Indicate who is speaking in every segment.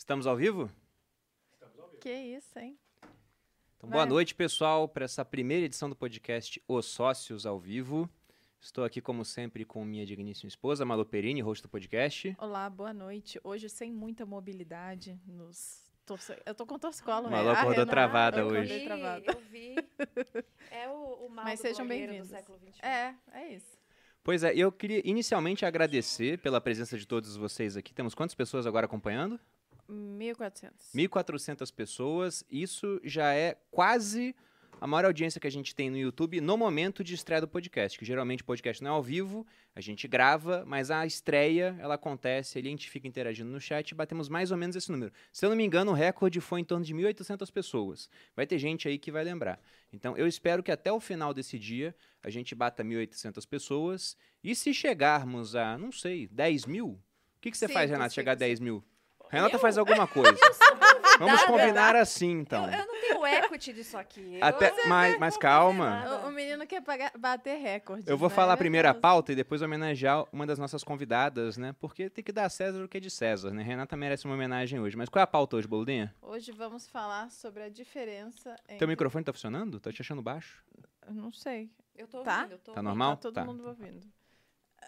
Speaker 1: Estamos ao vivo?
Speaker 2: Que isso, hein?
Speaker 1: Então,
Speaker 2: Vai.
Speaker 1: boa noite, pessoal, para essa primeira edição do podcast Os Sócios ao Vivo. Estou aqui, como sempre, com minha digníssima esposa, Malu Perini, host do podcast.
Speaker 2: Olá, boa noite. Hoje sem muita mobilidade nos. Eu tô com torcicolo,
Speaker 1: Malu
Speaker 2: né? Ah,
Speaker 1: acordou
Speaker 2: Renan,
Speaker 1: travada
Speaker 2: eu
Speaker 1: hoje.
Speaker 2: travada.
Speaker 3: Eu vi. É o, o mal
Speaker 2: Mas
Speaker 3: do
Speaker 2: sejam bem-vindos.
Speaker 3: século XXI.
Speaker 2: É, é isso.
Speaker 1: Pois é, eu queria inicialmente agradecer pela presença de todos vocês aqui. Temos quantas pessoas agora acompanhando?
Speaker 2: 1.400.
Speaker 1: 1.400 pessoas. Isso já é quase a maior audiência que a gente tem no YouTube no momento de estreia do podcast. Que geralmente o podcast não é ao vivo, a gente grava, mas a estreia ela acontece, ali a gente fica interagindo no chat e batemos mais ou menos esse número. Se eu não me engano, o recorde foi em torno de 1.800 pessoas. Vai ter gente aí que vai lembrar. Então eu espero que até o final desse dia a gente bata 1.800 pessoas. E se chegarmos a, não sei, 10 mil? O que, que você faz,
Speaker 2: Cinco,
Speaker 1: Renata, chegar a
Speaker 2: cinco,
Speaker 1: 10 mil? Renata
Speaker 3: Eu?
Speaker 1: faz alguma coisa. Vamos combinar assim, então.
Speaker 3: Eu, eu não tenho equity disso aqui.
Speaker 1: Até, mas, mas calma.
Speaker 2: O, o menino quer pagar- bater recorde.
Speaker 1: Eu vou
Speaker 2: né?
Speaker 1: falar primeiro a pauta e depois homenagear uma das nossas convidadas, né? Porque tem que dar a César o que é de César, né? Renata merece uma homenagem hoje. Mas qual é a pauta hoje, Boludinha?
Speaker 2: Hoje vamos falar sobre a diferença entre...
Speaker 1: Teu microfone tá funcionando? Tô te achando baixo.
Speaker 2: Eu Não sei.
Speaker 3: Eu tô
Speaker 2: Tá?
Speaker 3: ouvindo, eu tô
Speaker 1: Tá
Speaker 3: ouvindo.
Speaker 1: normal?
Speaker 2: Tá todo
Speaker 1: Tá.
Speaker 2: mundo ouvindo.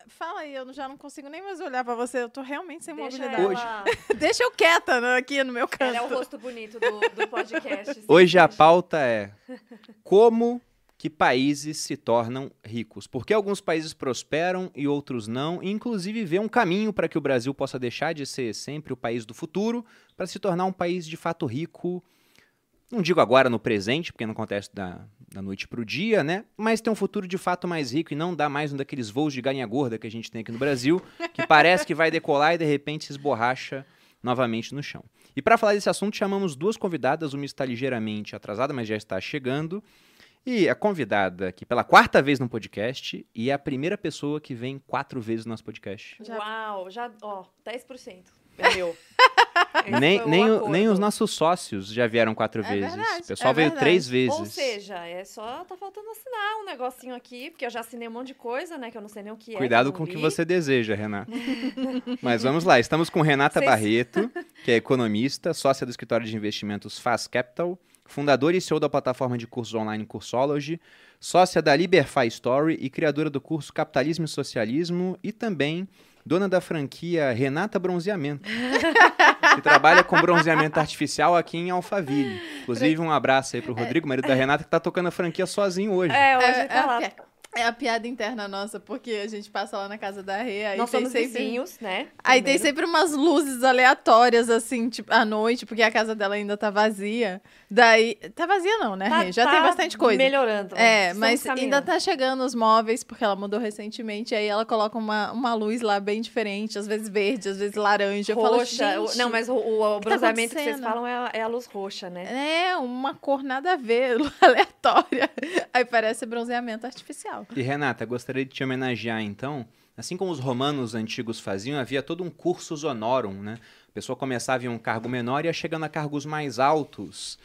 Speaker 2: Fala aí, eu já não consigo nem mais olhar pra você. Eu tô realmente sem
Speaker 3: Deixa
Speaker 2: mobilidade.
Speaker 3: ela,
Speaker 2: Deixa eu quieta né, aqui no meu canto.
Speaker 3: ela é o rosto bonito do, do podcast. sim,
Speaker 1: Hoje a pauta é como que países se tornam ricos. Por que alguns países prosperam e outros não? E, inclusive, ver um caminho para que o Brasil possa deixar de ser sempre o país do futuro para se tornar um país de fato rico. Não digo agora no presente, porque não acontece da, da noite para o dia, né? Mas ter um futuro de fato mais rico e não dar mais um daqueles voos de galinha gorda que a gente tem aqui no Brasil, que parece que vai decolar e de repente se esborracha novamente no chão. E para falar desse assunto, chamamos duas convidadas, uma está ligeiramente atrasada, mas já está chegando. E a convidada aqui pela quarta vez no podcast e é a primeira pessoa que vem quatro vezes no nosso podcast.
Speaker 2: Já-
Speaker 3: Uau, já, ó, 10%. É meu. Esse
Speaker 1: Nem, nem, o- nem os nossos sócios já vieram quatro
Speaker 2: É
Speaker 1: vezes.
Speaker 2: verdade,
Speaker 1: o pessoal
Speaker 2: é
Speaker 1: veio
Speaker 2: verdade.
Speaker 1: três vezes.
Speaker 3: Ou seja, é só tá faltando assinar um negocinho aqui, porque eu já assinei um monte de coisa, né, que eu não sei nem o que é.
Speaker 1: Cuidado com o que você deseja, Renata. Mas vamos lá, estamos com Renata
Speaker 3: Vocês-
Speaker 1: Barreto, que é economista, sócia do escritório de investimentos Fast Capital, fundadora e CEO da plataforma de cursos online Cursology, sócia da Liberfy Story e criadora do curso Capitalismo e Socialismo e também dona da franquia Renata Bronzeamento, que trabalha com bronzeamento artificial aqui em Alphaville. Inclusive, um abraço aí pro Rodrigo, marido da Renata, que tá tocando a franquia sozinho hoje.
Speaker 3: É, hoje
Speaker 2: É,
Speaker 3: tá
Speaker 2: é,
Speaker 3: lá.
Speaker 2: É a piada interna nossa, porque a gente passa lá na casa da Rê, aí
Speaker 3: Nós
Speaker 2: tem
Speaker 3: somos
Speaker 2: sempre...
Speaker 3: vizinhos, né?
Speaker 2: Aí tem
Speaker 3: primeiro.
Speaker 2: sempre umas luzes aleatórias, assim, tipo, à noite, porque a casa dela ainda tá vazia. Daí. Tá vazia, não, né,
Speaker 3: Tá-
Speaker 2: Rê? Já
Speaker 3: tá
Speaker 2: tem bastante coisa.
Speaker 3: Melhorando.
Speaker 2: É, mas ainda tá chegando os móveis, porque ela mudou recentemente, aí ela coloca uma, uma luz lá bem diferente, às vezes verde, às vezes laranja. Eu falo,
Speaker 3: roxa. o-
Speaker 2: gente,
Speaker 3: não, mas o, o, o
Speaker 2: que tá
Speaker 3: bronzeamento que vocês falam é a, é a luz roxa, né?
Speaker 2: É, uma cor nada a ver, aleatória. Aí parece bronzeamento artificial.
Speaker 1: E Renata, gostaria de te homenagear então. Assim como os romanos antigos faziam, havia todo um cursus honorum, né? A pessoa começava em um cargo menor e ia chegando a cargos mais altos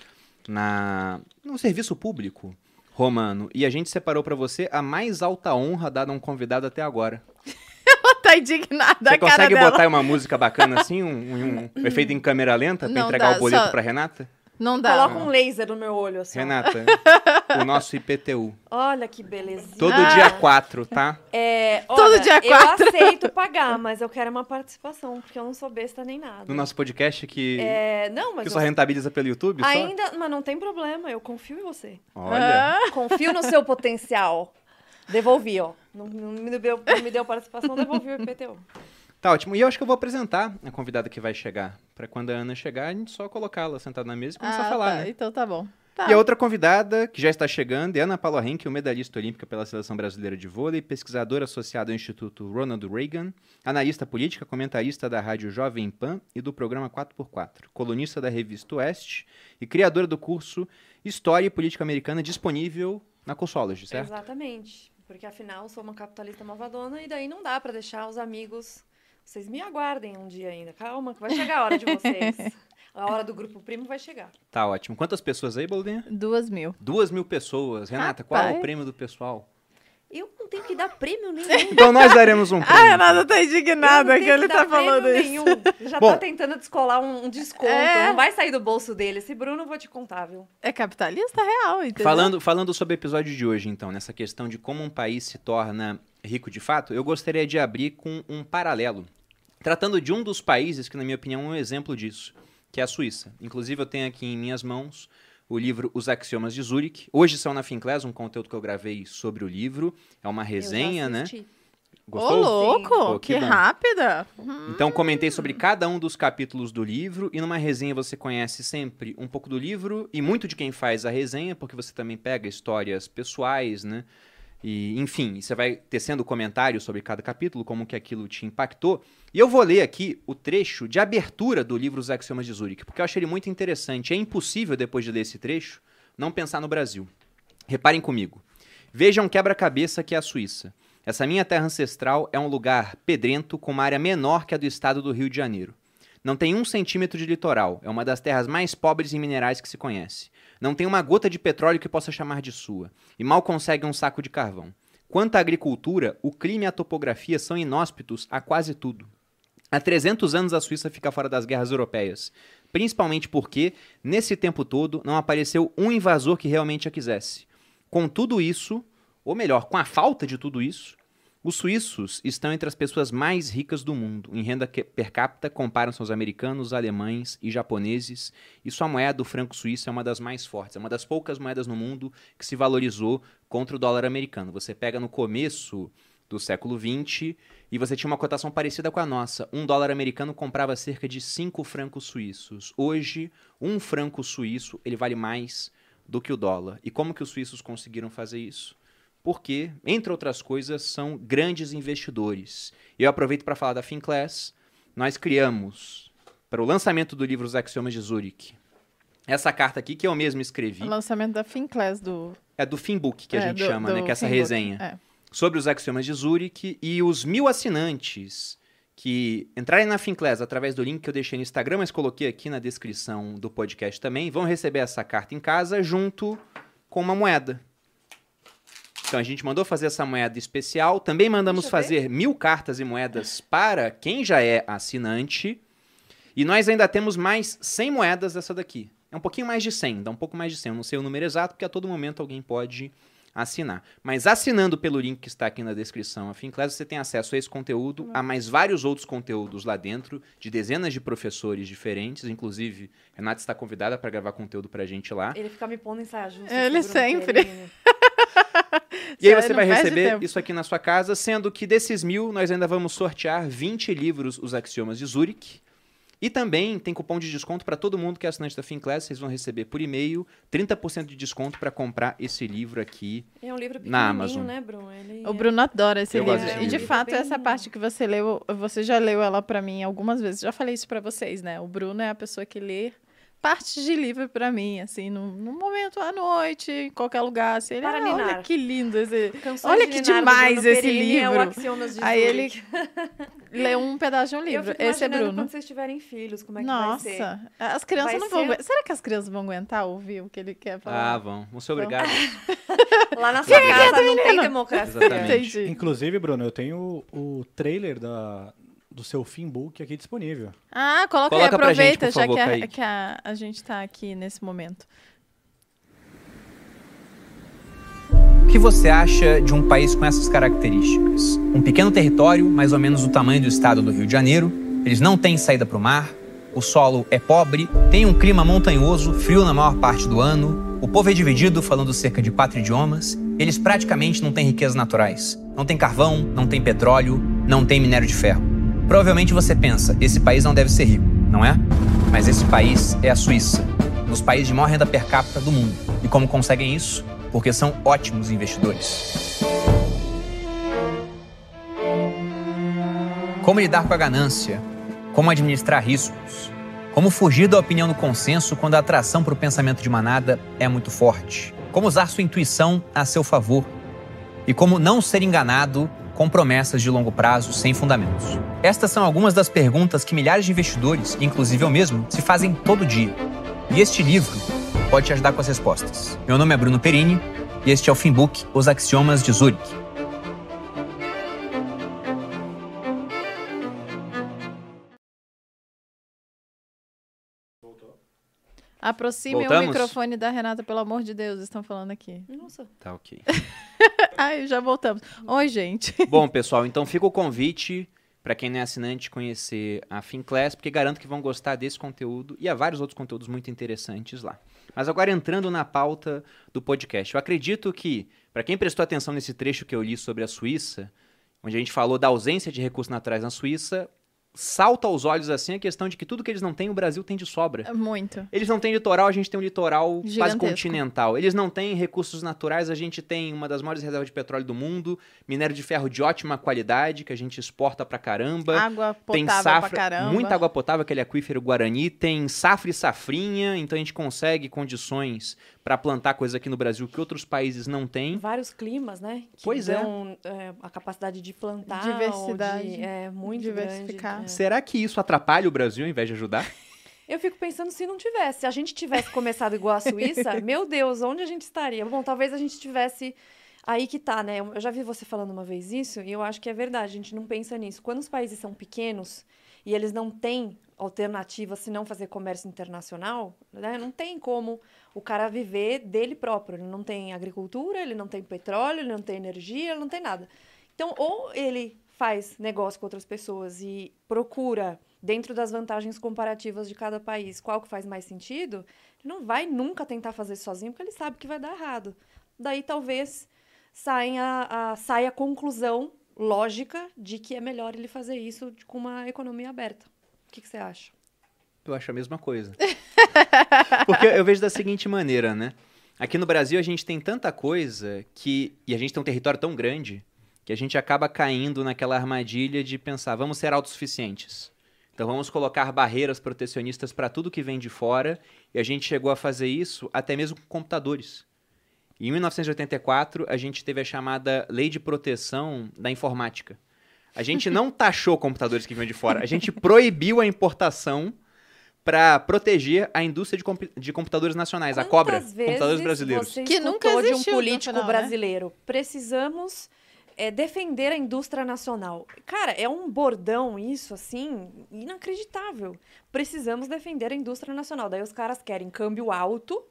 Speaker 1: na no serviço público romano. E a gente separou pra você a mais alta honra dada a um convidado até agora.
Speaker 2: Ela tá indignada,
Speaker 1: Você consegue
Speaker 2: dela.
Speaker 1: botar aí uma música bacana assim, um, um efeito em câmera lenta pra
Speaker 2: Não
Speaker 1: entregar
Speaker 2: dá,
Speaker 1: o boleto
Speaker 2: só-
Speaker 1: pra Renata?
Speaker 2: Não dá.
Speaker 3: Coloca um laser no meu olho, assim.
Speaker 1: Renata, o nosso IPTU.
Speaker 3: Olha que belezinha.
Speaker 1: Todo
Speaker 2: Ah.
Speaker 1: dia 4, tá?
Speaker 3: É,
Speaker 2: Todo
Speaker 3: olha,
Speaker 2: dia quatro.
Speaker 3: Eu aceito pagar, mas eu quero uma participação, porque eu não sou besta nem nada.
Speaker 1: No nosso podcast que,
Speaker 3: É, não, mas
Speaker 1: que
Speaker 3: eu-
Speaker 1: só rentabiliza pelo YouTube? só?
Speaker 3: ainda, mas não tem problema, eu confio em você.
Speaker 1: Olha.
Speaker 2: Ah,
Speaker 3: Confio no seu potencial. Devolvi, ó. Não, não me, deu, não me deu participação, devolvi o IPTU.
Speaker 1: Tá ótimo. E eu acho que eu vou apresentar a convidada que vai chegar. Pra quando a Ana chegar, a gente só colocá-la sentada na mesa e começar a
Speaker 2: ah,
Speaker 1: falar,
Speaker 2: tá.
Speaker 1: né?
Speaker 2: Então tá bom. Tá.
Speaker 1: E a outra convidada, que já está chegando, é Ana Paula Henke, medalhista olímpica pela Seleção Brasileira de Vôlei, pesquisadora associada ao Instituto Ronald Reagan, analista política, comentarista da rádio Jovem Pan e do programa 4x4, colunista da revista Oeste e criadora do curso História e Política Americana disponível na Cursology, certo?
Speaker 3: Exatamente. Porque afinal sou uma capitalista malvadona e daí não dá pra deixar os amigos. Vocês me aguardem um dia ainda. Calma, que vai chegar a hora de vocês. A hora do grupo primo vai chegar.
Speaker 1: Tá ótimo. Quantas pessoas aí, Boldinha?
Speaker 2: Duas mil.
Speaker 1: Duas mil pessoas. Renata, qual é o
Speaker 2: Rapaz.
Speaker 1: prêmio do pessoal?
Speaker 3: Eu não tenho que dar prêmio nenhum.
Speaker 1: Então nós daremos um
Speaker 2: A
Speaker 1: prêmio.
Speaker 2: Renata tá indignada que
Speaker 3: tenho
Speaker 2: ele tá falando
Speaker 3: prêmio
Speaker 2: isso.
Speaker 3: nenhum. Já
Speaker 1: Bom.
Speaker 3: tá tentando descolar um, um desconto.
Speaker 2: É.
Speaker 3: Não vai sair do bolso dele. Esse Bruno, eu vou te contar, viu?
Speaker 2: É capitalista real, entendeu?
Speaker 1: Falando, falando sobre o episódio de hoje, então, nessa questão de como um país se torna rico de fato, eu gostaria de abrir com um paralelo, tratando de um dos países que, na minha opinião, é um exemplo disso, que é a Suíça. Inclusive, eu tenho aqui em minhas mãos o livro Os Axiomas de Zurich. Hoje são na Finclass, um conteúdo que eu gravei sobre o livro. É uma resenha, né?
Speaker 3: assisti.
Speaker 2: Ô,
Speaker 1: Gostou?
Speaker 2: louco!
Speaker 1: Que
Speaker 2: que rápida!
Speaker 1: Então comentei sobre cada um dos capítulos do livro e numa resenha você conhece sempre um pouco do livro e muito de quem faz a resenha, porque você também pega histórias pessoais, né? E, enfim, você vai tecendo comentários sobre cada capítulo, como que aquilo te impactou. E eu vou ler aqui o trecho de abertura do livro Os Axiomas de Zurich, porque eu achei ele muito interessante. É impossível, depois de ler esse trecho, não pensar no Brasil. Reparem comigo. Vejam quebra-cabeça que é a Suíça. Essa minha terra ancestral é um lugar pedrento com uma área menor que a do estado do Rio de Janeiro. Não tem um centímetro de litoral, é uma das terras mais pobres em minerais que se conhece. Não tem uma gota de petróleo que possa chamar de sua, e mal consegue um saco de carvão. Quanto à agricultura, o clima e a topografia são inóspitos a quase tudo. Há 300 anos a Suíça fica fora das guerras europeias, principalmente porque, nesse tempo todo, não apareceu um invasor que realmente a quisesse. Com tudo isso, ou melhor, com a falta de tudo isso, os suíços estão entre as pessoas mais ricas do mundo. Em renda per capita, comparam-se aos americanos, alemães e japoneses. E sua moeda, o franco suíço, é uma das mais fortes. É uma das poucas moedas no mundo que se valorizou contra o dólar americano. Você pega no começo do século XX e você tinha uma cotação parecida com a nossa. Um dólar americano comprava cerca de cinco francos suíços. Hoje, um franco suíço ele vale mais do que o dólar. E como que os suíços conseguiram fazer isso? Porque, entre outras coisas, são grandes investidores. E eu aproveito para falar da Finclass. Nós criamos, para o lançamento do livro Os Axiomas de Zurich, essa carta aqui que eu mesmo escrevi.
Speaker 2: O lançamento da Finclass do.
Speaker 1: É do Finbook, que a
Speaker 2: é,
Speaker 1: gente
Speaker 2: do-
Speaker 1: chama, né?
Speaker 2: do
Speaker 1: Que é essa
Speaker 2: Finbook.
Speaker 1: resenha
Speaker 2: É.
Speaker 1: sobre os axiomas de Zurich e os mil assinantes que entrarem na Finclass através do link que eu deixei no Instagram, mas coloquei aqui na descrição do podcast também, vão receber essa carta em casa junto com uma moeda. Então a gente mandou fazer essa moeda especial. Também mandamos fazer mil cartas e moedas para quem já é assinante. E nós ainda temos mais 100 moedas dessa daqui. É um pouquinho mais de 100, dá um pouco mais de 100. Eu não sei o número exato, porque a todo momento alguém pode assinar. Mas assinando pelo link que está aqui na descrição, a Finclass, você tem acesso a esse conteúdo, a mais vários outros conteúdos lá dentro, de dezenas de professores diferentes. Inclusive, Renata está convidada para gravar conteúdo para a gente lá.
Speaker 3: Ele fica me pondo em saia justa.
Speaker 2: Ele sempre.
Speaker 1: E aí você vai receber
Speaker 2: tempo.
Speaker 1: isso aqui na sua casa, sendo que desses mil, nós ainda vamos sortear 20 livros, Os Axiomas de Zurich. E também tem cupom de desconto para todo mundo que é assinante da Finclass. Vocês vão receber por e-mail 30% de desconto para comprar esse livro aqui.
Speaker 3: É um livro
Speaker 1: Na Amazon.
Speaker 3: né, Bruno? Ele
Speaker 2: O
Speaker 3: é-
Speaker 2: Bruno adora esse
Speaker 1: Eu
Speaker 2: livro.
Speaker 1: gosto desse
Speaker 2: E de
Speaker 1: livro.
Speaker 2: fato,
Speaker 3: Bem-
Speaker 2: essa parte que você leu, você já leu ela pra mim algumas vezes. Já falei isso pra vocês, né? O Bruno é a pessoa que lê parte de livro pra mim, assim, num, num momento à noite, em qualquer lugar. Assim, ele,
Speaker 3: Para
Speaker 2: "Ah,
Speaker 3: ninar."
Speaker 2: olha que lindo esse.
Speaker 3: Canções
Speaker 2: Olha
Speaker 3: de
Speaker 2: que
Speaker 3: Ninar,
Speaker 2: demais
Speaker 3: Bruno
Speaker 2: esse
Speaker 3: Perini, É o
Speaker 2: livro.
Speaker 3: De
Speaker 2: Aí ele lê um pedaço de um
Speaker 3: Eu
Speaker 2: livro.
Speaker 3: fico
Speaker 2: Esse é Bruno.
Speaker 3: quando vocês tiverem filhos, como é que vai ser.
Speaker 2: Nossa, as crianças
Speaker 3: Vai
Speaker 2: não vão.
Speaker 3: ser-.
Speaker 2: Será que as crianças vão aguentar ouvir o que ele quer
Speaker 1: Ah,
Speaker 2: falar?
Speaker 1: vão. Vão ser obrigados.
Speaker 3: Lá na sua casa não tem
Speaker 2: menino?
Speaker 3: democracia.
Speaker 1: Exatamente.
Speaker 2: Entendi.
Speaker 4: Inclusive, Bruno, eu tenho o trailer da, do seu Finbook aqui disponível.
Speaker 2: Ah, coloca,
Speaker 1: Coloca
Speaker 2: aí,
Speaker 1: pra gente,
Speaker 2: aproveita,
Speaker 1: por
Speaker 2: já
Speaker 1: favor,
Speaker 2: que, a, que a, a gente tá aqui nesse momento.
Speaker 5: O que você acha de um país com essas características? Um pequeno território, mais ou menos o tamanho do estado do Rio de Janeiro, eles não têm saída para o mar, o solo é pobre, tem um clima montanhoso, frio na maior parte do ano, o povo é dividido falando cerca de quatro idiomas, eles praticamente não têm riquezas naturais. Não tem carvão, não tem petróleo, não tem minério de ferro. Provavelmente você pensa, esse país não deve ser rico, não é? Mas esse país é a Suíça, um dos países de maior renda per capita do mundo. E como conseguem isso? Porque são ótimos investidores. Como lidar com a ganância? Como administrar riscos? Como fugir da opinião do consenso quando a atração para o pensamento de manada é muito forte? Como usar sua intuição a seu favor? E como não ser enganado com promessas de longo prazo sem fundamentos? Estas são algumas das perguntas que milhares de investidores, inclusive eu mesmo, se fazem todo dia. E este livro pode te ajudar com as respostas. Meu nome é Bruno Perini e este é o Finbook Os Axiomas de Zurich.
Speaker 2: Aproxime
Speaker 1: Voltamos?
Speaker 2: o microfone da Renata, pelo amor de Deus, estão falando aqui.
Speaker 3: Nossa.
Speaker 1: Tá ok.
Speaker 2: Ai, já voltamos. Oi, gente.
Speaker 1: Bom, pessoal, então fica o convite para quem não é assinante conhecer a Finclass, porque garanto que vão gostar desse conteúdo e há vários outros conteúdos muito interessantes lá. Mas agora entrando na pauta do podcast, eu acredito que, para quem prestou atenção nesse trecho que eu li sobre a Suíça, onde a gente falou da ausência de recursos naturais na Suíça, salta aos olhos assim a questão de que tudo que eles não têm, o Brasil tem de sobra.
Speaker 2: Muito.
Speaker 1: Eles não têm litoral, a gente tem um litoral quase
Speaker 2: Gigantesco.
Speaker 1: continental. Eles não têm recursos naturais, a gente tem uma das maiores reservas de petróleo do mundo, minério de ferro de ótima qualidade, que a gente exporta pra caramba.
Speaker 2: Água
Speaker 1: tem
Speaker 2: potável
Speaker 1: safra,
Speaker 2: pra caramba.
Speaker 1: muita água potável, aquele aquífero Guarani, tem safra e safrinha, então a gente consegue condições para plantar coisas aqui no Brasil que outros países não têm.
Speaker 3: Vários climas, né? Que
Speaker 1: Pois é.
Speaker 3: dão, é, a capacidade de plantar.
Speaker 2: Diversidade.
Speaker 3: De, é muito
Speaker 2: Diversificar.
Speaker 3: grande. é.
Speaker 1: Será que isso atrapalha o Brasil ao invés de ajudar?
Speaker 3: Eu fico pensando se não tivesse. Se a gente tivesse começado igual a Suíça, meu Deus, onde a gente estaria? Bom, talvez a gente tivesse. Aí que tá, né? Eu já vi você falando uma vez isso e eu acho que é verdade, a gente não pensa nisso. Quando os países são pequenos e eles não têm alternativa se não fazer comércio internacional, né? Não tem como o cara viver dele próprio. Ele não tem agricultura, ele não tem petróleo, ele não tem energia, ele não tem nada. Então, ou ele faz negócio com outras pessoas e procura, dentro das vantagens comparativas de cada país, qual que faz mais sentido, ele não vai nunca tentar fazer sozinho, porque ele sabe que vai dar errado. Daí, talvez, saia a, saia a conclusão lógica de que é melhor ele fazer isso com uma economia aberta. O que, que você acha?
Speaker 1: Eu acho a mesma coisa. Porque eu vejo da seguinte maneira, né? Aqui no Brasil a gente tem tanta coisa que. E a gente tem um território tão grande que a gente acaba caindo naquela armadilha de pensar, vamos ser autossuficientes. Então vamos colocar barreiras protecionistas para tudo que vem de fora. E a gente chegou a fazer isso até mesmo com computadores. Em 1984, a gente teve a chamada Lei de Proteção da Informática. A gente não taxou computadores que vinham de fora, a gente proibiu a importação para proteger a indústria de, compi- de computadores nacionais, a cobra,
Speaker 3: Quantas vezes
Speaker 1: computadores brasileiros.
Speaker 3: Você
Speaker 2: Que nunca
Speaker 3: escutou de um
Speaker 2: existiu,
Speaker 3: político
Speaker 2: final, né?
Speaker 3: brasileiro. Precisamos é, defender a indústria nacional. Cara, é um bordão isso, assim, inacreditável. Precisamos defender a indústria nacional. Daí os caras querem câmbio alto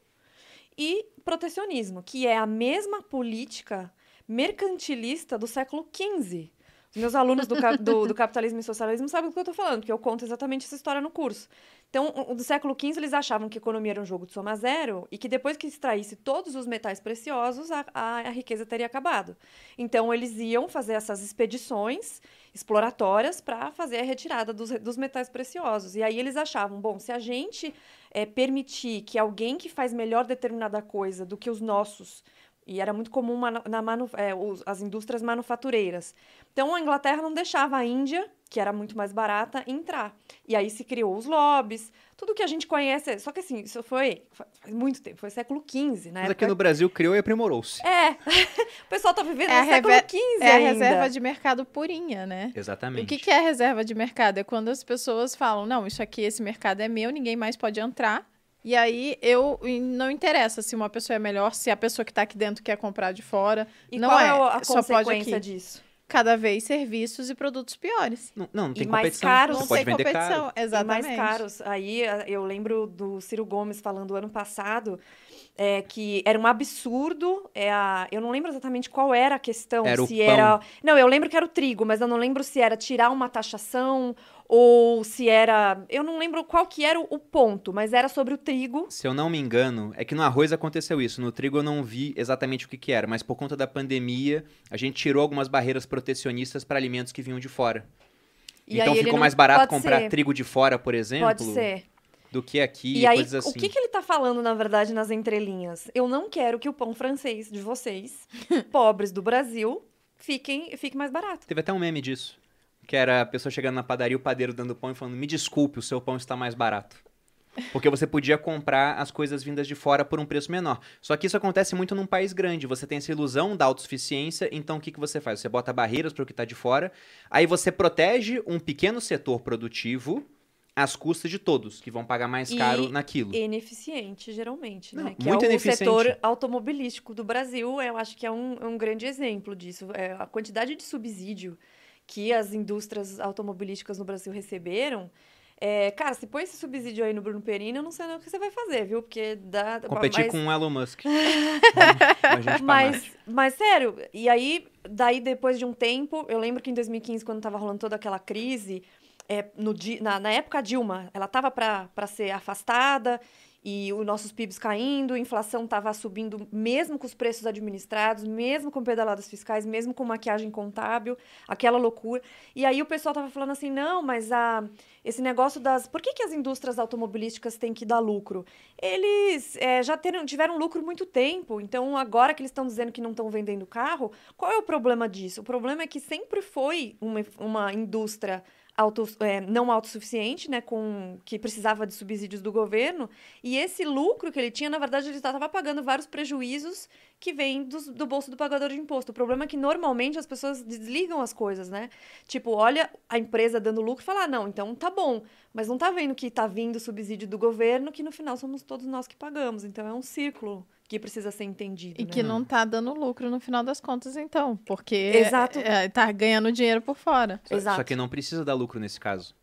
Speaker 3: e protecionismo, que é a mesma política mercantilista do século XV. Meus alunos do, do- do capitalismo e socialismo sabem do que eu estou falando, porque eu conto exatamente essa história no curso. Então, do século XV, eles achavam que a economia era um jogo de soma zero e que depois que extraísse todos os metais preciosos, a, a- a riqueza teria acabado. Então, eles iam fazer essas expedições exploratórias para fazer a retirada dos, dos metais preciosos. E aí eles achavam, bom, se a gente eh, permitir que alguém que faz melhor determinada coisa do que os nossos e era muito comum na manu- é, os- as indústrias manufatureiras. Então, a Inglaterra não deixava a Índia, que era muito mais barata, entrar. E aí se criou os lobbies, tudo que a gente conhece. Só que assim, isso foi fa- faz muito tempo, foi século XV, né?
Speaker 1: Mas aqui no Brasil criou e aprimorou-se.
Speaker 3: É, o pessoal tá vivendo
Speaker 2: É a
Speaker 3: no século XV
Speaker 2: É a
Speaker 3: ainda.
Speaker 2: reserva de mercado purinha, né?
Speaker 1: Exatamente.
Speaker 2: O que, que é reserva de mercado? É quando as pessoas falam, não, isso aqui, esse mercado é meu, ninguém mais pode entrar. E aí eu e não interessa se uma pessoa é melhor, se a pessoa que está aqui dentro quer comprar de fora.
Speaker 3: E
Speaker 2: não
Speaker 3: qual
Speaker 2: é,
Speaker 3: é a
Speaker 2: só pode
Speaker 3: consequência
Speaker 2: aqui.
Speaker 3: disso?
Speaker 2: Cada vez serviços e produtos piores.
Speaker 1: Não, não, não tem
Speaker 3: E mais
Speaker 1: competição.
Speaker 3: caros.
Speaker 1: Você
Speaker 2: Não
Speaker 1: pode
Speaker 2: tem competição,
Speaker 1: caro.
Speaker 3: E
Speaker 2: exatamente.
Speaker 3: mais caros. Aí eh, eu lembro do Ciro Gomes falando ano passado é, que era um absurdo. É a, eu não lembro exatamente qual era a questão.
Speaker 1: Era o
Speaker 3: se era. Não, eu lembro que era o trigo, mas eu não lembro se era tirar uma taxação ou se era. Eu não lembro qual que era o, ponto, mas era sobre o trigo.
Speaker 1: Se eu não me engano, é que no arroz aconteceu isso. No trigo eu não vi exatamente o que, que era, mas por conta da pandemia, a gente tirou algumas barreiras protecionistas para alimentos que vinham de fora.
Speaker 3: E
Speaker 1: então ficou mais barato comprar
Speaker 3: ser,
Speaker 1: trigo de fora, por exemplo,
Speaker 3: Pode ser.
Speaker 1: Do que aqui,
Speaker 3: E aí,
Speaker 1: coisas assim.
Speaker 3: o que, que ele tá falando, na verdade, nas entrelinhas? Eu não quero que o pão francês de vocês, pobres do Brasil, fiquem, fique mais barato.
Speaker 1: Teve até um meme disso. Que era a pessoa chegando na padaria, o padeiro dando pão e falando: Me desculpe, o seu pão está mais barato. Porque você podia comprar as coisas vindas de fora por um preço menor. Só que isso acontece muito num país grande. Você tem essa ilusão da autossuficiência, então o que, que você faz? Você bota barreiras para o que está de fora, aí você protege um pequeno setor produtivo às custas de todos, que vão pagar mais
Speaker 3: E-
Speaker 1: caro naquilo.
Speaker 3: Ineficiente, geralmente,
Speaker 1: Não,
Speaker 3: né? Que
Speaker 1: muito
Speaker 3: é o
Speaker 1: ineficiente.
Speaker 3: setor automobilístico do Brasil, eu acho que é um, um grande exemplo disso. É, a quantidade de subsídio que as indústrias automobilísticas no Brasil receberam É, cara, se põe esse subsídio aí no Bruno Perini, eu não sei o que você vai fazer, viu? Porque dá.
Speaker 1: Competir
Speaker 3: mas-
Speaker 1: com o Elon Musk.
Speaker 3: Mas, mas sério, e aí, daí depois de um tempo, eu lembro que em 2015, quando tava rolando toda aquela crise, é, no, na, na época Dilma, ela tava para ser afastada e os nossos PIBs caindo, a inflação tava subindo mesmo com os preços administrados, mesmo com pedaladas fiscais, mesmo com maquiagem contábil, aquela loucura. E aí o pessoal tava falando assim, não, mas a, esse negócio das... Por que, que as indústrias automobilísticas têm que dar lucro? Eles é, já tiveram lucro muito tempo, então agora que eles estão dizendo que não estão vendendo carro, qual é o problema disso? O problema é que sempre foi uma, uma indústria auto, é, não autossuficiente, né, com, que precisava de subsídios do governo, e esse lucro que ele tinha, na verdade, ele estava pagando vários prejuízos que vêm dos- do bolso do pagador de imposto. O problema é que normalmente as pessoas desligam as coisas, né? Tipo, olha a empresa dando lucro e fala, ah, não, então tá bom, mas não tá vendo que tá vindo subsídio do governo, que no final somos todos nós que pagamos. Então é um círculo que precisa ser entendido.
Speaker 2: E
Speaker 3: né?
Speaker 2: que não tá dando lucro no final das contas, então. Porque
Speaker 3: Exato.
Speaker 2: é, tá ganhando dinheiro por fora.
Speaker 1: Só,
Speaker 3: Exato.
Speaker 1: só que não precisa dar lucro nesse caso.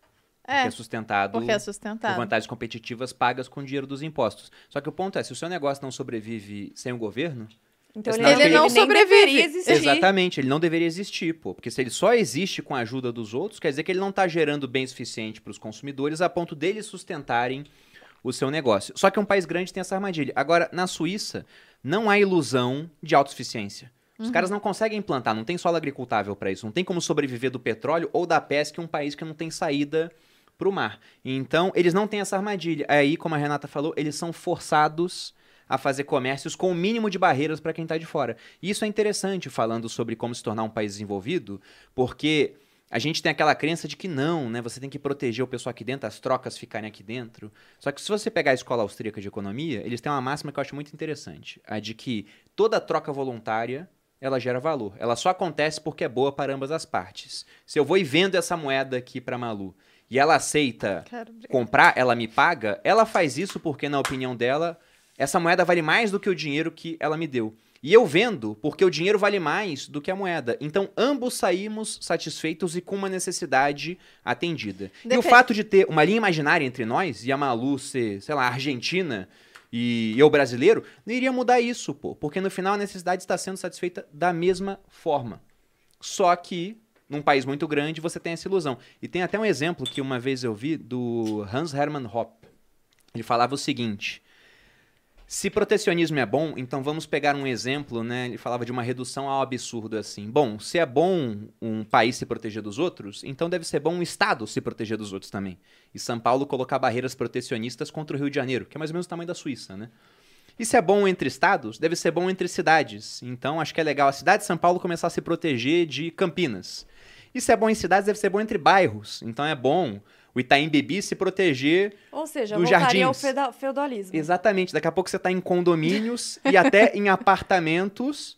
Speaker 1: Porque
Speaker 2: É,
Speaker 1: é sustentado
Speaker 2: porque é
Speaker 1: por
Speaker 2: sustentado.
Speaker 1: vantagens competitivas pagas com dinheiro dos impostos. Só que o ponto é, se o seu negócio não sobrevive sem o governo,
Speaker 3: Então ele, ele não
Speaker 2: ele-
Speaker 3: sobrevive.
Speaker 2: sobrevive.
Speaker 3: Existir.
Speaker 1: Exatamente, ele não deveria existir, pô. Porque se ele só existe com a ajuda dos outros, quer dizer que ele não está gerando bem suficiente para os consumidores a ponto deles sustentarem o seu negócio. Só que um país grande tem essa armadilha. Agora, na Suíça, não há ilusão de autossuficiência. Os caras não conseguem implantar, não tem solo agricultável para isso, não tem como sobreviver do petróleo ou da pesca em um país que não tem saída para o mar. Então, eles não têm essa armadilha. Aí, como a Renata falou, eles são forçados a fazer comércios com o mínimo de barreiras para quem está de fora. E isso é interessante falando sobre como se tornar um país desenvolvido, porque a gente tem aquela crença de que não, né? Você tem que proteger o pessoal aqui dentro, as trocas ficarem aqui dentro. Só que se você pegar a escola austríaca de economia, eles têm uma máxima que eu acho muito interessante, a de que toda troca voluntária ela gera valor. Ela só acontece porque é boa para ambas as partes. Se eu vou e vendo essa moeda aqui para Malu e ela aceita comprar, ela me paga, ela faz isso porque, na opinião dela, essa moeda vale mais do que o dinheiro que ela me deu. E eu vendo porque o dinheiro vale mais do que a moeda. Então, ambos saímos satisfeitos e com uma necessidade atendida. E o fato de ter uma linha imaginária entre nós e a Malu ser, sei lá, argentina e eu brasileiro, não iria mudar isso, pô. Porque no final a necessidade está sendo satisfeita da mesma forma. Só que num país muito grande você tem essa ilusão. E tem até um exemplo que uma vez eu vi do Hans Hermann Hoppe. Ele falava o seguinte: se protecionismo é bom, então vamos pegar um exemplo, né? Ele falava de uma redução ao absurdo assim. Bom, se é bom um país se proteger dos outros, então deve ser bom um estado se proteger dos outros também. E São Paulo colocar barreiras protecionistas contra o Rio de Janeiro, que é mais ou menos o tamanho da Suíça, né? E se é bom entre estados, deve ser bom entre cidades. Então acho que é legal a cidade de São Paulo começar a se proteger de Campinas. E se é bom em cidades, deve ser bom entre bairros. Então é bom o Itaim Bibi se proteger
Speaker 3: Ou seja,
Speaker 1: Dos
Speaker 3: voltaria
Speaker 1: jardins.
Speaker 3: feda- feudalismo.
Speaker 1: Exatamente. Daqui a pouco você tá em condomínios e até em apartamentos,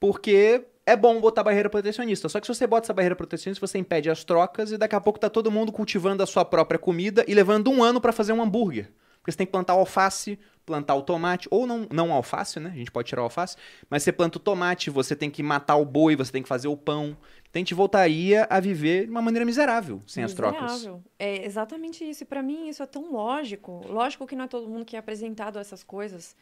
Speaker 1: porque é bom botar barreira protecionista. Só que se você bota essa barreira protecionista, você impede as trocas e daqui a pouco tá todo mundo cultivando a sua própria comida e levando um ano para fazer um hambúrguer. Porque você tem que plantar o alface, plantar o tomate, ou não, não alface, né? A gente pode tirar o alface, mas você planta o tomate, você tem que matar o boi, você tem que fazer o pão. Então a gente voltaria a viver de uma maneira miserável sem as trocas.
Speaker 3: Miserável. É exatamente isso. E pra mim isso é tão lógico. Lógico que não é todo mundo que é apresentado a essas coisas.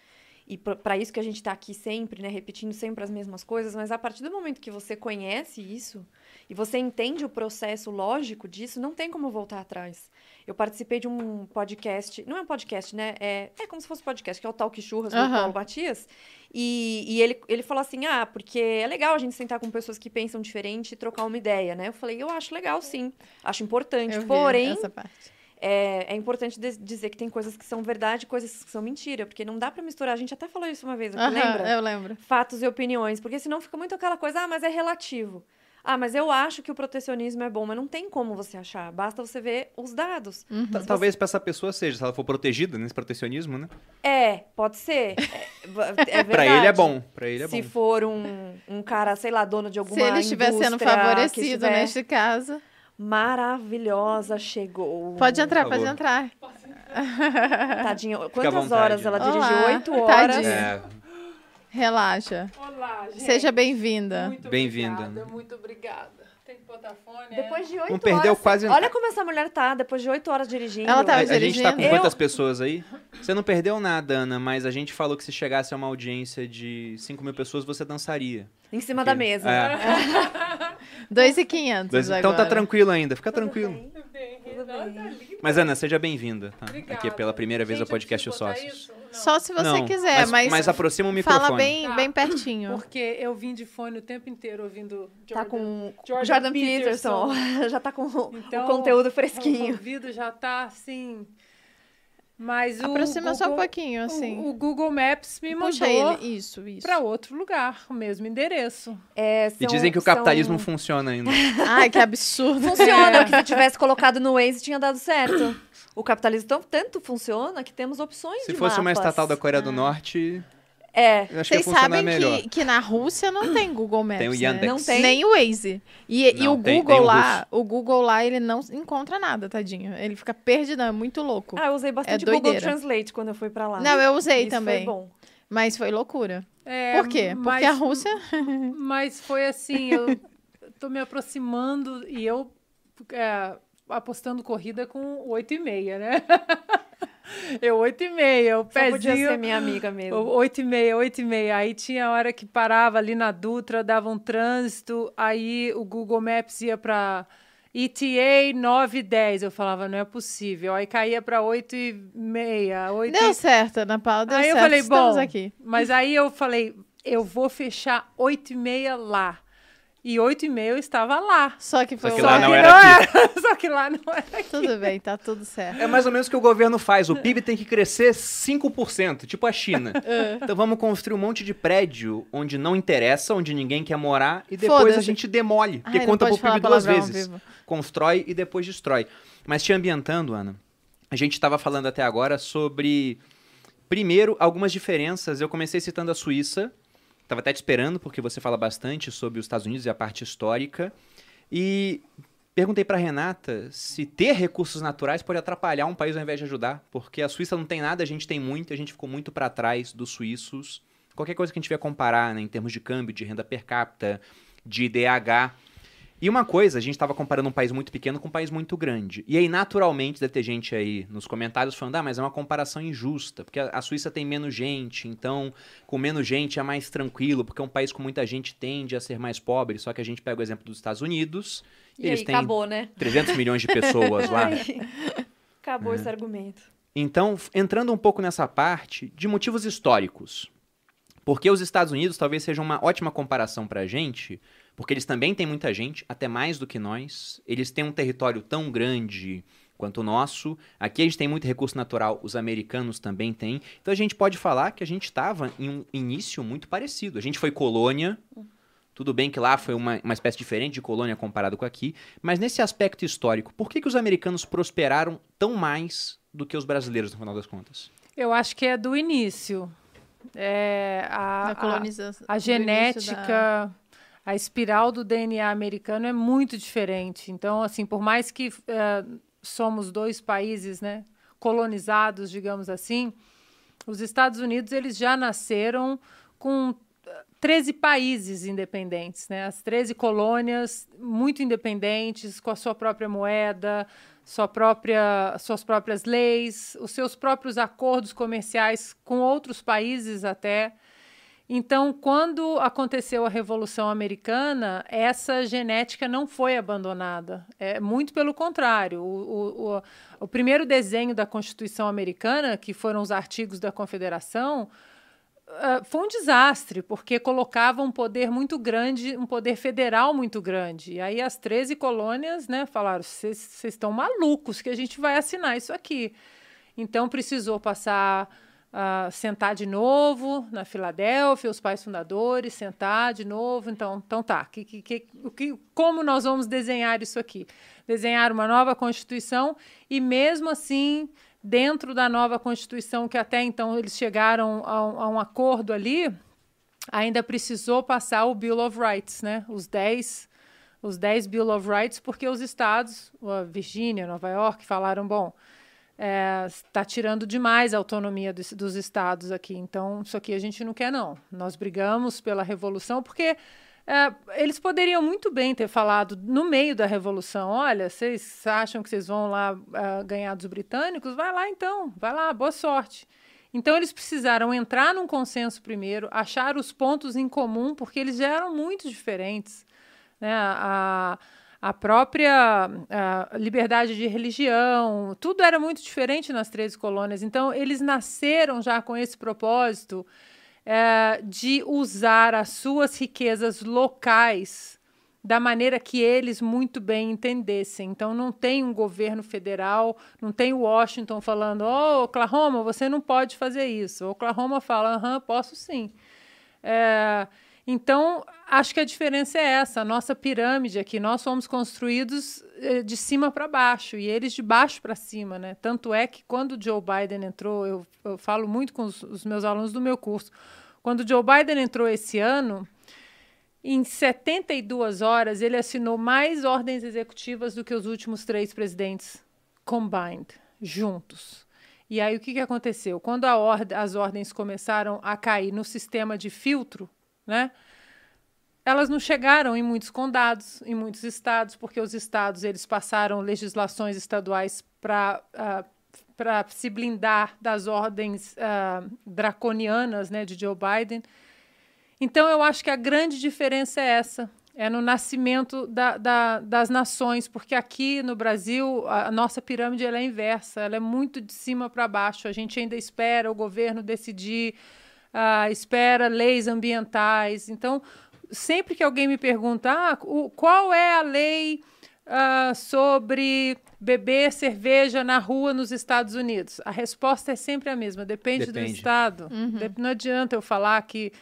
Speaker 3: E pra isso que a gente tá aqui sempre, né, repetindo sempre as mesmas coisas, mas a partir do momento que você conhece isso e você entende o processo lógico disso, não tem como voltar atrás. Eu participei de um podcast, não é um podcast, né? É, é como se fosse podcast, que é o Talk Churras do
Speaker 2: Aham.
Speaker 3: Paulo Matias. E, e ele, ele falou assim: ah, porque é legal a gente sentar com pessoas que pensam diferente e trocar uma ideia, né? Eu falei, eu acho legal, sim. Acho importante.
Speaker 2: Eu
Speaker 3: Porém,
Speaker 2: essa parte.
Speaker 3: É, é importante dizer que tem coisas que são verdade e coisas que são mentira, porque não dá pra misturar. A gente até falou isso uma vez,
Speaker 2: Aham,
Speaker 3: lembra?
Speaker 2: eu lembro.
Speaker 3: Fatos e opiniões, porque senão fica muito aquela coisa, ah, mas é relativo. Ah, mas eu acho que o protecionismo é bom, mas não tem como você achar. Basta você ver os dados.
Speaker 2: Uhum.
Speaker 1: Ta- Talvez pra essa pessoa seja, se ela for protegida nesse protecionismo, né?
Speaker 3: É, pode ser. É, é verdade.
Speaker 1: Pra ele é bom. Pra ele é
Speaker 3: Se
Speaker 1: bom.
Speaker 3: for um, um cara, sei lá, dono de alguma
Speaker 2: Se ele estiver sendo favorecido
Speaker 3: estiver
Speaker 2: neste caso.
Speaker 3: Maravilhosa, chegou.
Speaker 2: Pode entrar, pode entrar.
Speaker 3: Tadinha. Quantas horas ela dirigiu? Oito horas.
Speaker 2: tadinha.
Speaker 1: É,
Speaker 2: Relaxa.
Speaker 6: Olá, gente.
Speaker 2: Seja bem-vinda.
Speaker 6: Muito
Speaker 1: Bem-vinda.
Speaker 6: obrigada, Muito obrigada. Tem
Speaker 3: Depois de oito
Speaker 1: Não perdeu
Speaker 3: horas.
Speaker 1: quase-
Speaker 3: Olha como essa mulher tá, depois de oito horas dirigindo.
Speaker 2: Ela tava
Speaker 1: A, a gente tá com
Speaker 2: dirigindo.
Speaker 1: quantas pessoas aí? Você não perdeu nada, Ana, mas a gente falou que se chegasse a uma audiência de 5 mil pessoas, você dançaria.
Speaker 3: Em cima da mesa.
Speaker 1: É.
Speaker 2: 2,500
Speaker 1: Dois- então tá tranquilo ainda, fica tranquilo.
Speaker 3: Tudo bem.
Speaker 1: Mas, Ana, seja bem-vinda. Tá? Aqui é pela primeira vez ao podcast Os Sócios.
Speaker 2: Só se você
Speaker 1: não,
Speaker 2: quiser,
Speaker 1: mas,
Speaker 2: mas,
Speaker 1: mas aproxima o microfone.
Speaker 2: fala bem,
Speaker 6: Tá.
Speaker 2: bem pertinho.
Speaker 6: Porque eu vim de fone o tempo inteiro ouvindo Jordan.
Speaker 3: Tá com
Speaker 6: Jordan
Speaker 3: Jordan,
Speaker 6: Peterson.
Speaker 3: Peterson. Já tá com
Speaker 6: Então,
Speaker 3: o conteúdo
Speaker 6: O
Speaker 3: fresquinho.
Speaker 6: ouvido já tá assim. Mas o
Speaker 2: Aproxima só um
Speaker 6: Google-
Speaker 2: pouquinho, assim.
Speaker 6: O, o Google Maps me
Speaker 2: Puxa
Speaker 6: mandou
Speaker 2: ele. Isso, isso.
Speaker 6: para outro lugar, o mesmo endereço.
Speaker 3: É,
Speaker 1: E
Speaker 3: são-
Speaker 1: dizem que o
Speaker 3: são-
Speaker 1: capitalismo funciona ainda.
Speaker 2: Ai, que absurdo.
Speaker 3: Funciona,
Speaker 6: É.
Speaker 3: que se tivesse colocado no Waze tinha dado certo. O capitalismo tão- tanto funciona que temos opções
Speaker 1: Se
Speaker 3: de
Speaker 1: fosse uma
Speaker 3: mapas.
Speaker 1: estatal da Coreia
Speaker 2: Ah.
Speaker 1: do Norte,
Speaker 3: É,
Speaker 2: Vocês sabem que, que na Rússia não tem Google Maps,
Speaker 1: Tem o
Speaker 2: né?
Speaker 1: Yandex.
Speaker 3: Não tem?
Speaker 2: Nem o Waze. E, e
Speaker 1: Não,
Speaker 2: o
Speaker 1: tem-
Speaker 2: Google
Speaker 1: tem o
Speaker 2: lá, o Google lá, ele não encontra nada, tadinho. Ele fica perdidão, é muito louco.
Speaker 3: ah, eu usei bastante
Speaker 2: É
Speaker 3: Google
Speaker 2: doideira.
Speaker 3: Translate quando eu fui pra lá.
Speaker 2: não, eu usei
Speaker 3: Isso
Speaker 2: também.
Speaker 3: Foi bom.
Speaker 2: Mas foi loucura.
Speaker 6: É,
Speaker 2: Por quê? Porque
Speaker 6: mas-
Speaker 2: a Rússia.
Speaker 6: Mas foi assim, eu tô me aproximando e eu é, apostando corrida com 8 e meia, né? Eu 8 e meia, o
Speaker 3: Só podia
Speaker 6: pezinho...
Speaker 3: ser minha amiga mesmo.
Speaker 6: Oito e meia, oito e meia. Aí tinha hora que parava ali na Dutra, dava um trânsito, aí o Google Maps ia para ETA 9 e 10. Eu falava, não é possível. Aí caía para oito e meia, oito
Speaker 2: Deu
Speaker 6: e...
Speaker 2: certo, Ana Paula, deu
Speaker 6: Aí eu
Speaker 2: certo.
Speaker 6: falei,
Speaker 2: Estamos
Speaker 6: bom,
Speaker 2: aqui.
Speaker 6: mas aí eu falei, eu vou fechar oito e meia lá. E oito e meia eu estava lá.
Speaker 2: Só que foi
Speaker 1: Só que lá não era aqui.
Speaker 6: Só que lá não era.
Speaker 2: Tudo bem, tá tudo certo.
Speaker 1: É mais ou menos o que o governo faz. O PIB tem que crescer 5%, tipo a China.
Speaker 2: É.
Speaker 1: Então vamos construir um monte de prédio onde não interessa, onde ninguém quer morar, e depois a gente demole. Porque
Speaker 2: Ai, não
Speaker 1: conta pro PIB duas vezes.
Speaker 2: vivo.
Speaker 1: Constrói e depois destrói. Mas te ambientando, Ana, a gente estava falando até agora sobre, primeiro, algumas diferenças. Eu comecei citando a Suíça, estava até te esperando, porque você fala bastante sobre os Estados Unidos e a parte histórica. E perguntei para Renata se ter recursos naturais pode atrapalhar um país ao invés de ajudar, porque a Suíça não tem nada, a gente tem muito, a gente ficou muito para trás dos suíços. Qualquer coisa que a gente vier comparar, né, em termos de câmbio, de renda per capita, de IDH. E uma coisa, a gente estava comparando um país muito pequeno com um país muito grande. E aí, naturalmente, deve ter gente aí nos comentários falando, ah, mas é uma comparação injusta, porque a a Suíça tem menos gente, então com menos gente é mais tranquilo, porque um país com muita gente tende a ser mais pobre. Só que a gente pega o exemplo dos Estados Unidos,
Speaker 3: E
Speaker 1: eles
Speaker 3: aí,
Speaker 1: têm
Speaker 3: acabou, né?
Speaker 1: 300 milhões de pessoas lá.
Speaker 3: Acabou
Speaker 1: É.
Speaker 3: esse argumento.
Speaker 1: Então, entrando um pouco nessa parte de motivos históricos. Porque os Estados Unidos talvez sejam uma ótima comparação pra gente, porque eles também têm muita gente, até mais do que nós. Eles têm um território tão grande quanto o nosso. Aqui a gente tem muito recurso natural, os americanos também têm. Então a gente pode falar que a gente estava em um início muito parecido. A gente foi colônia. Tudo bem que lá foi uma, uma espécie diferente de colônia comparado com aqui, mas nesse aspecto histórico, por que, que os americanos prosperaram tão mais do que os brasileiros, no final das contas?
Speaker 6: Eu acho que é do início. É, a, a-
Speaker 2: colonização.
Speaker 6: A
Speaker 2: do início
Speaker 6: genética,
Speaker 2: da-
Speaker 6: a espiral do DNA americano é muito diferente. Então, assim, por mais que eh, somos dois países, né, colonizados, digamos assim, os Estados Unidos eles já nasceram com eh, 13 países independentes, né? As 13 colônias muito independentes, com a sua própria moeda, sua própria, suas próprias leis, os seus próprios acordos comerciais com outros países até. Então, quando aconteceu a Revolução Americana, essa genética não foi abandonada. É muito pelo contrário. O, o, o, primeiro desenho da Constituição Americana, que foram os artigos da Confederação, ah, foi um desastre, porque colocava um poder muito grande, um poder federal muito grande. E aí as 13 colônias né, falaram: vocês estão malucos que a gente vai assinar isso aqui. Então precisou passar a sentar de novo na Filadélfia, os pais fundadores, sentar de novo. Então, então tá, que, que, que, o que, como nós vamos desenhar isso aqui? Desenhar uma nova Constituição e, mesmo assim, dentro da nova Constituição, que até então eles chegaram a um, a um acordo ali, ainda precisou passar o Bill of Rights, né? Os 10 os 10 Bill of Rights, porque os estados, a Virgínia, Nova York, falaram, bom, está tirando demais a autonomia dos, dos, estados aqui. Então, isso aqui a gente não quer, não. Nós brigamos pela revolução porque é, eles poderiam muito bem ter falado no meio da revolução: olha, vocês acham que vocês vão lá uh, ganhar dos britânicos? Vai lá então, vai lá, boa sorte. Então eles precisaram entrar num consenso primeiro, achar os pontos em comum, porque eles já eram muito diferentes. Né? A, a própria a liberdade de religião, tudo era muito diferente nas três colônias. Então eles nasceram já com esse propósito é, de usar as suas riquezas locais da maneira que eles muito bem entendessem. Então, não tem um governo federal, não tem Washington falando, oh, Oklahoma, você não pode fazer isso. Oklahoma fala, aham, posso sim. É, então, acho que a diferença é essa. A nossa pirâmide aqui, nós fomos construídos é, de cima para baixo e eles de baixo para cima. Né? Tanto é que quando o Joe Biden entrou, eu, eu falo muito com os, os meus alunos do meu curso, quando o Joe Biden entrou esse ano, em 72 horas, ele assinou mais ordens executivas do que os últimos três presidentes combined, juntos. E aí o que, que aconteceu? Quando ord as ordens começaram a cair no sistema de filtro, né? Elas não chegaram em muitos condados, em muitos estados, porque os estados eles passaram legislações estaduais para uh, ah, para se blindar das ordens uh, draconianas, né, de Joe Biden. Então, eu acho que a grande diferença é essa. É no nascimento da, da, das nações, porque aqui no Brasil a nossa pirâmide é inversa, ela é muito de cima para baixo. A gente ainda espera o governo decidir, uh, espera leis ambientais. Então, sempre que alguém me pergunta ah, o, qual é a lei uh, sobre beber cerveja na rua nos Estados Unidos, a resposta é sempre a mesma, depende, depende. do estado. Uhum. Não adianta eu falar que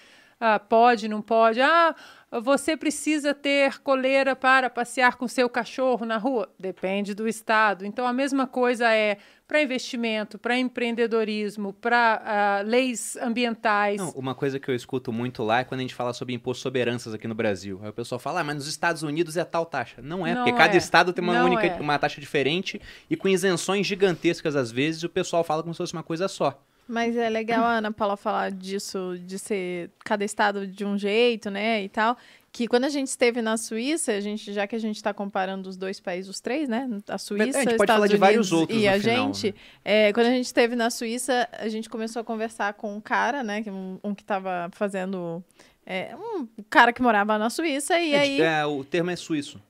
Speaker 6: ah, pode, não pode. Ah, você precisa ter coleira para passear com seu cachorro na rua? Depende do estado. Então, a mesma coisa é para investimento, para empreendedorismo, para uh, leis ambientais.
Speaker 1: Não, uma coisa que eu escuto muito lá é quando a gente fala sobre imposto sobre heranças aqui no Brasil. Aí o pessoal fala, ah, mas nos Estados Unidos é tal taxa. Não é, não porque é. cada estado tem uma única, é. uma taxa diferente e com isenções gigantescas às vezes, o pessoal fala como se fosse uma coisa só.
Speaker 2: Mas é legal a Ana Paula falar disso, de ser cada estado de um jeito, né, e tal. Que quando a gente esteve na Suíça, a gente, já que a gente está comparando os dois países, os três, né? A Suíça, a gente pode falar de vários outros e a final, gente. Né? É, quando a gente esteve na Suíça, a gente começou a conversar com um cara, né? Um, um que estava fazendo. É, um cara que morava na Suíça e aí.
Speaker 1: É, o termo é suíço.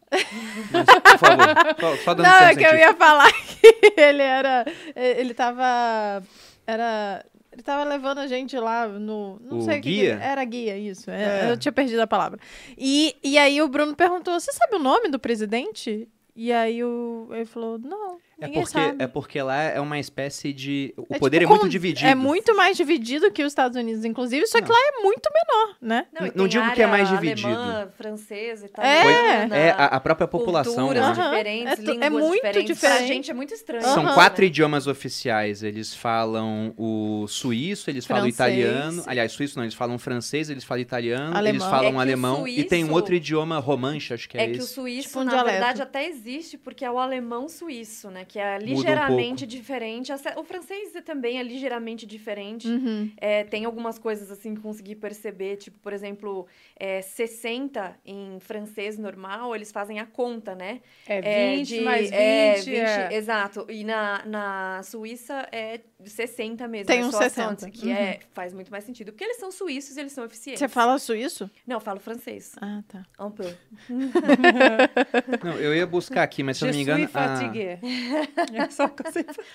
Speaker 1: Mas, por favor, só dando
Speaker 2: Não, é que eu ia falar que ele era. Ele estava era. Ele tava levando a gente lá no. Não
Speaker 1: o
Speaker 2: sei
Speaker 1: o guia?
Speaker 2: Que, era guia, isso. É, é. Eu tinha perdido a palavra. E, e aí o Bruno perguntou: Você sabe o nome do presidente? E aí o, ele falou: Não.
Speaker 1: É porque, sabe. é porque lá é uma espécie de. O é poder tipo, é muito dividido.
Speaker 2: É muito mais dividido que os Estados Unidos, inclusive, só que não. lá é muito menor, né?
Speaker 1: Não, não digo que é mais dividido.
Speaker 3: Alemã, francesa,
Speaker 2: italiana.
Speaker 1: É, é a, a própria população.
Speaker 3: Culturas né? diferentes, é, línguas é muito diferentes. Diferente. Pra gente é muito estranho.
Speaker 1: São uhum. quatro idiomas oficiais. Eles falam o suíço, eles francês. falam italiano. Aliás, suíço não, eles falam francês, eles falam italiano, alemão. eles falam é alemão. Suíço, e tem um outro idioma romanche, acho que é,
Speaker 3: é esse. É que o suíço, tipo um na verdade, até existe, porque é o alemão suíço, né? Que é ligeiramente um diferente. O francês também é ligeiramente diferente. Uhum. É, tem algumas coisas assim que consegui perceber, tipo, por exemplo, é, 60 em francês normal, eles fazem a conta, né?
Speaker 6: É 20 é, de, mais 20. É, 20 é.
Speaker 3: Exato. E na, na Suíça é 60 mesmo.
Speaker 2: Tem
Speaker 3: é
Speaker 2: uns 60.
Speaker 3: que é, uhum. é, faz muito mais sentido. Porque eles são suíços e eles são eficientes.
Speaker 2: Você fala suíço?
Speaker 3: Não, eu falo francês.
Speaker 2: Ah, tá.
Speaker 3: Um peu.
Speaker 1: não, eu ia buscar aqui, mas se eu não me engano...
Speaker 6: A... é só que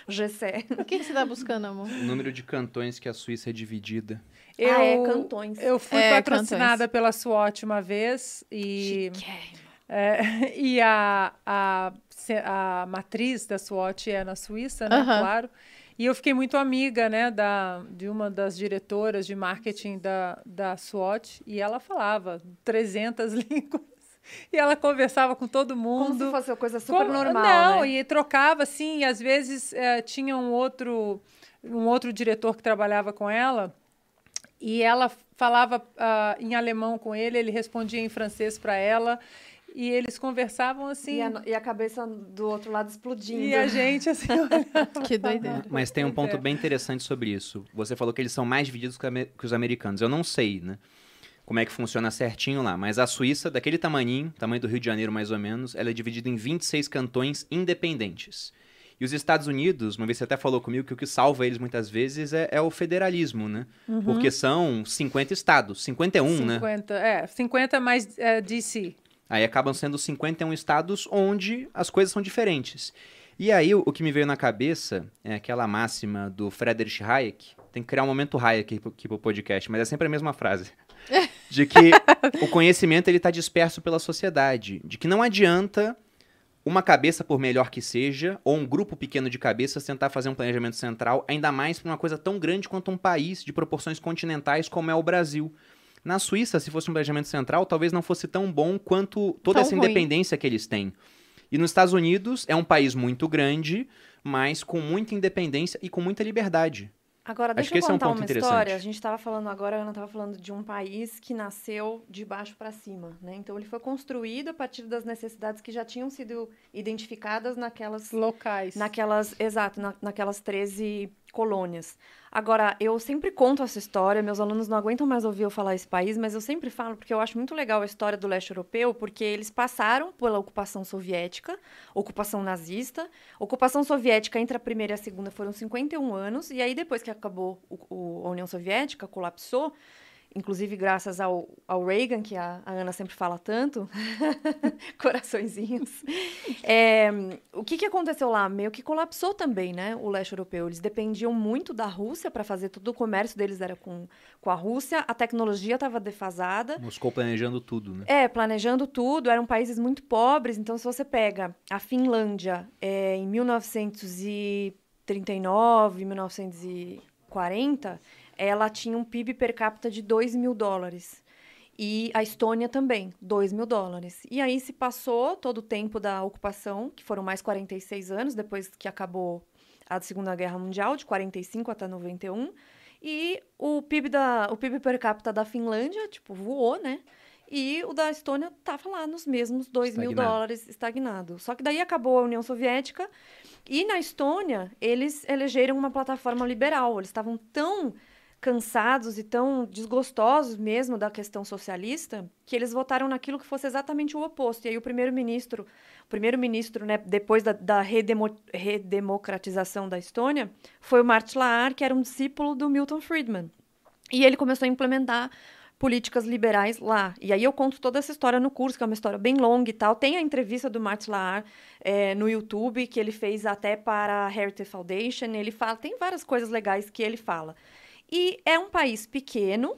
Speaker 3: Je sais.
Speaker 2: O que, que você tá buscando, amor?
Speaker 1: O número de cantões que a Suíça é dividida.
Speaker 3: Eu, ah, é, cantões.
Speaker 6: Eu fui é, patrocinada cantões. pela SWAT uma vez e... É, e a, a, a matriz da SWAT é na Suíça, né? Uh -huh. Claro. E eu fiquei muito amiga, né, da, de uma das diretoras de marketing da, da SWAT, e ela falava 300 línguas. E ela conversava com todo mundo. Como
Speaker 3: se fosse uma coisa super Como, normal,
Speaker 6: Não,
Speaker 3: né?
Speaker 6: e trocava, assim, e às vezes é, tinha um outro, um outro diretor que trabalhava com ela, e ela falava uh, em alemão com ele, ele respondia em francês para ela, e eles conversavam assim.
Speaker 3: E a, e a, cabeça do outro lado explodindo.
Speaker 6: E a gente assim.
Speaker 2: que doideira.
Speaker 1: Mas tem um ponto bem interessante sobre isso. Você falou que eles são mais divididos que os americanos. Eu não sei, né? Como é que funciona certinho lá. Mas a Suíça, daquele tamanhinho, tamanho do Rio de Janeiro mais ou menos, ela é dividida em 26 cantões independentes. E os Estados Unidos, uma vez você até falou comigo que o que salva eles muitas vezes é, é o federalismo, né? Uhum. Porque são 50 estados, 51, 50, né?
Speaker 6: 50, é, 50 mais é, DC.
Speaker 1: Aí acabam sendo 51 estados onde as coisas são diferentes. E aí o, o que me veio na cabeça é aquela máxima do Friedrich Hayek, tem que criar um momento Hayek aqui, aqui pro podcast, mas é sempre a mesma frase de que o conhecimento ele está disperso pela sociedade, de que não adianta uma cabeça, por melhor que seja, ou um grupo pequeno de cabeças tentar fazer um planejamento central, ainda mais para uma coisa tão grande quanto um país de proporções continentais como é o Brasil. Na Suíça, se fosse um planejamento central, talvez não fosse tão bom quanto toda tão essa ruim. independência que eles têm. E nos Estados Unidos é um país muito grande, mas com muita independência e com muita liberdade.
Speaker 3: Agora, deixa eu contar é um uma história. A gente estava falando agora, a Ana estava falando de um país que nasceu de baixo para cima, né? Então, ele foi construído a partir das necessidades que já tinham sido identificadas naquelas...
Speaker 6: Locais.
Speaker 3: Naquelas, exato, na, naquelas 13 colônias. Agora, eu sempre conto essa história, meus alunos não aguentam mais ouvir eu falar esse país, mas eu sempre falo porque eu acho muito legal a história do leste europeu, porque eles passaram pela ocupação soviética, ocupação nazista. Ocupação soviética entre a primeira e a segunda foram 51 anos, e aí depois que acabou o, o, a União Soviética, colapsou, inclusive graças ao, ao Reagan, que a, a Ana sempre fala tanto, coraçõezinhos. É, o que, que aconteceu lá? Meio que colapsou também, né, o leste europeu. Eles dependiam muito da Rússia para fazer todo o comércio deles era com, com a Rússia, a tecnologia estava defasada.
Speaker 1: Moscou planejando tudo, né?
Speaker 3: É, planejando tudo, eram países muito pobres, então se você pega a Finlândia é, em 1939, 1940 ela tinha um PIB per capita de 2 mil dólares. E a Estônia também, 2 mil dólares. E aí se passou todo o tempo da ocupação, que foram mais 46 anos, depois que acabou a Segunda Guerra Mundial, de 45 até 91. E o PIB, da, o PIB per capita da Finlândia, tipo, voou, né? E o da Estônia estava lá nos mesmos 2 mil dólares estagnado. Só que daí acabou a União Soviética e na Estônia eles elegeram uma plataforma liberal. Eles estavam tão cansados e tão desgostosos mesmo da questão socialista, que eles votaram naquilo que fosse exatamente o oposto. E aí o primeiro-ministro, o primeiro-ministro, né, depois da, da redemo, redemocratização da Estônia, foi o Mart Laar, que era um discípulo do Milton Friedman. E ele começou a implementar políticas liberais lá. E aí eu conto toda essa história no curso, que é uma história bem longa e tal. Tem a entrevista do Mart Laar é, no YouTube, que ele fez até para a Heritage Foundation. Ele fala, tem várias coisas legais que ele fala. E é um país pequeno,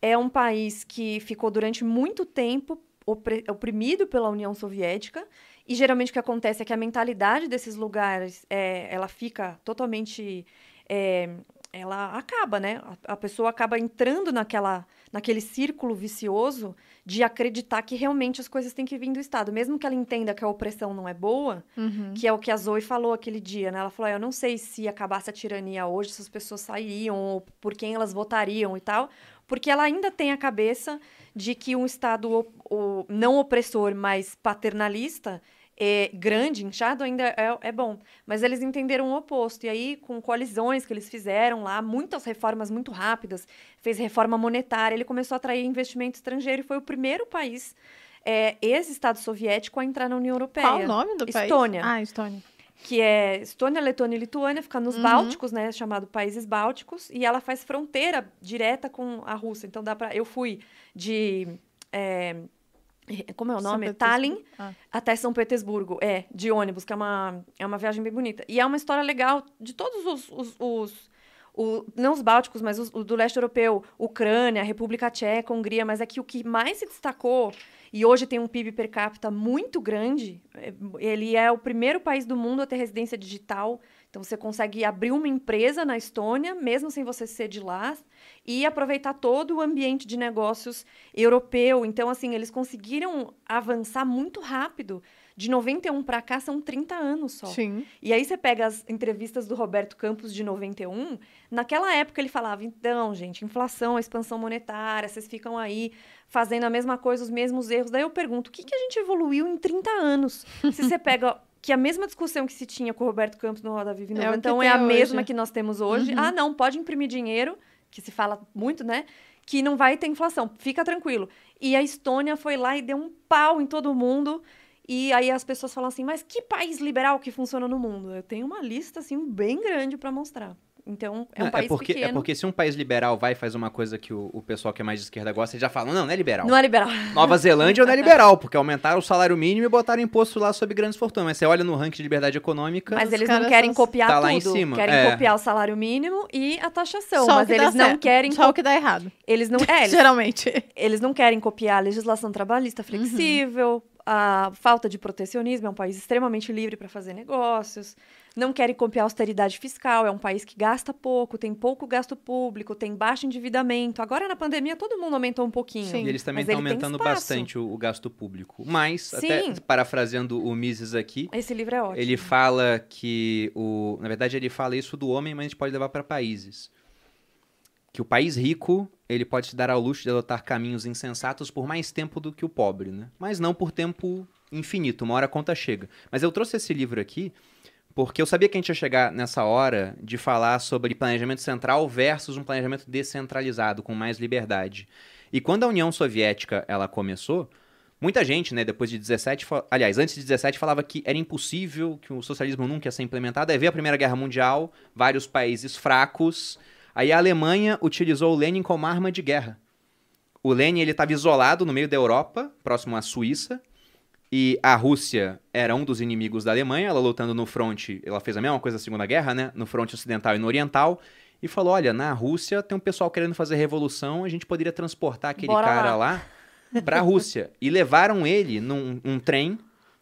Speaker 3: é um país que ficou durante muito tempo oprimido pela União Soviética. E geralmente o que acontece é que a mentalidade desses lugares é, ela fica totalmente. É, ela acaba, né? A, a pessoa acaba entrando naquela naquele círculo vicioso de acreditar que realmente as coisas têm que vir do Estado. Mesmo que ela entenda que a opressão não é boa, uhum. que é o que a Zoe falou aquele dia, né? Ela falou, eu não sei se acabasse a tirania hoje, se as pessoas sairiam, ou por quem elas votariam e tal, porque ela ainda tem a cabeça de que um Estado o, o, não opressor, mas paternalista, é, grande, inchado, ainda é, é, bom. Mas eles entenderam o oposto. E aí, com coalizões que eles fizeram lá, muitas reformas muito rápidas, fez reforma monetária, ele começou a atrair investimento estrangeiro e foi o primeiro país, é, ex-Estado soviético, a entrar na União Europeia.
Speaker 2: Qual o nome do
Speaker 3: país? Estônia.
Speaker 2: Ah, Estônia.
Speaker 3: Que é Estônia, Letônia e Lituânia, fica nos uhum. Bálticos, né? Chamado Países Bálticos. E ela faz fronteira direta com a Rússia. Então, dá para Eu fui de... É, como é o nome? Tallinn ah. até São Petersburgo. É, de ônibus, que é uma, é uma viagem bem bonita. E é uma história legal de todos os. os, os não os bálticos, mas os, do leste europeu, Ucrânia, República Tcheca, Hungria, mas é que o que mais se destacou, e hoje tem um PIB per capita muito grande, é, ele é o primeiro país do mundo a ter residência digital. Então, você consegue abrir uma empresa na Estônia, mesmo sem você ser de lá e aproveitar todo o ambiente de negócios europeu. Então, assim, eles conseguiram avançar muito rápido. De 91 para cá são 30 anos só.
Speaker 2: Sim.
Speaker 3: E aí você pega as entrevistas do Roberto Campos de 91, naquela época ele falava: "Então, gente, inflação, expansão monetária, vocês ficam aí fazendo a mesma coisa, os mesmos erros". Daí eu pergunto: "O que que a gente evoluiu em 30 anos?". Se você pega que a mesma discussão que se tinha com o Roberto Campos no Roda Viva é, então é a hoje. mesma que nós temos hoje. Uhum. Ah, não, pode imprimir dinheiro, que se fala muito, né? que não vai ter inflação, fica tranquilo. E a Estônia foi lá e deu um pau em todo mundo. E aí as pessoas falam assim: "Mas que país liberal que funciona no mundo?". Eu tenho uma lista assim bem grande para mostrar. Então, é um
Speaker 1: Não,
Speaker 3: país
Speaker 1: é porque,
Speaker 3: pequeno.
Speaker 1: É porque se um país liberal vai e faz uma coisa que o, o pessoal que é mais de esquerda gosta, eles já falam, não, não é liberal.
Speaker 3: Não é liberal.
Speaker 1: Nova Zelândia não é liberal, porque aumentaram o salário mínimo e botaram imposto lá sobre grandes fortunas. Mas você olha no ranking de liberdade econômica,
Speaker 3: Mas eles não querem
Speaker 2: são-
Speaker 3: copiar
Speaker 1: Tá
Speaker 3: tudo.
Speaker 1: lá em cima,
Speaker 3: Querem
Speaker 1: é.
Speaker 3: copiar o salário mínimo e a taxação.
Speaker 2: Só o
Speaker 3: mas
Speaker 2: que dá
Speaker 3: eles não
Speaker 2: certo.
Speaker 3: querem
Speaker 2: Só o que dá errado.
Speaker 3: eles não é, eles,
Speaker 2: Geralmente.
Speaker 3: eles não querem copiar a legislação trabalhista flexível, a falta de protecionismo, é um país extremamente livre para fazer negócios. Não querem copiar a austeridade fiscal, é um país que gasta pouco, tem pouco gasto público, tem baixo endividamento. Agora na pandemia todo mundo aumentou um pouquinho.
Speaker 2: Sim.
Speaker 1: E eles também estão
Speaker 3: ele
Speaker 1: aumentando bastante o, o gasto público. Mas,
Speaker 3: Sim.
Speaker 1: até parafraseando o Mises aqui,
Speaker 3: Esse livro é ótimo.
Speaker 1: ele fala que o. Na verdade, ele fala isso do homem, mas a gente pode levar para países. Que o país rico, ele pode se dar ao luxo de adotar caminhos insensatos por mais tempo do que o pobre, né? Mas não por tempo infinito, uma hora a conta chega. Mas eu trouxe esse livro aqui porque eu sabia que a gente ia chegar nessa hora de falar sobre planejamento central versus um planejamento descentralizado, com mais liberdade. E quando a União Soviética ela começou, muita gente, né, depois de 17, fa- aliás, antes de 17 falava que era impossível, que o socialismo nunca ia ser implementado. Aí veio a Primeira Guerra Mundial, vários países fracos. Aí a Alemanha utilizou o Lenin como arma de guerra. O Lenin ele estava isolado no meio da Europa, próximo à Suíça, e a Rússia era um dos inimigos da Alemanha, ela lutando no fronte, ela fez a mesma coisa na Segunda Guerra, né? No fronte ocidental e no oriental, e falou: olha, na Rússia tem um pessoal querendo fazer revolução, a gente poderia transportar aquele
Speaker 3: Bora
Speaker 1: cara
Speaker 3: lá."
Speaker 1: lá para a Rússia. E levaram ele num um trem,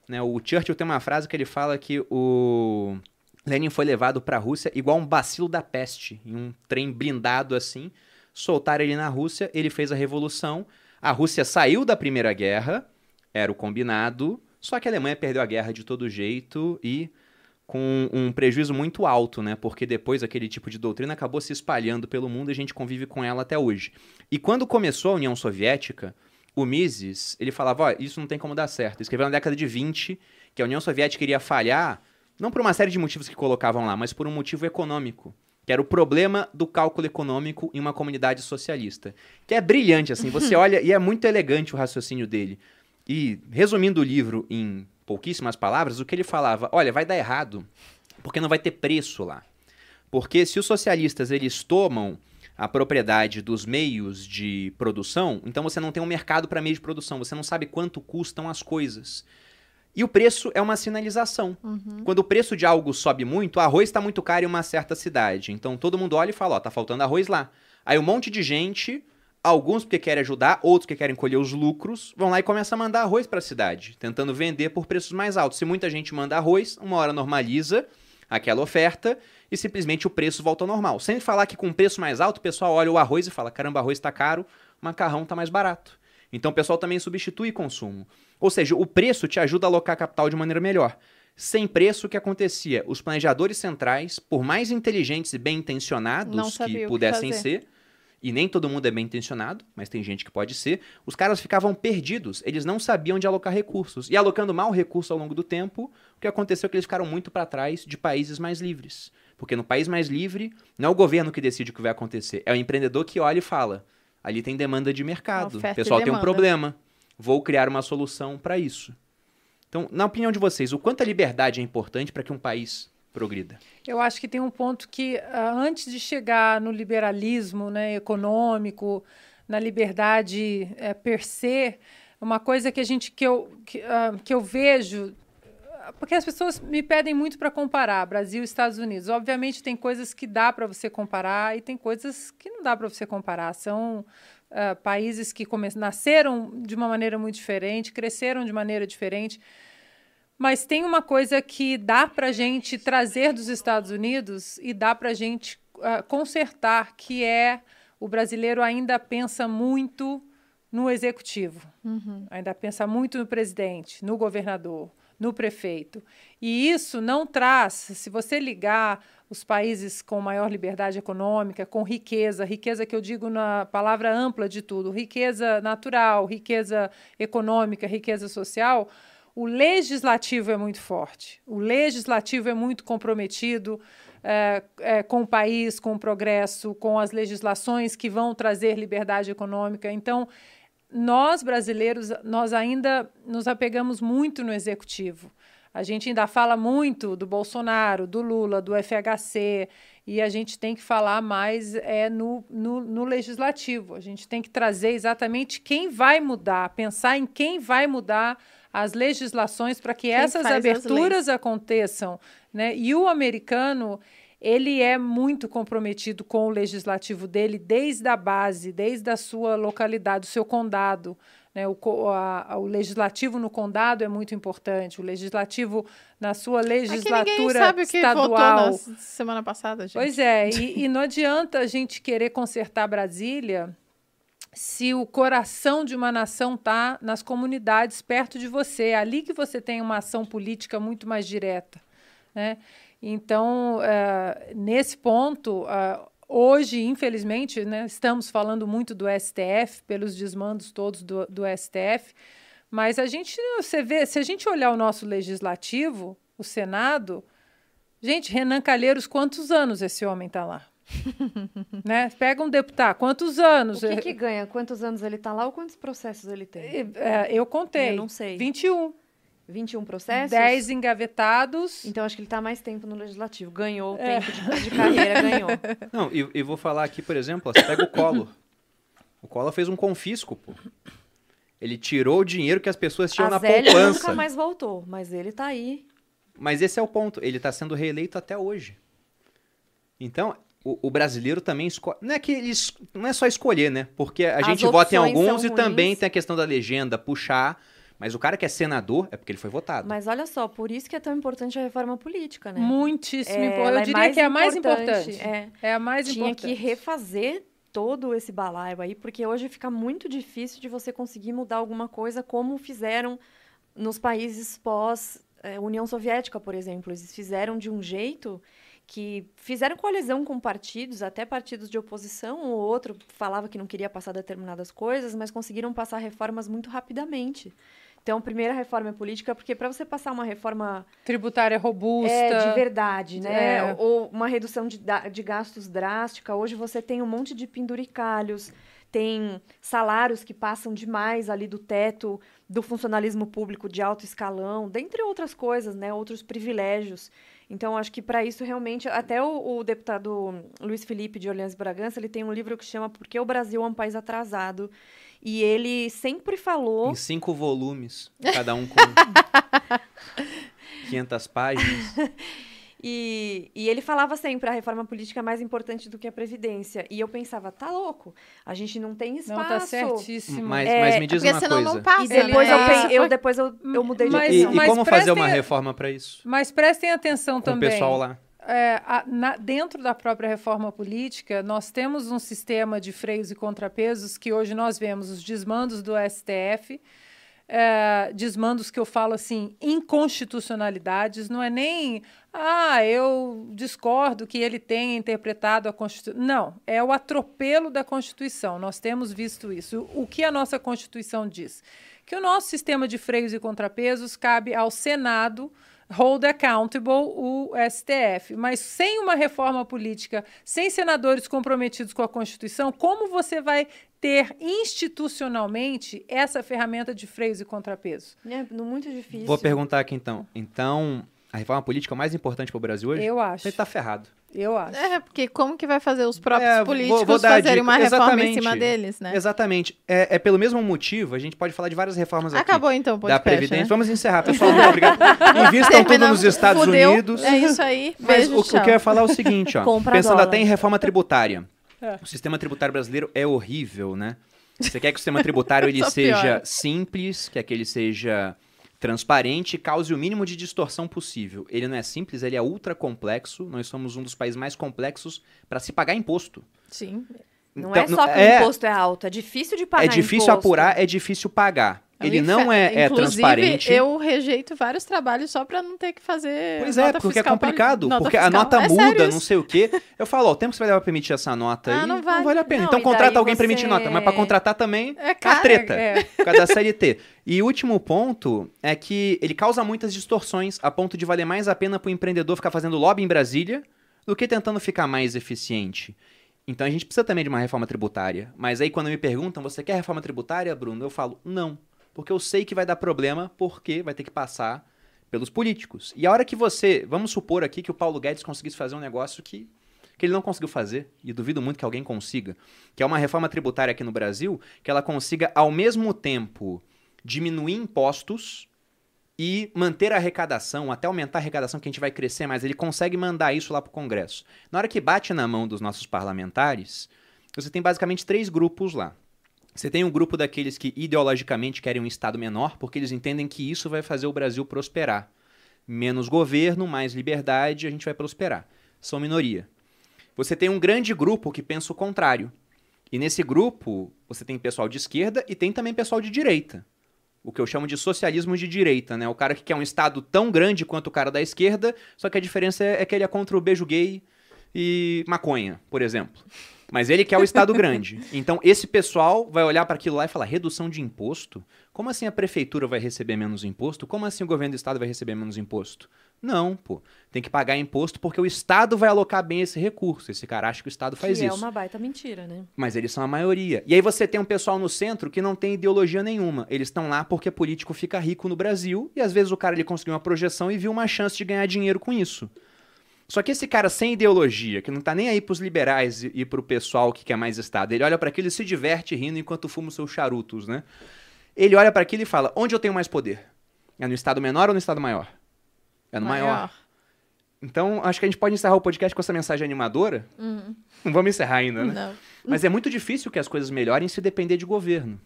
Speaker 1: né? O Churchill tem uma frase que ele fala que o Lenin foi levado para a Rússia igual um bacilo da peste, em um trem blindado assim. Soltaram ele na Rússia, ele fez a revolução. A Rússia saiu da Primeira Guerra, era o combinado, só que a Alemanha perdeu a guerra de todo jeito e com um prejuízo muito alto, né? Porque depois aquele tipo de doutrina acabou se espalhando pelo mundo e a gente convive com ela até hoje. E quando começou a União Soviética, o Mises, ele falava, ó, isso não tem como dar certo. Escreveu na década de 20 que a União Soviética iria falhar, não por uma série de motivos que colocavam lá, mas por um motivo econômico. Que era o problema do cálculo econômico em uma comunidade socialista. Que é brilhante, assim. Você olha e é muito elegante o raciocínio dele. E, resumindo o livro em pouquíssimas palavras, o que ele falava, olha, vai dar errado, porque não vai ter preço lá. Porque se os socialistas eles tomam a propriedade dos meios de produção, então você não tem um mercado para meio de produção, você não sabe quanto custam as coisas. E o preço é uma sinalização. Quando o preço de algo sobe muito, o arroz está muito caro em uma certa cidade. Então todo mundo olha e fala, ó, tá faltando arroz lá. Aí um monte de gente, alguns porque querem ajudar, outros que querem colher os lucros, vão lá e começam a mandar arroz para a cidade, tentando vender por preços mais altos. Se muita gente manda arroz, uma hora normaliza aquela oferta e simplesmente o preço volta ao normal. Sem falar que com preço mais alto, o pessoal olha o arroz e fala: caramba, arroz está caro, macarrão está mais barato. Então o pessoal também substitui consumo. Ou seja, o preço te ajuda a alocar capital de maneira melhor. Sem preço, o que acontecia? Os planejadores centrais, por mais inteligentes e bem intencionados que
Speaker 2: que
Speaker 1: pudessem
Speaker 2: fazer.
Speaker 1: ser, e nem todo mundo é bem intencionado, mas tem gente que pode ser, os caras ficavam perdidos, eles não sabiam de alocar recursos. E alocando mal recurso ao longo do tempo, o que aconteceu é que eles ficaram muito para trás de países mais livres. Porque no país mais livre, não é o governo que decide o que vai acontecer, é o empreendedor que olha e fala: ali tem demanda de mercado, o pessoal tem um problema, vou criar uma solução para isso. Então, na opinião de vocês, o quanto a liberdade é importante para que um país progrida?
Speaker 6: Eu acho que tem um ponto que, ah, antes de chegar no liberalismo né, econômico, na liberdade eh, per se, uma coisa que a gente que eu, que, ah, que eu vejo. Porque as pessoas me pedem muito para comparar Brasil e Estados Unidos. Obviamente, tem coisas que dá para você comparar e tem coisas que não dá para você comparar. São ah, países que nasceram de uma maneira muito diferente, cresceram de maneira diferente. Mas tem uma coisa que dá para a gente trazer dos Estados Unidos e dá para a gente ah, consertar, que é o brasileiro ainda pensa muito no executivo, ainda pensa muito no presidente, no governador, no prefeito. E isso não traz, se você ligar os países com maior liberdade econômica, com riqueza, riqueza que eu digo na palavra ampla de tudo, riqueza natural, riqueza econômica, riqueza social, o legislativo é muito forte. O legislativo é muito comprometido é, é, com o país, com o progresso, com as legislações que vão trazer liberdade econômica. Então, nós brasileiros, nós ainda nos apegamos muito no executivo. A gente ainda fala muito do Bolsonaro, do Lula, do FHC, e a gente tem que falar mais é, no, no, no, legislativo. A gente tem que trazer exatamente quem vai mudar, pensar em quem vai mudar as legislações para que quem essas aberturas aconteçam. Né? E o americano ele é muito comprometido com o legislativo dele desde a base, desde a sua localidade, o seu condado. Né? O, a, o legislativo no condado é muito importante. O legislativo na sua legislatura é que sabe o que estadual.
Speaker 2: Votou na semana passada, gente.
Speaker 6: Pois é, e, e não adianta a gente querer consertar Brasília se o coração de uma nação está nas comunidades perto de você. É ali que você tem uma ação política muito mais direta. Né? Então, uh, nesse ponto, uh, hoje, infelizmente, né, estamos falando muito do STF, pelos desmandos todos do, do STF, mas a gente, você vê, se a gente olhar o nosso legislativo, o Senado, gente, Renan Calheiros, quantos anos esse homem está lá? né? Pega um deputado, quantos anos?
Speaker 3: O que, que ganha? Quantos anos ele está lá ou quantos processos ele tem?
Speaker 6: É, eu contei.
Speaker 3: Eu não sei.
Speaker 6: 21.
Speaker 3: 21 processos?
Speaker 6: 10 engavetados.
Speaker 3: Então acho que ele está mais tempo no legislativo. Ganhou é. tempo de, de, carreira, ganhou.
Speaker 1: Não, e, e vou falar aqui, por exemplo, você pega o Collor. O Collor fez um confisco, pô. Ele tirou o dinheiro que as pessoas tinham
Speaker 3: a
Speaker 1: na
Speaker 3: Zélia
Speaker 1: poupança.
Speaker 3: nunca mais voltou, mas ele está aí.
Speaker 1: Mas esse é o ponto. Ele está sendo reeleito até hoje. Então, o, o brasileiro também escolhe. Não é que eles. Não é só escolher, né? Porque a
Speaker 3: As
Speaker 1: gente vota em alguns e
Speaker 3: ruins.
Speaker 1: também tem a questão da legenda, puxar. Mas o cara que é senador é porque ele foi votado.
Speaker 3: Mas olha só, por isso que é tão importante a reforma política, né?
Speaker 6: Muitíssimo é, importante. Eu é diria é que é a mais importante. É, é a mais
Speaker 3: Tinha
Speaker 6: importante.
Speaker 3: Tinha que refazer todo esse balaio aí, porque hoje fica muito difícil de você conseguir mudar alguma coisa como fizeram nos países pós é, União Soviética, por exemplo. Eles fizeram de um jeito que fizeram coalizão com partidos, até partidos de oposição, um ou outro falava que não queria passar determinadas coisas, mas conseguiram passar reformas muito rapidamente. Então, primeira reforma é política, porque para você passar uma reforma
Speaker 6: tributária robusta,
Speaker 3: é, de verdade, né? É. Ou uma redução de, de gastos drástica, hoje você tem um monte de penduricalhos, tem salários que passam demais ali do teto do funcionalismo público de alto escalão, dentre outras coisas, né? Outros privilégios. Então, acho que para isso realmente, até o, o, deputado Luiz Felipe de Orleans Bragança, ele tem um livro que chama Por que o Brasil é um país atrasado? E ele sempre falou.
Speaker 1: Em cinco volumes, cada um com 500 páginas.
Speaker 3: E, e, ele falava sempre a reforma política é mais importante do que a previdência. E eu pensava, tá louco, a gente não tem espaço.
Speaker 6: Não, tá certíssimo.
Speaker 1: Mas, é, mas me diz uma coisa.
Speaker 2: Não passa,
Speaker 3: e depois,
Speaker 2: né?
Speaker 3: eu, eu, depois eu, eu mudei de
Speaker 1: mas, opinião. E, e como fazer uma reforma para isso?
Speaker 6: Mas prestem atenção
Speaker 1: com
Speaker 6: também.
Speaker 1: o pessoal lá.
Speaker 6: É, a, na, dentro da própria reforma política, nós temos um sistema de freios e contrapesos que hoje nós vemos os desmandos do STF, é, desmandos que eu falo assim, inconstitucionalidades, não é nem, ah, eu discordo que ele tenha interpretado a Constituição. Não, é o atropelo da Constituição. Nós temos visto isso. O que a nossa Constituição diz? Que o nosso sistema de freios e contrapesos cabe ao Senado hold accountable o STF. Mas sem uma reforma política, sem senadores comprometidos com a Constituição, como você vai ter institucionalmente essa ferramenta de freios e contrapesos?
Speaker 3: É muito difícil.
Speaker 1: Vou perguntar aqui então. Então, a reforma política mais importante para o Brasil hoje?
Speaker 6: Eu acho.
Speaker 1: Ele está ferrado.
Speaker 6: Eu acho.
Speaker 2: É, porque como que vai fazer os próprios é, políticos vou, vou fazerem uma reforma
Speaker 1: Exatamente.
Speaker 2: em cima deles, né?
Speaker 1: Exatamente. É, é, pelo mesmo motivo, a gente pode falar de várias reformas
Speaker 2: Acabou
Speaker 1: aqui.
Speaker 2: então o
Speaker 1: podcast, Da Previdência.
Speaker 2: Né?
Speaker 1: Vamos encerrar, pessoal. Muito obrigado. Invistam tudo nos Estados
Speaker 2: Fudeu.
Speaker 1: Unidos.
Speaker 2: É isso aí.
Speaker 1: Mas
Speaker 2: Beijo,
Speaker 1: o, o, que eu ia falar é o seguinte, ó.
Speaker 3: Compra
Speaker 1: pensando
Speaker 3: dólar.
Speaker 1: até em reforma tributária. É. O sistema tributário brasileiro é horrível, né? Você quer que o sistema tributário ele seja
Speaker 2: pior.
Speaker 1: simples, quer que ele seja transparente e cause o mínimo de distorção possível. Ele não é simples, ele é ultra complexo. Nós somos um dos países mais complexos para se pagar imposto.
Speaker 2: Sim.
Speaker 3: Não
Speaker 1: Então,
Speaker 3: é só que
Speaker 1: é-
Speaker 3: o imposto é alto, é difícil de pagar
Speaker 1: é difícil
Speaker 3: imposto.
Speaker 1: apurar, é difícil pagar. Ele não é, é transparente.
Speaker 2: eu rejeito vários trabalhos só pra não ter que fazer
Speaker 1: Pois é, porque é
Speaker 2: pra-
Speaker 1: complicado.
Speaker 2: nota
Speaker 1: porque a
Speaker 2: fiscal.
Speaker 1: nota
Speaker 2: É
Speaker 1: muda, não sei o quê. Eu falo, ó, o tempo que você vai levar pra emitir essa nota
Speaker 2: Ah,
Speaker 1: aí,
Speaker 2: não
Speaker 1: não
Speaker 2: vale.
Speaker 1: vale, a pena.
Speaker 3: Não,
Speaker 1: então contrata alguém pra
Speaker 3: você-
Speaker 1: emitir nota. Mas pra contratar também,
Speaker 2: É
Speaker 1: a
Speaker 2: caro.
Speaker 1: treta.
Speaker 6: É.
Speaker 1: Por causa da CLT. E o último ponto é que ele causa muitas distorções, a ponto de valer mais a pena pro empreendedor ficar fazendo lobby em Brasília do que tentando ficar mais eficiente. Então a gente precisa também de uma reforma tributária. Mas aí quando me perguntam, você quer reforma tributária, Bruno? Eu falo, não. Porque eu sei que vai dar problema, porque vai ter que passar pelos políticos. E a hora que você. Vamos supor aqui que o Paulo Guedes conseguisse fazer um negócio que, que ele não conseguiu fazer, e duvido muito que alguém consiga, que é uma reforma tributária aqui no Brasil, que ela consiga, ao mesmo tempo, diminuir impostos e manter a arrecadação, até aumentar a arrecadação, que a gente vai crescer mais. Ele consegue mandar isso lá para o Congresso. Na hora que bate na mão dos nossos parlamentares, você tem basicamente três grupos lá. Você tem um grupo daqueles que ideologicamente querem um Estado menor, porque eles entendem que isso vai fazer o Brasil prosperar. Menos governo, mais liberdade, a gente vai prosperar. São minoria. Você tem um grande grupo que pensa o contrário. E nesse grupo, você tem pessoal de esquerda e tem também pessoal de direita. O que eu chamo de socialismo de direita, né? O cara que quer um Estado tão grande quanto o cara da esquerda, só que a diferença é que ele é contra o beijo gay e maconha, por exemplo. Mas ele quer o Estado grande. Então, esse pessoal vai olhar para aquilo lá e falar: redução de imposto? Como assim a prefeitura vai receber menos imposto? Como assim o governo do Estado vai receber menos imposto? Não, pô. Tem que pagar imposto porque o Estado vai alocar bem esse recurso. Esse cara acha que o Estado faz
Speaker 3: que
Speaker 1: isso.
Speaker 3: é uma baita mentira, né?
Speaker 1: Mas eles são a maioria. E aí você tem um pessoal no centro que não tem ideologia nenhuma. Eles estão lá porque político fica rico no Brasil e às vezes o cara ele conseguiu uma projeção e viu uma chance de ganhar dinheiro com isso. Só que esse cara sem ideologia, que não tá nem aí pros liberais e, e pro pessoal que quer mais Estado, ele olha para aquilo e se diverte rindo enquanto fuma os seus charutos, né? Ele olha para aquilo e fala: onde eu tenho mais poder? É no Estado menor ou no Estado maior? É no maior. maior. Então, acho que a gente pode encerrar o podcast com essa mensagem animadora. Uhum. Não vamos encerrar ainda, né? Não. Mas é muito difícil que as coisas melhorem se depender de governo.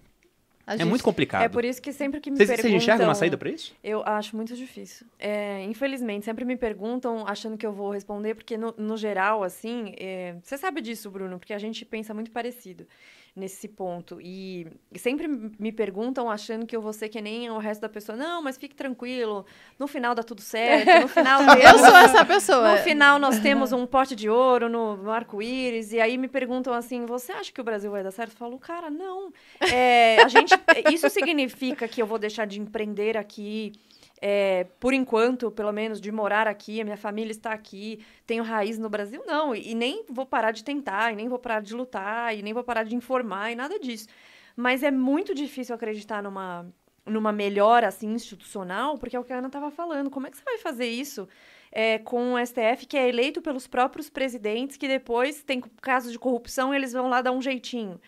Speaker 1: A é gente... muito complicado.
Speaker 3: É por isso que sempre que me
Speaker 1: Vocês,
Speaker 3: perguntam...
Speaker 1: Vocês enxergam uma saída para isso?
Speaker 3: Eu acho muito difícil. É, infelizmente, sempre me perguntam achando que eu vou responder, porque no, no geral, assim... É... Você sabe disso, Bruno, porque a gente pensa muito parecido nesse ponto. E, e, sempre me perguntam achando que eu vou ser que nem o resto da pessoa. Não, mas fique tranquilo. No final dá tudo certo. No final.
Speaker 2: eu sou essa pessoa.
Speaker 3: No final nós temos um pote de ouro no, no arco-íris. E aí me perguntam assim: você acha que o Brasil vai dar certo? Eu falo, cara, não. É, a gente, isso significa que eu vou deixar de empreender aqui é, por enquanto, pelo menos, de morar aqui, a minha família está aqui, tenho raiz no Brasil, não. E, e, nem vou parar de tentar, e nem vou parar de lutar, e nem vou parar de informar, e nada disso. Mas é muito difícil acreditar numa, numa melhora assim, institucional, porque é o que a Ana estava falando. Como é que você vai fazer isso é, com o STF, que é eleito pelos próprios presidentes, que depois tem casos de corrupção eles vão lá dar um jeitinho?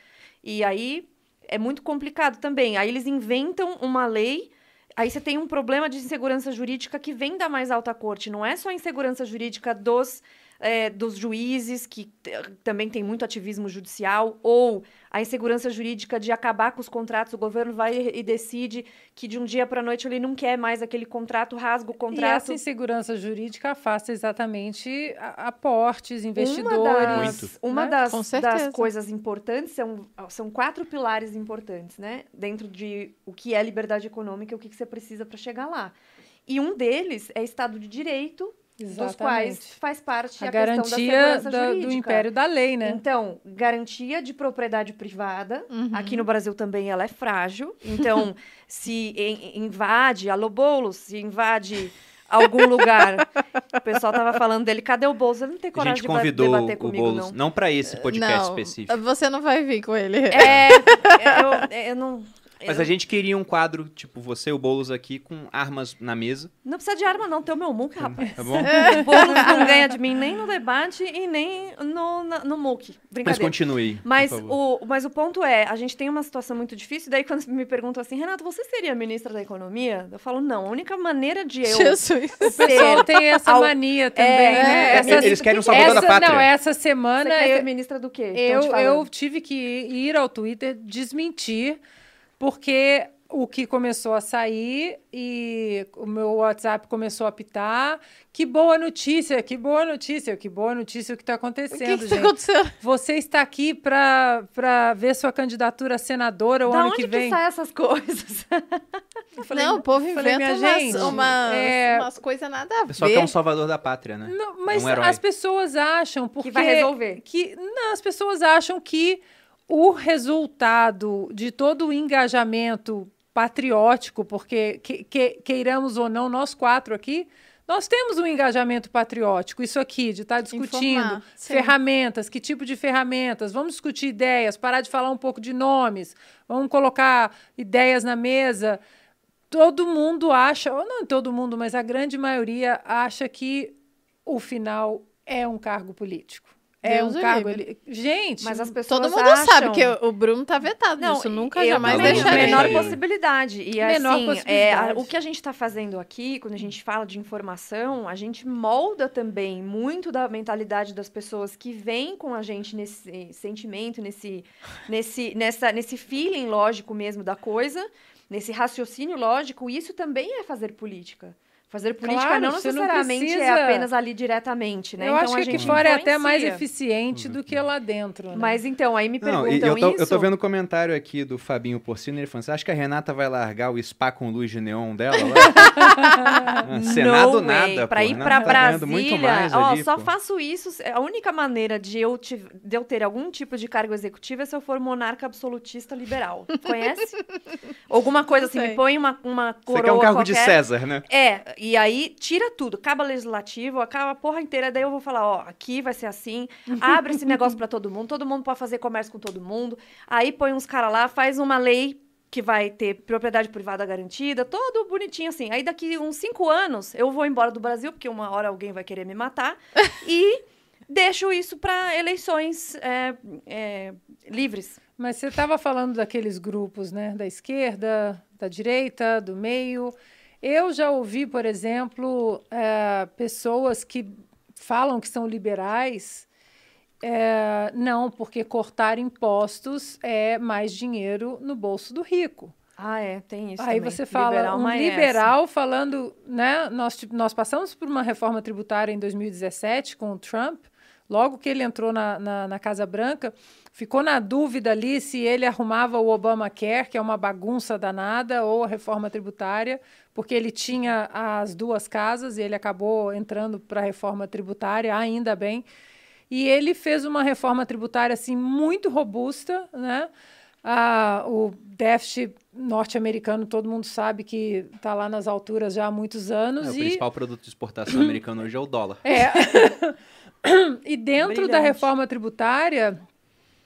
Speaker 3: E aí é muito complicado também. Aí eles inventam uma lei Aí você tem um problema de insegurança jurídica que vem da mais alta corte. Não é só a insegurança jurídica dos, é, dos juízes, que também tem muito ativismo judicial, ou a insegurança jurídica de acabar com os contratos. O governo vai e decide que de um dia para a noite ele não quer mais aquele contrato, rasga o contrato. E
Speaker 6: essa insegurança jurídica afasta exatamente aportes, investidores.
Speaker 3: Uma das, uma né? das, das coisas importantes são, são quatro pilares importantes, né? Dentro de o que é liberdade econômica e o que, que você precisa para chegar lá. E um deles é Estado de Direito, Exatamente. dos quais faz parte a, a garantia da,
Speaker 6: do império da lei, né?
Speaker 3: Então, garantia de propriedade privada. Uhum. Aqui no Brasil também ela é frágil. Então, se invade, alô Boulos, se invade algum lugar. o pessoal tava falando dele, cadê o Boulos? Eu não tenho coragem
Speaker 1: de debater
Speaker 3: comigo,
Speaker 1: Boulos,
Speaker 3: não.
Speaker 1: Não para esse podcast
Speaker 2: não,
Speaker 1: específico.
Speaker 2: Você não vai vir com ele.
Speaker 3: É, eu, eu não...
Speaker 1: Mas eu... a gente queria um quadro, tipo, você e o Boulos aqui, com armas na mesa.
Speaker 3: Não precisa de arma, não. Tem o meu muque, hum, rapaz.
Speaker 1: Tá bom?
Speaker 3: o Boulos não ganha de mim nem no debate e nem no, no muque. Brincadeira.
Speaker 1: Mas continue,
Speaker 3: mas o, mas o ponto é, a gente tem uma situação muito difícil. Daí, quando me perguntam assim, Renato, você seria ministra da Economia? Eu falo, não. A única maneira de eu
Speaker 2: Jesus.
Speaker 6: O pessoal tem essa ao... mania também, é, né?
Speaker 1: Essa, Eles querem um salvador
Speaker 6: essa,
Speaker 1: da pátria.
Speaker 6: Não, essa semana...
Speaker 3: Você quer eu, ser ministra do quê?
Speaker 6: Eu, eu tive que ir ao Twitter desmentir, porque o que começou a sair e o meu WhatsApp começou a pitar. Que boa notícia, que boa notícia, que boa notícia o que está acontecendo, o que, que tá acontecendo? Você está aqui para ver sua candidatura a senadora o
Speaker 3: da
Speaker 6: ano que vem.
Speaker 3: Que sai essas coisas?
Speaker 2: Falei, não, o povo inventa falei, umas, gente, umas, é... umas coisas nada a ver.
Speaker 1: Pessoal que é um salvador da pátria, né?
Speaker 6: Não, mas é um as pessoas acham porque
Speaker 3: que vai resolver.
Speaker 6: Que não, as pessoas acham que o resultado de todo o engajamento patriótico, porque que, que, queiramos ou não, nós quatro aqui, Nós temos um engajamento patriótico, isso aqui, de estar tá discutindo
Speaker 2: Informar,
Speaker 6: ferramentas, que tipo de ferramentas, vamos discutir ideias, parar de falar um pouco de nomes, vamos colocar ideias na mesa. Todo mundo acha, ou não todo mundo, mas a grande maioria acha que o final é um cargo político. É
Speaker 2: Deus
Speaker 6: um cargo ali. Gente,
Speaker 3: Mas as pessoas
Speaker 2: Todo mundo
Speaker 3: acham...
Speaker 2: sabe que o Bruno tá vetado
Speaker 3: Não,
Speaker 2: nisso. Nunca,
Speaker 3: eu
Speaker 2: jamais deixaria.
Speaker 3: menor possibilidade. E
Speaker 6: Menor
Speaker 3: assim,
Speaker 6: possibilidade.
Speaker 3: É, a- o que a gente está fazendo aqui, quando a gente fala de informação, a gente molda também muito da mentalidade das pessoas que vêm com a gente nesse sentimento, nesse, nesse, nessa, nesse feeling lógico mesmo da coisa, nesse raciocínio lógico. Isso também é fazer política. Fazer política
Speaker 6: Claro,
Speaker 3: não
Speaker 6: você não
Speaker 3: necessariamente é
Speaker 6: precisa-
Speaker 3: apenas ali diretamente, né?
Speaker 6: eu
Speaker 3: então
Speaker 6: acho
Speaker 3: a
Speaker 6: que aqui
Speaker 3: gente
Speaker 6: fora é até mais eficiente do que lá dentro. Né?
Speaker 3: Mas então, aí me
Speaker 1: Não,
Speaker 3: perguntam
Speaker 1: e eu tô,
Speaker 3: isso.
Speaker 1: eu tô vendo o comentário aqui do Fabinho Porcino, ele falando, você acha que a Renata vai largar o spa com luz de neon dela lá? Ah, Senado nada,
Speaker 3: Pra
Speaker 1: pô,
Speaker 3: ir
Speaker 1: Renata
Speaker 3: pra
Speaker 1: tá
Speaker 3: Brasília, ó,
Speaker 1: ali,
Speaker 3: só
Speaker 1: pô.
Speaker 3: faço isso. A única maneira de eu, tiv- de eu ter algum tipo de cargo executivo é se eu for monarca absolutista liberal. Conhece? Alguma coisa assim, me põe uma, uma
Speaker 1: Você
Speaker 3: coroa
Speaker 1: quer um cargo de
Speaker 3: qualquer.
Speaker 1: César, né?
Speaker 3: É, e aí tira tudo, acaba legislativo, acaba a porra inteira, daí eu vou falar, ó, aqui vai ser assim, abre esse negócio pra todo mundo, todo mundo pode fazer comércio com todo mundo, aí põe uns caras lá, faz uma lei que vai ter propriedade privada garantida, todo bonitinho assim. Aí daqui uns cinco anos eu vou embora do Brasil, porque uma hora alguém vai querer me matar, e deixo isso pra eleições é, é, livres.
Speaker 6: Mas você estava falando daqueles grupos, né? Da esquerda, da direita, do meio. Eu já ouvi, por exemplo, eh, pessoas que falam que são liberais. eh, não, porque cortar impostos é mais dinheiro no bolso do rico.
Speaker 3: Ah, é, tem isso
Speaker 6: Aí
Speaker 3: também.
Speaker 6: você fala,
Speaker 3: Liberal
Speaker 6: um liberal falando, né? Nós, nós passamos por uma reforma tributária em 2017 com o Trump, logo que ele entrou na, na, na Casa Branca, ficou na dúvida ali se ele arrumava o Obamacare, que é uma bagunça danada, ou a reforma tributária, porque ele tinha as duas casas e ele acabou entrando para a reforma tributária, ainda bem. E ele fez uma reforma tributária assim muito robusta, né? Ah, o déficit norte-americano, todo mundo sabe que está lá nas alturas já há muitos anos.
Speaker 1: É, o
Speaker 6: e
Speaker 1: principal produto de exportação americano hoje é o dólar.
Speaker 6: é. e dentro da
Speaker 3: Brilhante.
Speaker 6: reforma tributária,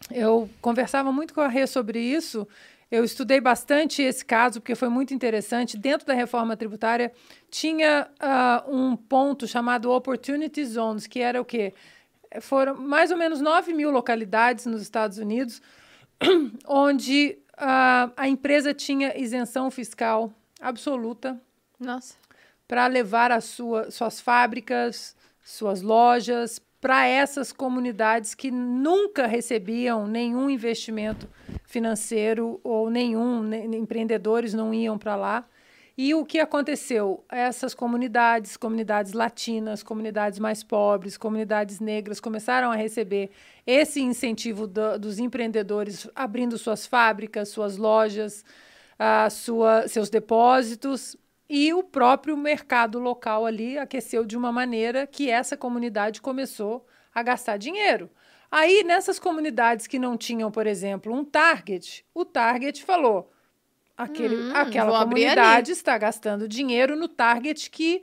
Speaker 6: eu conversava muito com a Rê sobre isso. Eu estudei bastante esse caso, porque foi muito interessante. Dentro da reforma tributária, tinha ah, um ponto chamado Opportunity Zones, que era o quê? Foram mais ou menos 9 mil localidades nos Estados Unidos, onde ah, a empresa tinha isenção fiscal absoluta
Speaker 2: Nossa.
Speaker 6: para levar as sua, suas fábricas, suas lojas para essas comunidades que nunca recebiam nenhum investimento financeiro ou nenhum ne- empreendedores não iam para lá. E o que aconteceu? Essas comunidades, comunidades latinas, comunidades mais pobres, comunidades negras, começaram a receber esse incentivo do- dos empreendedores abrindo suas fábricas, suas lojas, a sua, seus depósitos e o próprio mercado local ali aqueceu de uma maneira que essa comunidade começou a gastar dinheiro. Aí, nessas comunidades que não tinham, por exemplo, um target, o target falou: aquele,
Speaker 2: Hum,
Speaker 6: aquela comunidade está gastando dinheiro no target que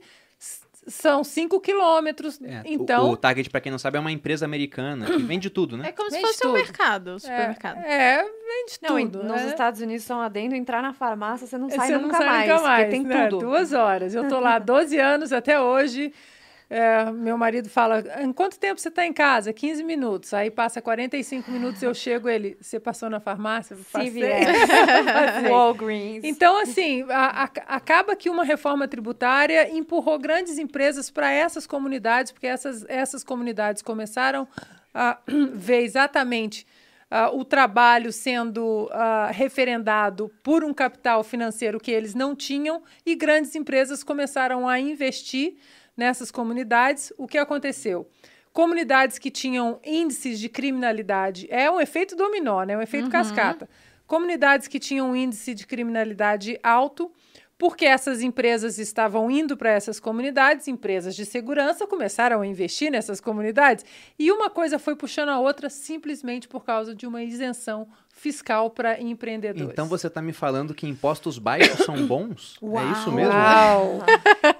Speaker 6: são 5 quilômetros.
Speaker 1: É, o-
Speaker 6: então,
Speaker 1: o, Target, pra quem não sabe, é uma empresa americana que vende tudo, né?
Speaker 2: É como se
Speaker 6: Vende
Speaker 2: fosse um
Speaker 6: tudo.
Speaker 2: mercado, um
Speaker 6: é,
Speaker 2: supermercado.
Speaker 6: é, vende
Speaker 3: Não,
Speaker 6: tudo.
Speaker 3: nos
Speaker 6: né?
Speaker 3: Estados Unidos são adendo, entrar na farmácia, você não sai
Speaker 6: Você
Speaker 3: nunca
Speaker 6: não sai
Speaker 3: mais,
Speaker 6: nunca mais,
Speaker 3: porque tem
Speaker 6: né?
Speaker 3: tudo.
Speaker 6: Duas horas. Eu tô lá há 12 anos até hoje. É, meu marido fala: em quanto tempo você está em casa? 15 minutos. Aí passa 45 minutos, eu chego, ele, você passou na farmácia? Passei.
Speaker 3: Walgreens.
Speaker 6: Então, assim, a- a- acaba que uma reforma tributária empurrou grandes empresas para essas comunidades, porque essas, essas comunidades começaram a ver exatamente ah, o trabalho sendo ah, referendado por um capital financeiro que eles não tinham e grandes empresas começaram a investir nessas comunidades. O que aconteceu? Comunidades que tinham índices de criminalidade, é um efeito dominó, né? um efeito cascata. Comunidades que tinham um índice de criminalidade alto, porque essas empresas estavam indo para essas comunidades, empresas de segurança começaram a investir nessas comunidades, e uma coisa foi puxando a outra simplesmente por causa de uma isenção fiscal para empreendedores.
Speaker 1: Então você está me falando que impostos baixos são bons? É isso mesmo?
Speaker 6: Uau.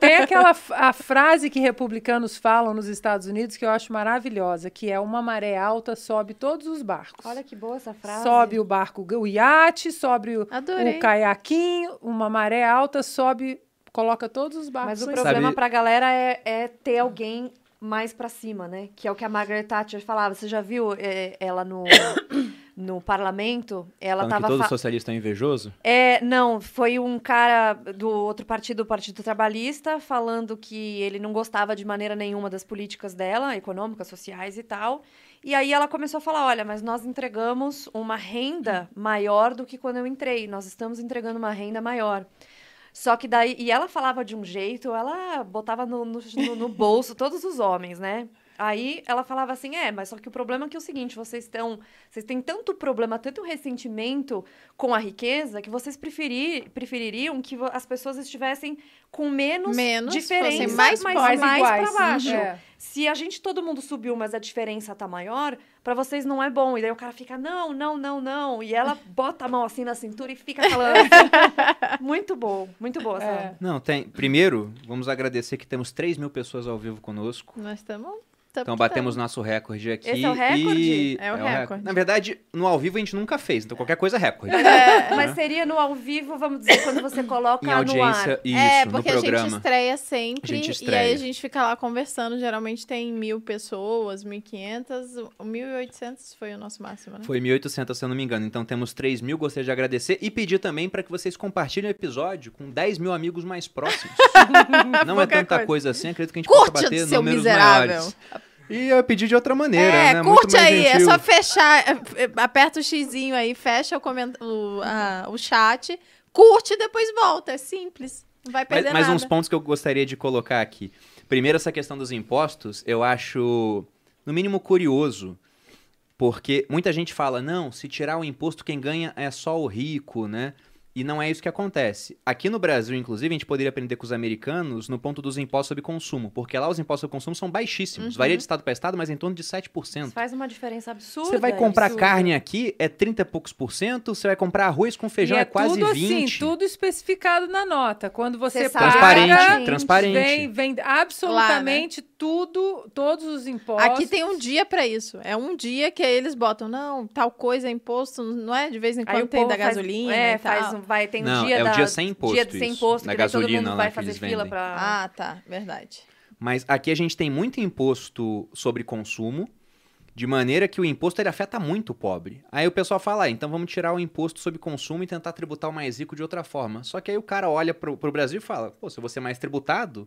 Speaker 6: Tem aquela a frase que republicanos falam nos Estados Unidos que eu acho maravilhosa, que é uma maré alta sobe todos os barcos.
Speaker 3: Olha que boa essa frase.
Speaker 6: Sobe o barco, o iate, sobe o, o caiaquinho, uma maré alta sobe, coloca todos os barcos.
Speaker 3: Mas o problema para a galera é, é ter alguém mais para cima, né? Que é o que a Margaret Thatcher falava. Você já viu é, ela no no parlamento, ela estava...
Speaker 1: todo socialista é invejoso?
Speaker 3: É, não, foi um cara do outro partido, o Partido Trabalhista, falando que ele não gostava de maneira nenhuma das políticas dela, econômicas, sociais e tal. E aí ela começou a falar, olha, mas nós entregamos uma renda maior do que quando eu entrei. Nós estamos entregando uma renda maior. Só que daí... E ela falava de um jeito, ela botava no, no, no bolso todos os homens, né? Aí ela falava assim: é, mas só que o problema é que é o seguinte, vocês estão. Vocês têm tanto problema, tanto ressentimento com a riqueza, que vocês preferir, prefeririam que as pessoas estivessem com menos,
Speaker 2: menos
Speaker 3: diferença,
Speaker 2: mais,
Speaker 3: mais, mais para baixo.
Speaker 6: Uhum. É.
Speaker 3: Se a gente todo mundo subiu, mas a diferença tá maior, para vocês não é bom. E daí o cara fica, não, não, não, não. E ela bota a mão assim na cintura e fica falando. Assim. muito bom, muito boa. É.
Speaker 1: Não, tem. Primeiro, vamos agradecer que temos 3 mil pessoas ao vivo conosco.
Speaker 2: Nós estamos
Speaker 1: Tá então batemos nosso recorde aqui.
Speaker 3: Esse é o recorde?
Speaker 1: E...
Speaker 2: É, o, é o recorde.
Speaker 1: Na verdade, no ao vivo a gente nunca fez, então qualquer coisa é recorde.
Speaker 3: É, mas seria no ao vivo, vamos dizer, quando você coloca
Speaker 1: em audiência,
Speaker 3: no ar.
Speaker 1: Isso,
Speaker 2: é, porque
Speaker 1: no programa.
Speaker 2: a gente estreia sempre.
Speaker 1: A gente estreia.
Speaker 2: E aí a gente fica lá conversando. Geralmente tem mil pessoas, 1.500. 1.800 foi o nosso máximo, né?
Speaker 1: Foi 1.800, se eu não me engano. Então temos 3 mil. Gostaria de agradecer e pedir também para que vocês compartilhem o episódio com 10 mil amigos mais próximos. não é tanta coisa. coisa. assim, acredito que a gente
Speaker 2: Curte,
Speaker 1: possa bater
Speaker 2: seu
Speaker 1: números
Speaker 2: miserável.
Speaker 1: maiores. E eu pedi de outra maneira,
Speaker 2: é,
Speaker 1: né?
Speaker 2: curte aí,
Speaker 1: gentil.
Speaker 2: é só fechar, é, aperta o xizinho aí, fecha o, coment... o, a, o chat, curte e depois volta, é simples, não vai perder
Speaker 1: mas, mas
Speaker 2: nada.
Speaker 1: uns pontos que eu gostaria de colocar aqui. Primeiro, essa questão dos impostos, eu acho, no mínimo, curioso, porque muita gente fala, não, se tirar o imposto, quem ganha é só o rico, né? E não é isso que acontece. Aqui no Brasil, inclusive, a gente poderia aprender com os americanos no ponto dos impostos sobre consumo, porque lá os impostos sobre consumo são baixíssimos.
Speaker 2: Uhum.
Speaker 1: Varia de estado para estado, mas em torno de 7%.
Speaker 3: Isso faz uma diferença absurda.
Speaker 1: Você vai comprar
Speaker 3: absurda.
Speaker 1: carne aqui, é 30 e poucos por cento, você vai comprar arroz com feijão,
Speaker 6: e
Speaker 1: é, quase
Speaker 6: tudo
Speaker 1: 20.
Speaker 6: assim, tudo especificado na nota. Quando você,
Speaker 3: Você
Speaker 6: paga,
Speaker 1: Transparente, transparente.
Speaker 6: Vem, vem absolutamente tudo, todos os impostos.
Speaker 2: Aqui tem um dia pra isso. É um dia que aí eles botam, não, tal coisa é imposto, não é? De vez em
Speaker 3: Aí
Speaker 2: quando
Speaker 3: o
Speaker 2: tem da
Speaker 3: faz-
Speaker 2: gasolina
Speaker 3: É,
Speaker 2: e tal.
Speaker 3: faz, um- vai, tem um
Speaker 1: Não,
Speaker 3: dia
Speaker 1: é o
Speaker 3: da,
Speaker 1: dia sem imposto
Speaker 3: Dia de sem imposto,
Speaker 1: da
Speaker 3: que daí todo
Speaker 1: gasolina
Speaker 3: mundo vai fazer fila pra...
Speaker 2: Ah, tá, verdade.
Speaker 1: Mas aqui a gente tem muito imposto sobre consumo, de maneira que o imposto ele afeta muito o pobre. Aí o pessoal fala, ah, então vamos tirar o imposto sobre consumo e tentar tributar o mais rico de outra forma. Só que aí o cara olha pro, pro Brasil e fala, pô, se eu vou ser mais tributado,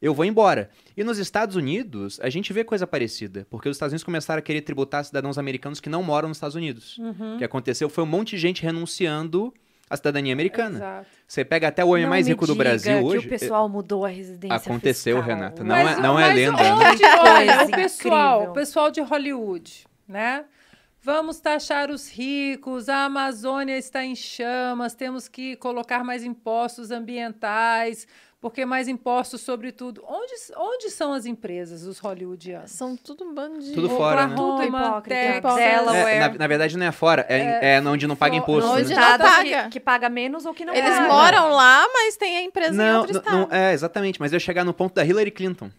Speaker 1: eu vou embora. E nos Estados Unidos, a gente vê coisa parecida, porque os Estados Unidos começaram a querer tributar cidadãos americanos que não moram nos Estados Unidos.
Speaker 6: Uhum.
Speaker 1: O que aconteceu foi um monte de gente renunciando à cidadania americana.
Speaker 6: Exato.
Speaker 1: Você pega até o homem
Speaker 3: Não
Speaker 1: mais rico do Brasil
Speaker 3: que
Speaker 1: hoje.
Speaker 3: o pessoal mudou a residência
Speaker 1: Aconteceu,
Speaker 3: fiscal.
Speaker 1: Renata. Não
Speaker 6: Mas
Speaker 1: é- não é
Speaker 6: mas
Speaker 1: lenda,
Speaker 6: Onde,
Speaker 1: né?
Speaker 6: olha,
Speaker 3: Coisa
Speaker 6: o pessoal, o pessoal de Hollywood, né? Vamos taxar os ricos, a Amazônia está em chamas, temos que colocar mais impostos ambientais, porque mais impostos sobre tudo. Onde, onde são as empresas, os hollywoodianos?
Speaker 2: São tudo um bando de...
Speaker 1: Tudo fora, né?
Speaker 3: Tudo hipócrita. Delaware.
Speaker 1: É, na, na verdade, não é fora, é, é, onde não paga
Speaker 6: fo-
Speaker 1: imposto.
Speaker 2: onde
Speaker 1: né?
Speaker 2: não paga.
Speaker 3: que, que paga menos ou que não
Speaker 2: Eles
Speaker 3: paga.
Speaker 2: moram lá, mas tem a empresa em
Speaker 1: Não,
Speaker 2: outro
Speaker 1: não,
Speaker 2: estado.
Speaker 1: não, é, exatamente. Mas eu ia chegar no ponto da Hillary Clinton.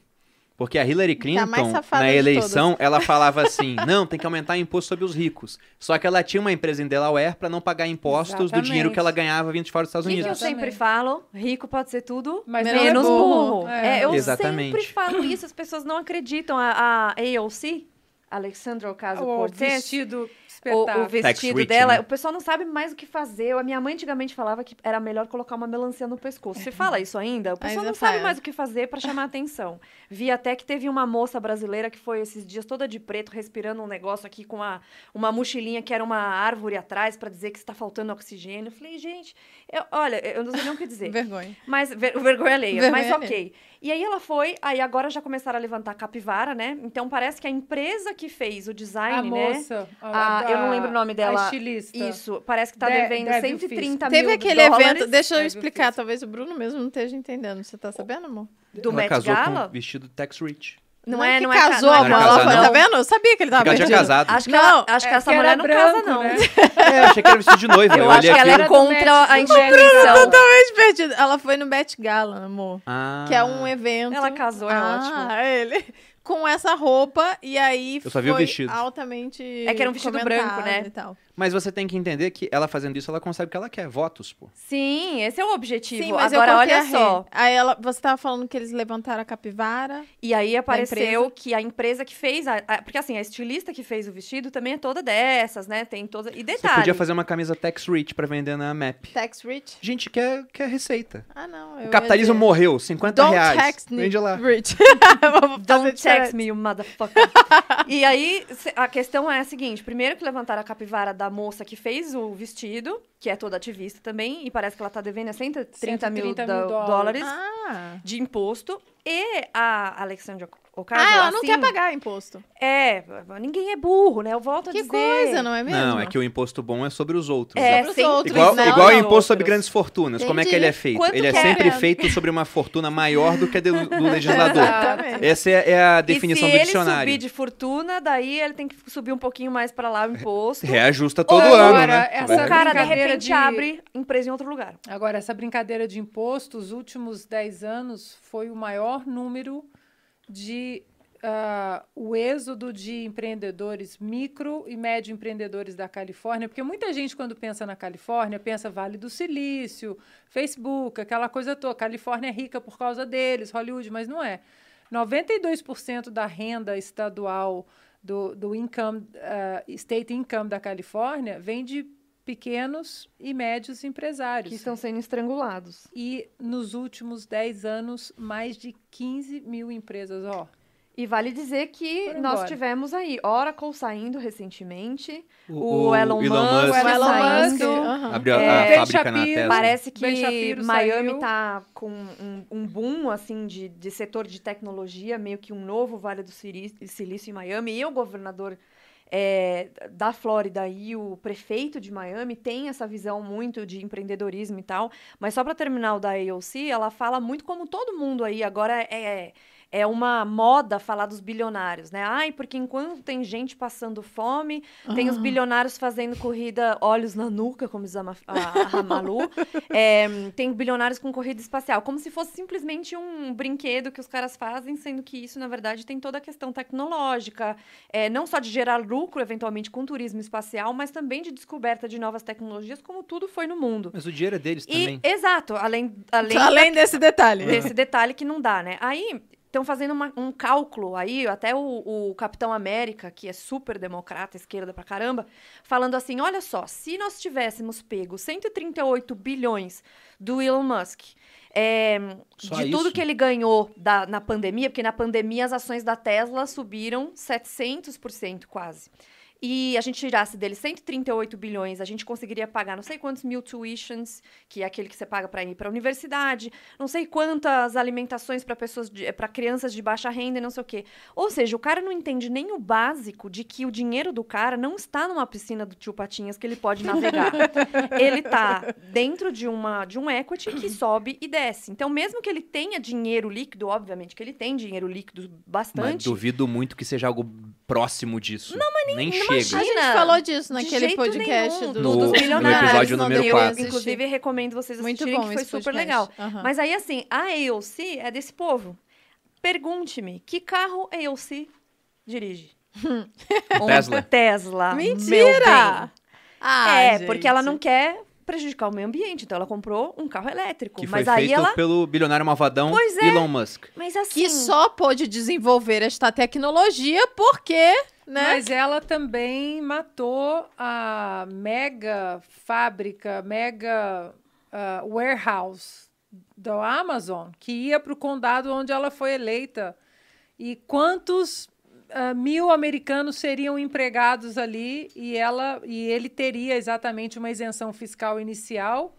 Speaker 1: Porque a Hillary Clinton,
Speaker 2: Tá mais safada
Speaker 1: na eleição, ela falava assim: não, tem que aumentar imposto sobre os ricos. Só que ela tinha uma empresa em Delaware para não pagar impostos do dinheiro
Speaker 6: Exatamente.
Speaker 1: que ela ganhava vindo de fora dos Estados
Speaker 3: O que, que eu
Speaker 1: Unidos.
Speaker 6: Exatamente.
Speaker 3: sempre falo? Rico pode ser tudo,
Speaker 6: Mas
Speaker 2: Menos
Speaker 3: menos
Speaker 2: burro.
Speaker 3: burro.
Speaker 6: É.
Speaker 3: É, eu
Speaker 1: Exatamente.
Speaker 3: sempre falo isso, as pessoas não acreditam. A, a AOC, Alexandra
Speaker 6: O
Speaker 3: Ocasio-Cortez,
Speaker 6: vestido
Speaker 3: o,
Speaker 6: espetáculo.
Speaker 3: o vestido dela,
Speaker 1: né?
Speaker 3: o pessoal não sabe mais o que fazer. A minha mãe antigamente falava que era melhor colocar uma melancia no pescoço. Você fala isso ainda? O pessoal
Speaker 2: Ainda
Speaker 3: não sabe mais o que fazer para chamar atenção. Vi até que teve uma moça brasileira que foi esses dias toda de preto, respirando um negócio aqui com uma, uma mochilinha que era uma árvore atrás para dizer que está faltando oxigênio. Eu falei, gente, eu- olha, eu não sei nem o que dizer.
Speaker 2: Vergonha.
Speaker 3: Mas ver, vergonha alheia,
Speaker 2: Vergonha
Speaker 3: mas
Speaker 2: alheia.
Speaker 3: E aí ela foi, aí agora já começaram a levantar capivara, né? Então parece que a empresa que fez o
Speaker 6: A
Speaker 3: design, né?
Speaker 6: moça.
Speaker 3: Ah, eu não lembro o nome dela.
Speaker 6: A estilista.
Speaker 3: Isso, parece que tá
Speaker 6: De-
Speaker 3: devendo
Speaker 6: Debbie
Speaker 3: 130
Speaker 2: Teve
Speaker 3: mil
Speaker 2: aquele
Speaker 3: dólares
Speaker 2: evento, deixa eu
Speaker 6: Deve
Speaker 2: explicar, talvez o Bruno mesmo não esteja entendendo. Você tá sabendo, amor?
Speaker 3: do
Speaker 1: ela
Speaker 3: Met
Speaker 1: casou
Speaker 3: Gala.
Speaker 1: com vestido tax rich.
Speaker 3: Não,
Speaker 2: Não
Speaker 3: é,
Speaker 2: que
Speaker 3: não
Speaker 2: casou,
Speaker 3: é
Speaker 2: a
Speaker 3: ca-
Speaker 1: Não casado,
Speaker 2: foi.
Speaker 1: não.
Speaker 2: Tá vendo? Eu sabia que ele tava
Speaker 1: ela
Speaker 2: perdido.
Speaker 1: casado.
Speaker 3: Acho que,
Speaker 2: Não,
Speaker 3: ela, acho que
Speaker 6: é
Speaker 3: essa
Speaker 6: que
Speaker 3: mulher não
Speaker 6: branco,
Speaker 3: casa, não.
Speaker 6: né?
Speaker 1: É, achei que era vestido de noiva.
Speaker 3: Eu
Speaker 1: Eu
Speaker 3: acho que ela é contra a instituição.
Speaker 2: Totalmente perdido. Ela foi no Met Gala, amor.
Speaker 1: Ah.
Speaker 2: Que é um evento.
Speaker 3: Ela casou, é
Speaker 2: ah,
Speaker 3: ótimo.
Speaker 2: ele. Com essa roupa, e aí
Speaker 1: Eu só vi o
Speaker 2: foi
Speaker 1: vestido.
Speaker 2: altamente.
Speaker 3: É que era um vestido branco, né?
Speaker 2: e tal.
Speaker 1: Mas você tem que entender que ela fazendo isso, ela consegue o que ela quer, votos, pô.
Speaker 3: Sim, esse é o objetivo.
Speaker 2: Sim, mas
Speaker 3: Agora,
Speaker 2: eu
Speaker 3: olha
Speaker 2: a ré.
Speaker 3: só.
Speaker 2: Aí ela, você tava falando que eles levantaram a capivara.
Speaker 3: E aí apareceu
Speaker 2: empresa.
Speaker 3: que a empresa que fez. A, a- porque assim, a estilista que fez o vestido também é toda dessas, né? Tem toda. E
Speaker 1: Você
Speaker 3: detalhe.
Speaker 1: podia fazer uma camisa tax rich pra vender na MAP.
Speaker 2: Tax rich?
Speaker 1: Gente quer, quer receita.
Speaker 2: Ah, não.
Speaker 1: O capitalismo
Speaker 2: dizer,
Speaker 1: morreu, 50
Speaker 2: Don't
Speaker 1: reais.
Speaker 2: tax
Speaker 1: Vende lá.
Speaker 2: rich. Vou fazer
Speaker 3: Don't. Text me, you motherfucker. e aí, a questão é a seguinte: primeiro que levantaram a capivara da moça que fez o vestido, que é toda ativista também, e parece que ela tá devendo 130 mil,
Speaker 6: 130
Speaker 3: do-
Speaker 6: mil
Speaker 3: dólares
Speaker 2: Ah.
Speaker 3: de imposto. E a Alexandra Ocasio,
Speaker 2: Ah, ela não
Speaker 3: assim,
Speaker 2: quer pagar imposto.
Speaker 3: É, ninguém é burro, né? Eu volto a
Speaker 2: Que
Speaker 3: dizer.
Speaker 2: coisa, não é mesmo?
Speaker 1: Não, é que o imposto bom é sobre os outros.
Speaker 3: É,
Speaker 2: Sobre os outros,
Speaker 1: Igual,
Speaker 2: não,
Speaker 1: igual o
Speaker 2: não.
Speaker 1: imposto sobre grandes fortunas. Como é que
Speaker 2: Entendi.
Speaker 1: ele é feito?
Speaker 3: Quanto
Speaker 1: ele é
Speaker 3: que é?
Speaker 1: sempre feito sobre uma fortuna maior do que a do, do legislador.
Speaker 2: Exatamente.
Speaker 1: Essa é, é a definição
Speaker 3: e
Speaker 1: do
Speaker 3: se
Speaker 1: dicionário.
Speaker 3: ele subir de fortuna, daí ele tem que subir um pouquinho mais pra lá o imposto.
Speaker 1: Reajusta todo
Speaker 6: Agora,
Speaker 1: ano, né?
Speaker 6: essa
Speaker 3: o cara, de repente,
Speaker 6: de-
Speaker 3: abre empresa em outro lugar.
Speaker 6: Agora, essa brincadeira de imposto, os últimos 10 anos foi o maior número de ah, o êxodo de empreendedores micro e médio empreendedores da Califórnia, porque muita gente quando pensa na Califórnia pensa Vale do Silício, Facebook, aquela coisa toda. Califórnia é rica por causa deles, Hollywood, mas não é. 92% da renda estadual do, do income, ah, state income da Califórnia vem de pequenos e médios empresários.
Speaker 3: Que estão sendo estrangulados.
Speaker 6: E nos últimos 10 anos, mais de 15 mil empresas, ó.
Speaker 3: E vale dizer que nós tivemos aí Oracle saindo recentemente,
Speaker 1: O-
Speaker 3: o, Elon,
Speaker 1: Elon
Speaker 3: Musk,
Speaker 1: Musk
Speaker 2: O Elon
Speaker 3: saindo.
Speaker 2: Musk.
Speaker 1: Abriu a-
Speaker 3: É,
Speaker 1: a fábrica na Tesla.
Speaker 3: Parece que Miami
Speaker 6: saiu.
Speaker 3: tá com um, um boom assim de, de setor de tecnologia, meio que um novo Vale do Silício em Miami. E o governador é, da Flórida e o prefeito de Miami tem essa visão muito de empreendedorismo e tal. Mas só para terminar o da AOC, ela fala muito como todo mundo aí agora é é uma moda falar dos bilionários, né? Ai, porque enquanto tem gente passando fome, tem os
Speaker 2: Ah.
Speaker 3: bilionários fazendo corrida olhos na nuca, como diz a, Ma- a, a Malu. É, tem bilionários com corrida espacial, como se fosse simplesmente um brinquedo que os caras fazem, sendo que isso, na verdade, tem toda a questão tecnológica, é, não só de gerar lucro, eventualmente, com turismo espacial, mas também de descoberta de novas tecnologias, como tudo foi no mundo.
Speaker 1: Mas o dinheiro é deles
Speaker 3: E,
Speaker 1: também.
Speaker 3: exato, além, além
Speaker 2: Além desse detalhe.
Speaker 3: desse detalhe que não dá, né? Aí estão fazendo uma- um cálculo aí, até o, o Capitão América, que é super democrata, esquerda pra caramba, falando assim: olha só, se nós tivéssemos pego 138 bilhões do Elon Musk. é, de tudo
Speaker 1: isso?
Speaker 3: que ele ganhou da- na pandemia, porque na pandemia as ações da Tesla subiram 700% quase. E a gente tirasse dele 138 bilhões, a gente conseguiria pagar não sei quantos mil tuitions, que é aquele que você paga para ir para a universidade, não sei quantas alimentações para pessoas para crianças de baixa renda e não sei o quê. Ou seja, o cara não entende nem o básico de que o dinheiro do cara não está numa piscina do tio Patinhas que ele pode navegar. ele tá dentro de uma de um equity que sobe e desce. Então, mesmo que ele tenha dinheiro líquido, obviamente que ele tem dinheiro líquido
Speaker 1: Mas
Speaker 3: bastante.
Speaker 1: duvido muito que seja algo próximo disso. Não, mas nem, nem chega.
Speaker 2: A gente falou disso naquele podcast
Speaker 3: nenhum,
Speaker 2: do,
Speaker 1: No-
Speaker 3: dos
Speaker 1: no
Speaker 3: bilionários.
Speaker 1: episódio
Speaker 2: não
Speaker 1: número
Speaker 3: Eu, inclusive, recomendo vocês
Speaker 2: Muito
Speaker 3: assistirem,
Speaker 2: bom
Speaker 3: que foi super
Speaker 2: podcast.
Speaker 3: legal.
Speaker 2: Aham.
Speaker 3: Mas aí, assim, a AOC é desse povo. Pergunte-me, que carro a AOC dirige? um
Speaker 1: Tesla.
Speaker 3: Tesla.
Speaker 2: Mentira! Ah,
Speaker 3: é, porque ela
Speaker 2: gente.
Speaker 3: não quer prejudicar o meio ambiente, então ela comprou um carro elétrico.
Speaker 1: Que foi
Speaker 3: mas aí
Speaker 1: feito
Speaker 3: ela.
Speaker 1: pelo bilionário malvadão
Speaker 3: Pois é.
Speaker 1: Elon Musk.
Speaker 3: Mas assim.
Speaker 2: Que só pôde desenvolver esta tecnologia porque, né?
Speaker 6: Mas ela também matou a mega fábrica, mega ah, warehouse da Amazon, que ia para o condado onde ela foi eleita. E quantos ah, mil americanos seriam empregados ali e ela e ele teria exatamente uma isenção fiscal inicial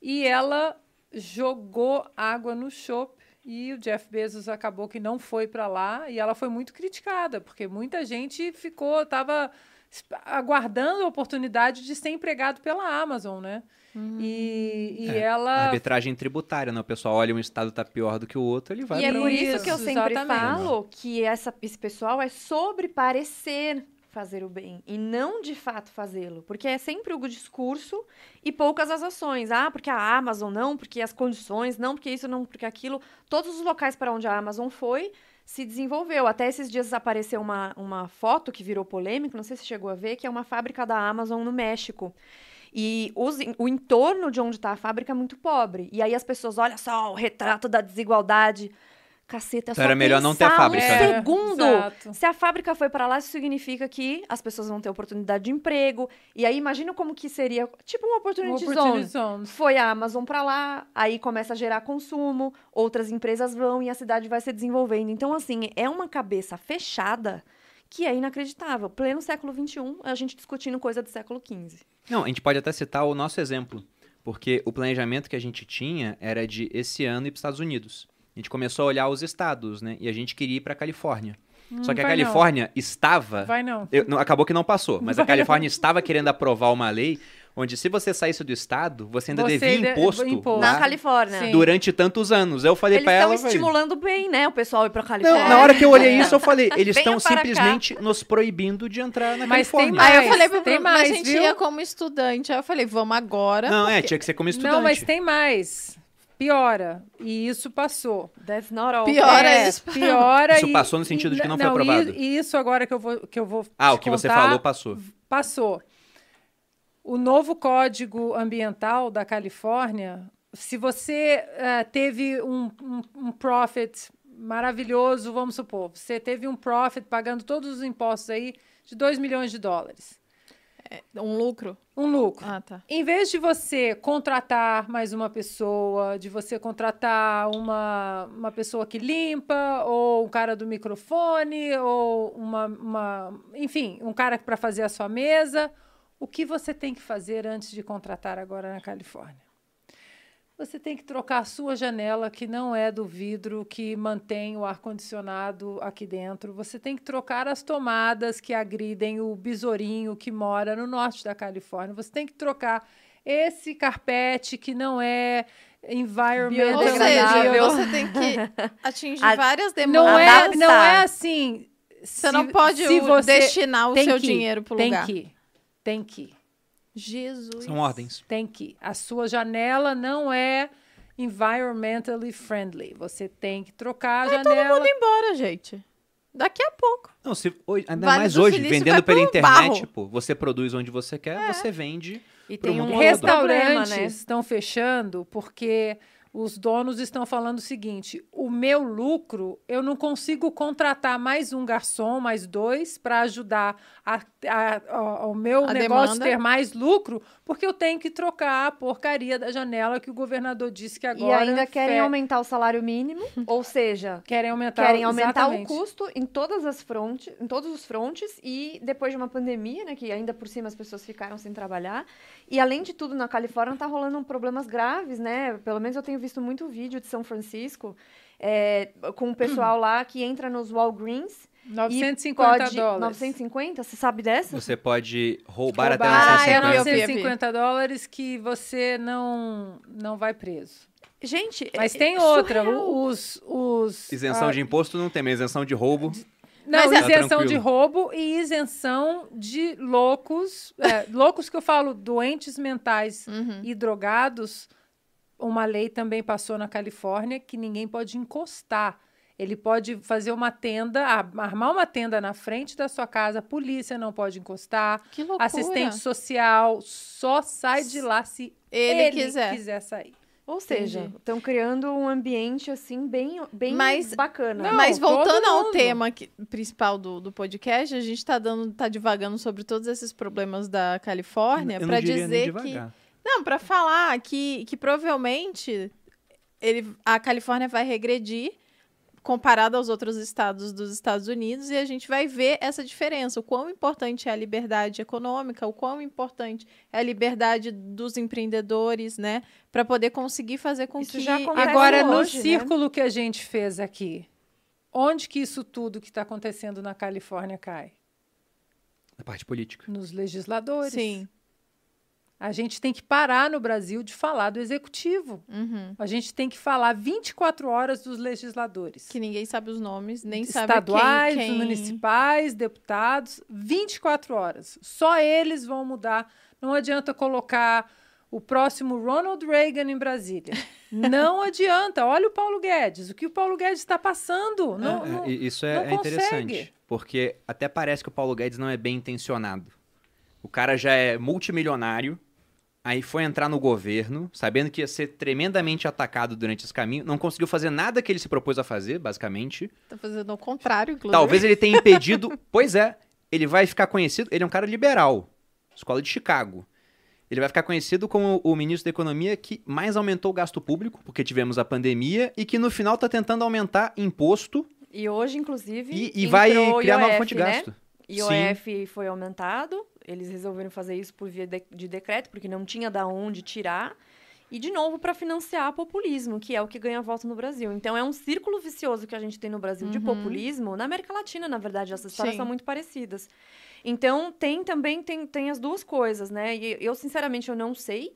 Speaker 6: e ela jogou água no chope e o Jeff Bezos acabou que não foi para lá e ela foi muito criticada porque muita gente ficou tava aguardando a oportunidade de ser empregado pela Amazon, né?
Speaker 2: Uhum.
Speaker 6: E, e
Speaker 1: É,
Speaker 6: ela
Speaker 1: A arbitragem tributária, né? O pessoal olha um estado tá pior do que o outro, ele vai
Speaker 3: E é por isso que eu sempre
Speaker 6: exatamente.
Speaker 3: falo que essa, esse pessoal é sobre parecer fazer o bem e não de fato fazê-lo. Porque é sempre o discurso e poucas as ações. Ah, porque a Amazon não, porque as condições não, porque isso não, porque aquilo. Todos os locais para onde a Amazon foi se desenvolveu. Até esses dias apareceu uma, uma foto que virou polêmica, não sei se chegou a ver, que é uma fábrica da Amazon no México. E os, o entorno de onde está a fábrica é muito pobre. E aí as pessoas, olha só, o retrato da desigualdade. Caceta, é
Speaker 1: Então
Speaker 3: só
Speaker 1: era melhor não ter a fábrica,
Speaker 3: Um
Speaker 1: né?
Speaker 3: segundo.
Speaker 6: exato.
Speaker 3: Se a fábrica foi para lá, isso significa que as pessoas vão ter oportunidade de emprego. E aí imagina como que seria, tipo um
Speaker 6: Uma
Speaker 3: opportunity,
Speaker 6: opportunity
Speaker 3: zone.
Speaker 6: zone.
Speaker 3: Foi a Amazon para lá, aí começa a gerar consumo, outras empresas vão e a cidade vai se desenvolvendo. Então, assim, é uma cabeça fechada que é inacreditável. Pleno século XXI, a gente discutindo coisa do século XV.
Speaker 1: Não, a gente pode até citar o nosso exemplo, porque o planejamento que a gente tinha era de esse ano ir para os Estados Unidos. A gente começou a olhar os estados, né? E a gente queria ir para Califórnia. Só que a
Speaker 6: vai não.
Speaker 1: Califórnia estava
Speaker 6: Vai não.
Speaker 1: Eu- não, acabou que não passou, mas a
Speaker 6: Vai
Speaker 1: Califórnia estava querendo aprovar uma lei onde se você saísse do estado, você ainda
Speaker 6: Você
Speaker 1: devia
Speaker 6: de-
Speaker 1: imposto,
Speaker 6: imposto.
Speaker 1: lá
Speaker 3: Na Califórnia.
Speaker 6: Sim.
Speaker 1: durante tantos anos. Eu falei
Speaker 3: estão
Speaker 1: ela, falei,
Speaker 3: estimulando bem, né, o pessoal ir pra Califórnia.
Speaker 1: não, na hora que eu olhei isso, eu falei, eles estão
Speaker 3: para cá.
Speaker 1: simplesmente nos proibindo de entrar na
Speaker 6: Mas tem
Speaker 1: Califórnia.
Speaker 6: mais.
Speaker 2: Aí eu falei pro
Speaker 6: tem
Speaker 2: Bruno, mas
Speaker 6: mais,
Speaker 2: a gente
Speaker 6: viu?
Speaker 2: ia como estudante. Aí eu falei, vamos agora.
Speaker 1: Não, é, tinha que ser como estudante.
Speaker 6: Não, mas tem mais. Piora. E isso passou.
Speaker 3: That's not all.
Speaker 2: Piora
Speaker 6: É,
Speaker 2: isso.
Speaker 6: Piora
Speaker 1: Isso
Speaker 6: e-
Speaker 1: passou no sentido de que não foi
Speaker 6: e-
Speaker 1: aprovado.
Speaker 6: E isso agora que eu vou, que eu vou
Speaker 1: Ah, o que você
Speaker 6: contar,
Speaker 1: falou passou.
Speaker 6: Passou. O novo Código Ambiental da Califórnia, se você eh, teve um, um, um profit maravilhoso, vamos supor, você teve um profit pagando todos os impostos aí de 2 milhões de dólares.
Speaker 2: Um lucro?
Speaker 6: Um lucro.
Speaker 2: Ah, tá.
Speaker 6: Em vez de você contratar mais uma pessoa, de você contratar uma, uma pessoa que limpa, ou um cara do microfone, ou uma, uma enfim, um cara para fazer a sua mesa, o que você tem que fazer antes de contratar agora na Califórnia? Você tem que trocar a sua janela, que não é do vidro que mantém o ar-condicionado aqui dentro. Você tem que trocar as tomadas que agridem o besourinho que mora no norte da Califórnia. Você tem que trocar esse carpete que não é
Speaker 2: Ou
Speaker 6: environmental.
Speaker 2: seja, você tem que atingir
Speaker 3: A-
Speaker 2: várias demandas.
Speaker 6: Não é, não é assim.
Speaker 2: Você
Speaker 6: se-
Speaker 2: não pode
Speaker 6: se
Speaker 2: o-
Speaker 6: você
Speaker 2: destinar o
Speaker 6: tem
Speaker 2: seu
Speaker 6: que,
Speaker 2: dinheiro pro
Speaker 6: tem
Speaker 2: lugar.
Speaker 6: que, tem que.
Speaker 2: Jesus.
Speaker 1: São ordens.
Speaker 6: Tem que. A sua janela não é environmentally friendly. Você tem que trocar a janela.
Speaker 2: Vamos embora, gente. Daqui a pouco.
Speaker 1: Não, se, hoje, ainda
Speaker 2: Vale
Speaker 1: mais hoje,
Speaker 2: vai
Speaker 1: vendendo pela internet, pô, você produz onde você quer, você vende.
Speaker 3: E
Speaker 1: pro
Speaker 3: tem um
Speaker 1: mundo todo.
Speaker 6: Restaurantes
Speaker 3: né?
Speaker 6: estão fechando porque os donos estão falando o seguinte: o meu lucro, eu não consigo contratar mais um garçom, mais dois, para ajudar a, a- a- o meu
Speaker 2: A
Speaker 6: negócio
Speaker 2: demanda.
Speaker 6: ter mais lucro, porque eu tenho que trocar a porcaria da janela que o governador disse que
Speaker 3: E
Speaker 6: agora.
Speaker 3: ainda querem
Speaker 6: fe-
Speaker 3: aumentar o salário mínimo, ou seja,
Speaker 6: querem aumentar,
Speaker 3: querem aumentar
Speaker 6: exatamente.
Speaker 3: o custo em todas as frontes, em todos os frontes e depois de uma pandemia, né, que ainda por cima as pessoas ficaram sem trabalhar. E além de tudo, na Califórnia tá rolando problemas graves, né? Pelo menos eu tenho visto muito vídeo de São Francisco é, com o pessoal lá que entra nos Walgreens
Speaker 6: 950
Speaker 3: e pode,
Speaker 6: dólares.
Speaker 3: 950, você sabe dessa?
Speaker 1: Você pode roubar,
Speaker 6: Roubar
Speaker 1: até
Speaker 2: Ah, eu
Speaker 1: 950.
Speaker 2: vi, eu vi.
Speaker 6: 950 dólares que você não, não vai preso.
Speaker 3: Gente,
Speaker 6: Mas
Speaker 3: é-
Speaker 6: tem
Speaker 3: é
Speaker 6: outra,
Speaker 3: surreal.
Speaker 6: os... os
Speaker 1: Isenção
Speaker 6: ah,
Speaker 1: de imposto não tem, mas isenção de roubo.
Speaker 6: Não,
Speaker 2: Mas é-
Speaker 6: isenção
Speaker 1: Tá
Speaker 6: de roubo e isenção de loucos. é, loucos que eu falo, doentes mentais
Speaker 2: Uhum.
Speaker 6: e drogados. Uma lei também passou na Califórnia que ninguém pode encostar. Ele pode fazer uma tenda, ar- armar uma tenda na frente da sua casa, a polícia não pode encostar,
Speaker 2: Que loucura.
Speaker 6: assistente social só sai de lá se
Speaker 2: Ele,
Speaker 6: ele
Speaker 2: quiser.
Speaker 6: quiser sair.
Speaker 3: Ou seja, estão criando um ambiente assim bem, bem
Speaker 2: Mas-
Speaker 3: bacana.
Speaker 6: Não,
Speaker 2: Mas voltando ao tema que- principal do, do podcast, a gente tá dando, tá divagando sobre todos esses problemas da Califórnia para dizer que não, para falar que, que provavelmente ele, a Califórnia vai regredir comparado aos outros estados dos Estados Unidos e a gente vai ver essa diferença, o quão importante é a liberdade econômica, o quão importante é a liberdade dos empreendedores, né, para poder conseguir fazer com
Speaker 3: Isso
Speaker 2: que
Speaker 3: já
Speaker 6: Agora, no
Speaker 3: hoje, né?
Speaker 6: círculo que a gente fez aqui, onde que isso tudo que está acontecendo na Califórnia cai?
Speaker 1: Na parte política.
Speaker 6: Nos legisladores.
Speaker 2: Sim.
Speaker 6: A gente tem que parar no Brasil de falar do executivo.
Speaker 2: Uhum.
Speaker 6: A gente tem que falar 24 horas dos legisladores.
Speaker 2: Que ninguém sabe os nomes, nem
Speaker 6: Estaduais,
Speaker 2: sabe quem, quem...
Speaker 6: municipais, deputados, 24 horas. Só eles vão mudar. Não adianta colocar o próximo Ronald Reagan em Brasília. Não adianta. Olha o Paulo Guedes. O que o Paulo Guedes está passando? Não,
Speaker 1: É,
Speaker 6: não-
Speaker 1: isso é,
Speaker 6: não
Speaker 1: é interessante. Porque até parece que o Paulo Guedes não é bem intencionado. O cara já é multimilionário, aí foi entrar no governo, sabendo que ia ser tremendamente atacado durante esse caminho, não conseguiu fazer nada que ele se propôs a fazer, basicamente.
Speaker 2: Tá fazendo o contrário, inclusive.
Speaker 1: Talvez ele tenha impedido. pois é, ele vai ficar conhecido. Ele é um cara liberal, escola de Chicago. Ele vai ficar conhecido como o ministro da Economia que mais aumentou o gasto público, porque tivemos a pandemia, e que no final está tentando aumentar imposto
Speaker 3: E hoje, inclusive,
Speaker 1: e, e vai criar nova
Speaker 3: IOF,
Speaker 1: fonte de
Speaker 3: né?
Speaker 1: gasto.
Speaker 3: IOF foi aumentado, eles resolveram fazer isso por via de, de decreto, porque não tinha da onde tirar. E, de novo, para financiar populismo, que é o que ganha voto no Brasil. Então, é um círculo vicioso que a gente tem no Brasil de
Speaker 2: Uhum.
Speaker 3: populismo. Na América Latina, na verdade, essas histórias
Speaker 2: Sim.
Speaker 3: são muito parecidas. Então, tem também tem, tem as duas coisas, né? E eu, sinceramente, eu não sei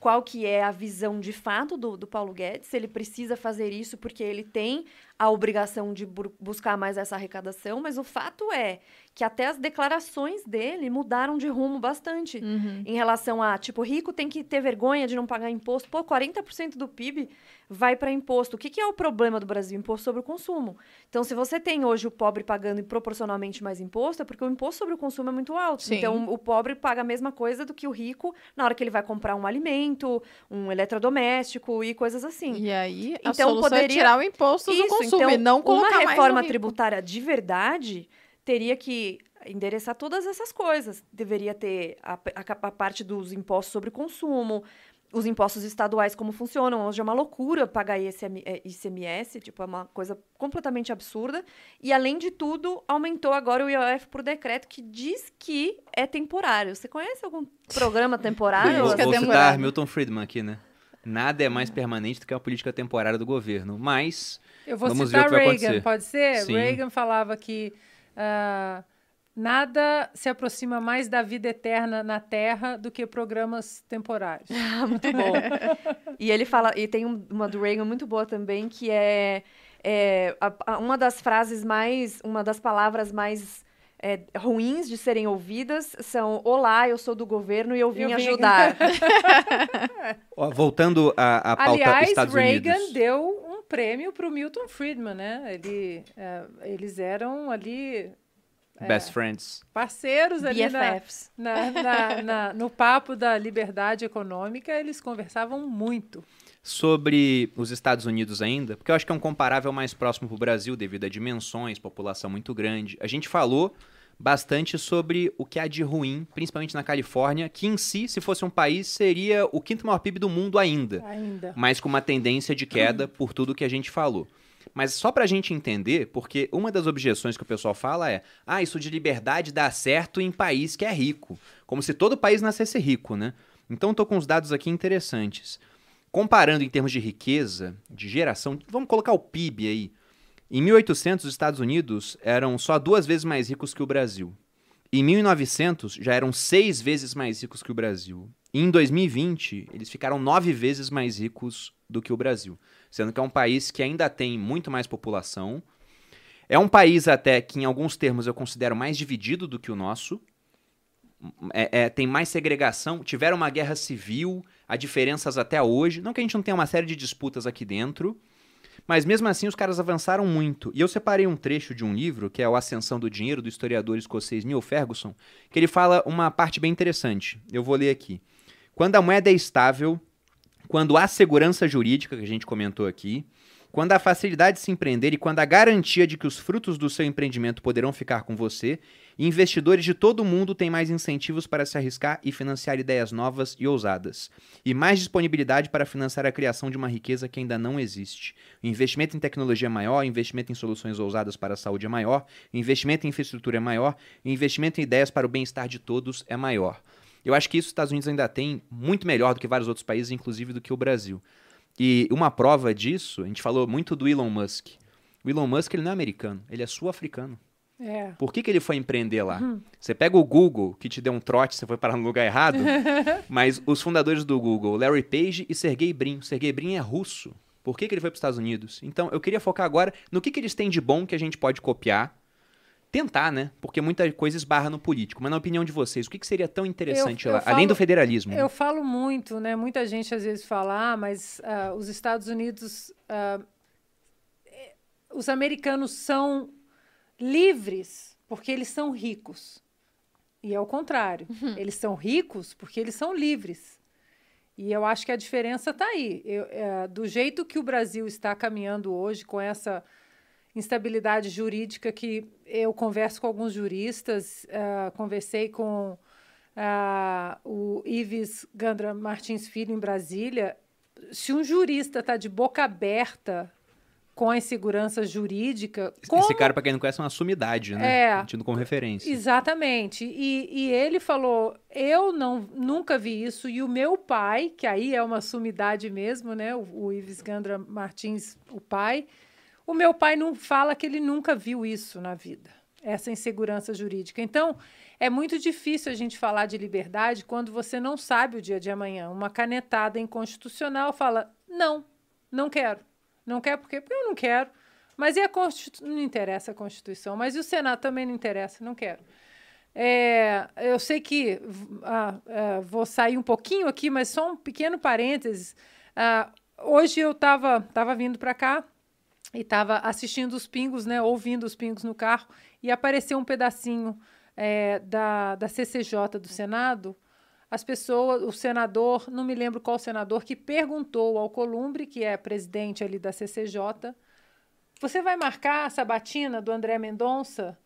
Speaker 3: qual que é a visão de fato do, do Paulo Guedes, se ele precisa fazer isso porque ele tem a obrigação de bu- buscar mais essa arrecadação, mas o fato é que até as declarações dele mudaram de rumo bastante
Speaker 2: Uhum.
Speaker 3: em relação a, tipo, rico tem que ter vergonha de não pagar imposto. Pô, 40% do PIB vai para imposto. O que, que é o problema do Brasil? Imposto sobre o consumo. Então, se você tem hoje o pobre pagando proporcionalmente mais imposto, é porque o imposto sobre o consumo é muito alto.
Speaker 2: Sim.
Speaker 3: Então, o pobre paga a mesma coisa do que o rico na hora que ele vai comprar um alimento, um eletrodoméstico e coisas assim.
Speaker 2: E aí, a
Speaker 3: Então,
Speaker 2: solução é
Speaker 3: poderia-
Speaker 2: tirar o imposto do
Speaker 3: Isso,
Speaker 2: consumo
Speaker 3: então,
Speaker 2: e não colocar
Speaker 3: uma reforma tributária de verdade teria que endereçar todas essas coisas. Deveria ter a, a- a parte dos impostos sobre consumo, os impostos estaduais como funcionam. Hoje é uma loucura pagar ICM, eh, ICMS, tipo, é uma coisa completamente absurda. E, além de tudo, aumentou agora o IOF por decreto, que diz que é temporário. Você conhece algum programa temporário?
Speaker 1: vou vou citar. Milton Friedman aqui, né? Nada é mais permanente do que a política temporária do governo. Mas,
Speaker 6: Eu vou
Speaker 1: Vamos ver o
Speaker 6: citar
Speaker 1: que vai
Speaker 6: Reagan,
Speaker 1: acontecer.
Speaker 6: pode ser?
Speaker 1: Sim.
Speaker 6: Reagan falava que ah, nada se aproxima mais da vida eterna na Terra do que programas temporários.
Speaker 3: Ah, muito bom. e ele fala, e tem um- uma do Reagan muito boa também, que é, é, a- a- uma das frases mais, uma das palavras mais é, ruins de serem ouvidas são Olá, eu sou do governo e eu vim
Speaker 6: Eu vim-
Speaker 3: ajudar.
Speaker 1: voltando à, à pauta
Speaker 6: Aliás,
Speaker 1: Estados
Speaker 6: Reagan
Speaker 1: Unidos.
Speaker 6: deu prêmio para o Milton Friedman, né? Ele, eh, eles eram ali
Speaker 1: Best Friends.
Speaker 6: parceiros ali na,
Speaker 3: BFFs.
Speaker 6: na- na- na- no papo da liberdade econômica, eles conversavam muito.
Speaker 1: Sobre os Estados Unidos ainda, porque eu acho que é um comparável mais próximo para o Brasil devido a dimensões, população muito grande. A gente falou bastante sobre o que há de ruim, principalmente na Califórnia, que em si, se fosse um país, seria o quinto maior PIB do mundo ainda.
Speaker 6: Ainda.
Speaker 1: mas com uma tendência de queda por tudo que a gente falou. Mas só pra gente entender, porque uma das objeções que o pessoal fala é: ah, isso de liberdade dá certo em país que é rico. Como se todo país nascesse rico, né? Então tô com os dados aqui interessantes. Comparando em termos de riqueza, de geração, vamos colocar o PIB aí. Em 1800, os Estados Unidos eram só duas vezes mais ricos que o Brasil. Em 1900, já eram seis vezes mais ricos que o Brasil. E em 2020, eles ficaram nove vezes mais ricos do que o Brasil. Sendo que é um país que ainda tem muito mais população. É um país até que, em alguns termos, eu considero mais dividido do que o nosso. É- é, tem mais segregação. Tiveram uma guerra civil, há diferenças até hoje. Não que a gente não tenha uma série de disputas aqui dentro. Mas mesmo assim, os caras avançaram muito. E eu separei um trecho de um livro, que é O Ascensão do Dinheiro, do historiador escocês Neil Ferguson, que ele fala uma parte bem interessante. Eu vou ler aqui. Quando a moeda é estável, quando há segurança jurídica, que a gente comentou aqui, quando há facilidade de se empreender e quando há garantia de que os frutos do seu empreendimento poderão ficar com você, investidores de todo o mundo têm mais incentivos para se arriscar e financiar ideias novas e ousadas, e mais disponibilidade para financiar a criação de uma riqueza que ainda não existe. O investimento em tecnologia é maior, investimento em soluções ousadas para a saúde é maior, investimento em infraestrutura é maior, investimento em ideias para o bem-estar de todos é maior. Eu acho que isso os Estados Unidos ainda tem muito melhor do que vários outros países, inclusive do que o Brasil. E uma prova disso, a gente falou muito do Elon Musk. O Elon Musk ele não é americano, ele é sul-africano.
Speaker 6: É.
Speaker 1: Por que, que ele foi empreender lá? Você pega o Google, que te deu um trote, você foi parar no lugar errado, mas os fundadores do Google, Larry Page e Sergey Brin. Sergey Brin é russo. Por que, que ele foi para os Estados Unidos? Então, eu queria focar agora no que, que eles têm de bom que a gente pode copiar. Tentar, né? Porque muita coisa esbarra no político. Mas na opinião de vocês, o que, que seria tão interessante
Speaker 6: Eu- eu
Speaker 1: lá? Além
Speaker 6: falo-
Speaker 1: do federalismo.
Speaker 6: Eu falo muito, né? Muita gente às vezes fala, ah, mas ah, os Estados Unidos, eh, os americanos são livres porque eles são ricos. E é o contrário. Eles são ricos porque eles são livres. E eu acho que a diferença está aí. Eu, eh, do jeito que o Brasil está caminhando hoje, com essa instabilidade jurídica que eu converso com alguns juristas, ah, conversei com ah, o Ives Gandra Martins Filho em Brasília. Se um jurista está de boca aberta com a insegurança jurídica, como
Speaker 1: Esse cara, pra quem não conhece, é uma sumidade, né?
Speaker 6: É.
Speaker 1: Tido como referência.
Speaker 6: Exatamente. E, e ele falou: eu não, nunca vi isso. E o meu pai, que aí é uma sumidade mesmo, né? O, o Ives Gandra Martins, o pai. O meu pai não fala que ele nunca viu isso na vida, essa insegurança jurídica. Então, é muito difícil a gente falar de liberdade quando você não sabe o dia de amanhã. Uma canetada inconstitucional fala: não, não quero. Não quê? Porque eu não quero. Mas e a Constitu... não interessa a Constituição, mas e o Senado também não interessa, não quero. É, eu sei que ah, vou sair um pouquinho aqui, mas só um pequeno parênteses. Ah, hoje eu estava tava vindo para cá e estava assistindo os pingos, né, ouvindo os pingos no carro, e apareceu um pedacinho é, da, da CCJ do Senado. As pessoas, o senador, não me lembro qual senador, que perguntou ao Columbre, que é presidente ali da CCJ, você vai marcar a sabatina do André Mendonça?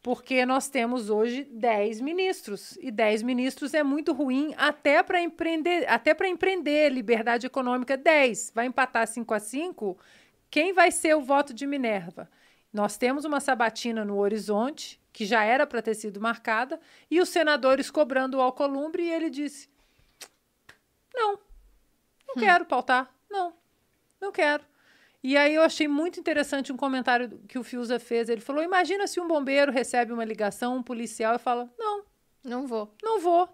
Speaker 6: Porque nós temos hoje 10 ministros. E 10 ministros é muito ruim até para empreender, até para empreender, liberdade econômica 10. Vai empatar 5 a 5. Quem vai ser o voto de Minerva? Nós temos uma sabatina no horizonte, que já era para ter sido marcada, e os senadores cobrando o Alcolumbre, e ele disse: Não, não quero pautar. Não, não quero. E aí eu achei muito interessante um comentário que o Fiuza fez. Ele falou: imagina se um bombeiro recebe uma ligação, um policial, e fala: Não,
Speaker 2: Não vou.
Speaker 6: não vou.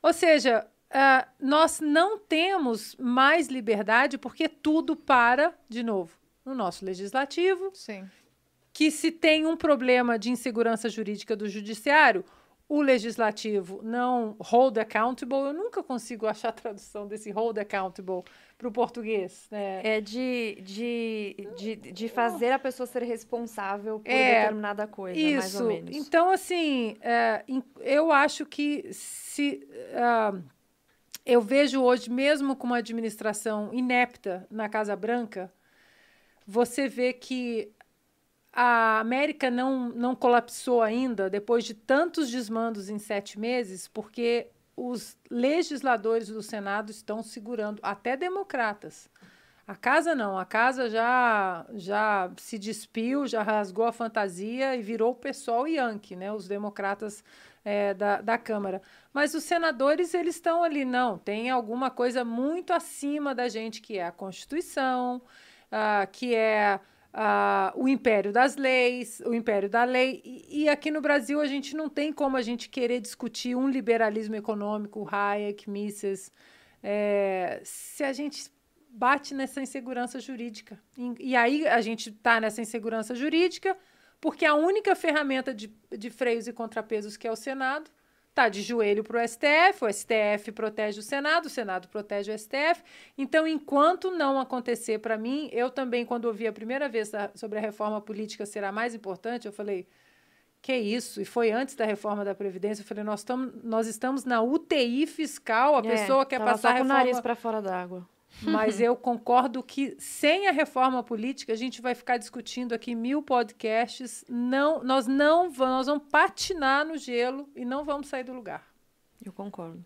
Speaker 6: Ou seja, ah, nós não temos mais liberdade porque tudo para, de novo, no nosso legislativo,
Speaker 2: Sim.
Speaker 6: Que se tem um problema de insegurança jurídica do judiciário, o legislativo não hold accountable. Eu nunca consigo achar a tradução desse hold accountable para o português. Né?
Speaker 3: É de, de, de, de fazer a pessoa ser responsável por
Speaker 6: É,
Speaker 3: determinada coisa, mais
Speaker 6: Isso.
Speaker 3: ou menos.
Speaker 6: Então, assim, é, eu acho que se. ah, eu vejo hoje, mesmo com uma administração inepta na Casa Branca, você vê que a América não, não colapsou ainda depois de tantos desmandos em sete meses, porque os legisladores do Senado estão segurando, até democratas. A casa não, a casa já já se despiu, já rasgou a fantasia e virou o pessoal Yankee, né? Os democratas eh, da, da Câmara. Mas os senadores, eles estão ali, não, tem alguma coisa muito acima da gente, que é a Constituição, ah, que é ah, o império das leis, o império da lei. E, e aqui no Brasil a gente não tem como a gente querer discutir um liberalismo econômico, Hayek, Mises, eh, se a gente bate nessa insegurança jurídica. E, e aí a gente está nessa insegurança jurídica porque a única ferramenta de, de freios e contrapesos que é o Senado está de joelho para o STF, o STF protege o Senado, o Senado protege o STF. Então, enquanto não acontecer para mim, eu também, quando ouvi a primeira vez a- sobre a reforma política ser a mais importante, eu falei, que isso? E foi antes da reforma da Previdência, eu falei, nós, tamo, nós estamos na UTI fiscal, a
Speaker 3: É,
Speaker 6: pessoa quer passar a
Speaker 3: só com o
Speaker 6: reforma...
Speaker 3: nariz para fora d'água.
Speaker 6: Mas eu concordo que sem a reforma política a gente vai ficar discutindo aqui mil podcasts. Não, nós não vamos, nós vamos patinar no gelo e não vamos sair do lugar.
Speaker 3: Eu concordo.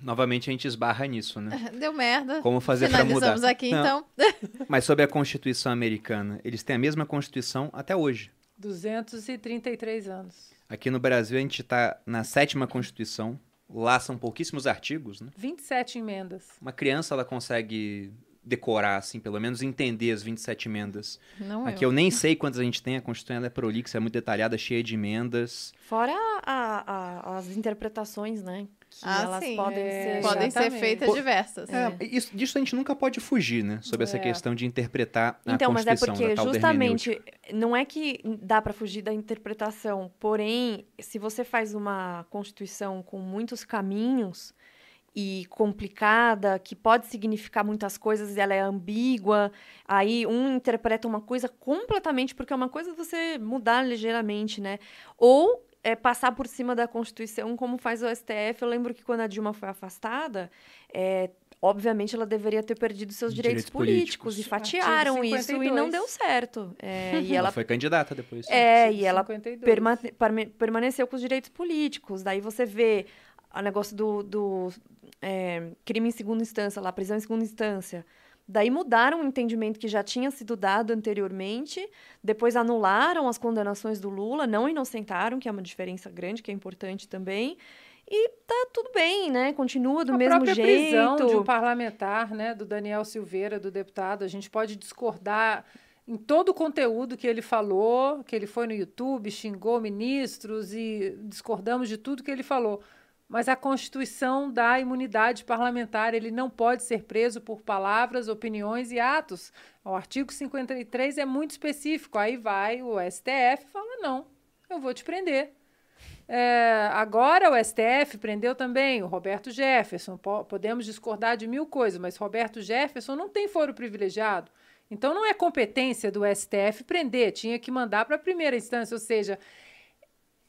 Speaker 1: Novamente a gente esbarra nisso, né?
Speaker 2: Deu merda.
Speaker 1: Como fazer pra mudar?
Speaker 2: Finalizamos aqui,
Speaker 1: Não.
Speaker 2: então.
Speaker 1: Mas sobre a Constituição americana, eles têm a mesma Constituição até hoje.
Speaker 6: 233 anos.
Speaker 1: Aqui no Brasil a gente está na sétima Constituição. Lá são pouquíssimos artigos, né?
Speaker 6: 27 emendas.
Speaker 1: Uma criança ela consegue decorar, assim, pelo menos entender as 27 emendas.
Speaker 2: Não
Speaker 1: Aqui eu nem sei quantas a gente tem, a Constituição é prolixa, é muito detalhada, cheia de emendas.
Speaker 3: Fora a- a- as interpretações, né? Que
Speaker 2: Ah,
Speaker 3: elas
Speaker 2: sim.
Speaker 3: podem
Speaker 6: É,
Speaker 3: ser.
Speaker 2: Podem ser
Speaker 6: Exatamente.
Speaker 2: feitas
Speaker 1: Pô,
Speaker 2: diversas.
Speaker 1: É, isso, disso a gente nunca pode fugir, né? Sobre essa
Speaker 6: É.
Speaker 1: questão de interpretar a
Speaker 3: Então, mas é
Speaker 1: Constituição,
Speaker 3: porque justamente não é que dá para fugir da interpretação, porém, se você faz uma constituição com muitos caminhos e complicada, que pode significar muitas coisas e ela é ambígua, aí um interpreta uma coisa completamente porque é uma coisa você mudar ligeiramente, né? Ou é, passar por cima da Constituição, como faz o STF. Eu lembro que quando a Dilma foi afastada, é, obviamente ela deveria ter perdido seus direitos,
Speaker 1: Direitos
Speaker 3: políticos,
Speaker 1: políticos.
Speaker 3: e fatiaram isso e não
Speaker 6: 52.
Speaker 3: deu certo. É, e
Speaker 1: Ela
Speaker 3: ela
Speaker 1: foi candidata depois.
Speaker 3: É, e ela
Speaker 6: 52.
Speaker 3: perma- parme- permaneceu com os direitos políticos. Daí você vê o negócio do, do é, crime em segunda instância, lá, prisão em segunda instância. Daí mudaram o entendimento que já tinha sido dado anteriormente, depois anularam as condenações do Lula, não inocentaram, que é uma diferença grande, que é importante também. E tá tudo bem, né? Continua do
Speaker 6: a
Speaker 3: mesmo
Speaker 6: própria prisão
Speaker 3: jeito.
Speaker 6: de um parlamentar, né, do Daniel Silveira, do deputado, a gente pode discordar em todo o conteúdo que ele falou, que ele foi no YouTube, xingou ministros e discordamos de tudo que ele falou. Mas a Constituição dá imunidade parlamentar, ele não pode ser preso por palavras, opiniões e atos. O artigo 53 é muito específico. Aí vai o STF e fala: não, eu vou te prender. É, agora o STF prendeu também o Roberto Jefferson. Po- podemos discordar de mil coisas, mas Roberto Jefferson não tem foro privilegiado. Então não é competência do STF prender, tinha que mandar para a primeira instância, ou seja,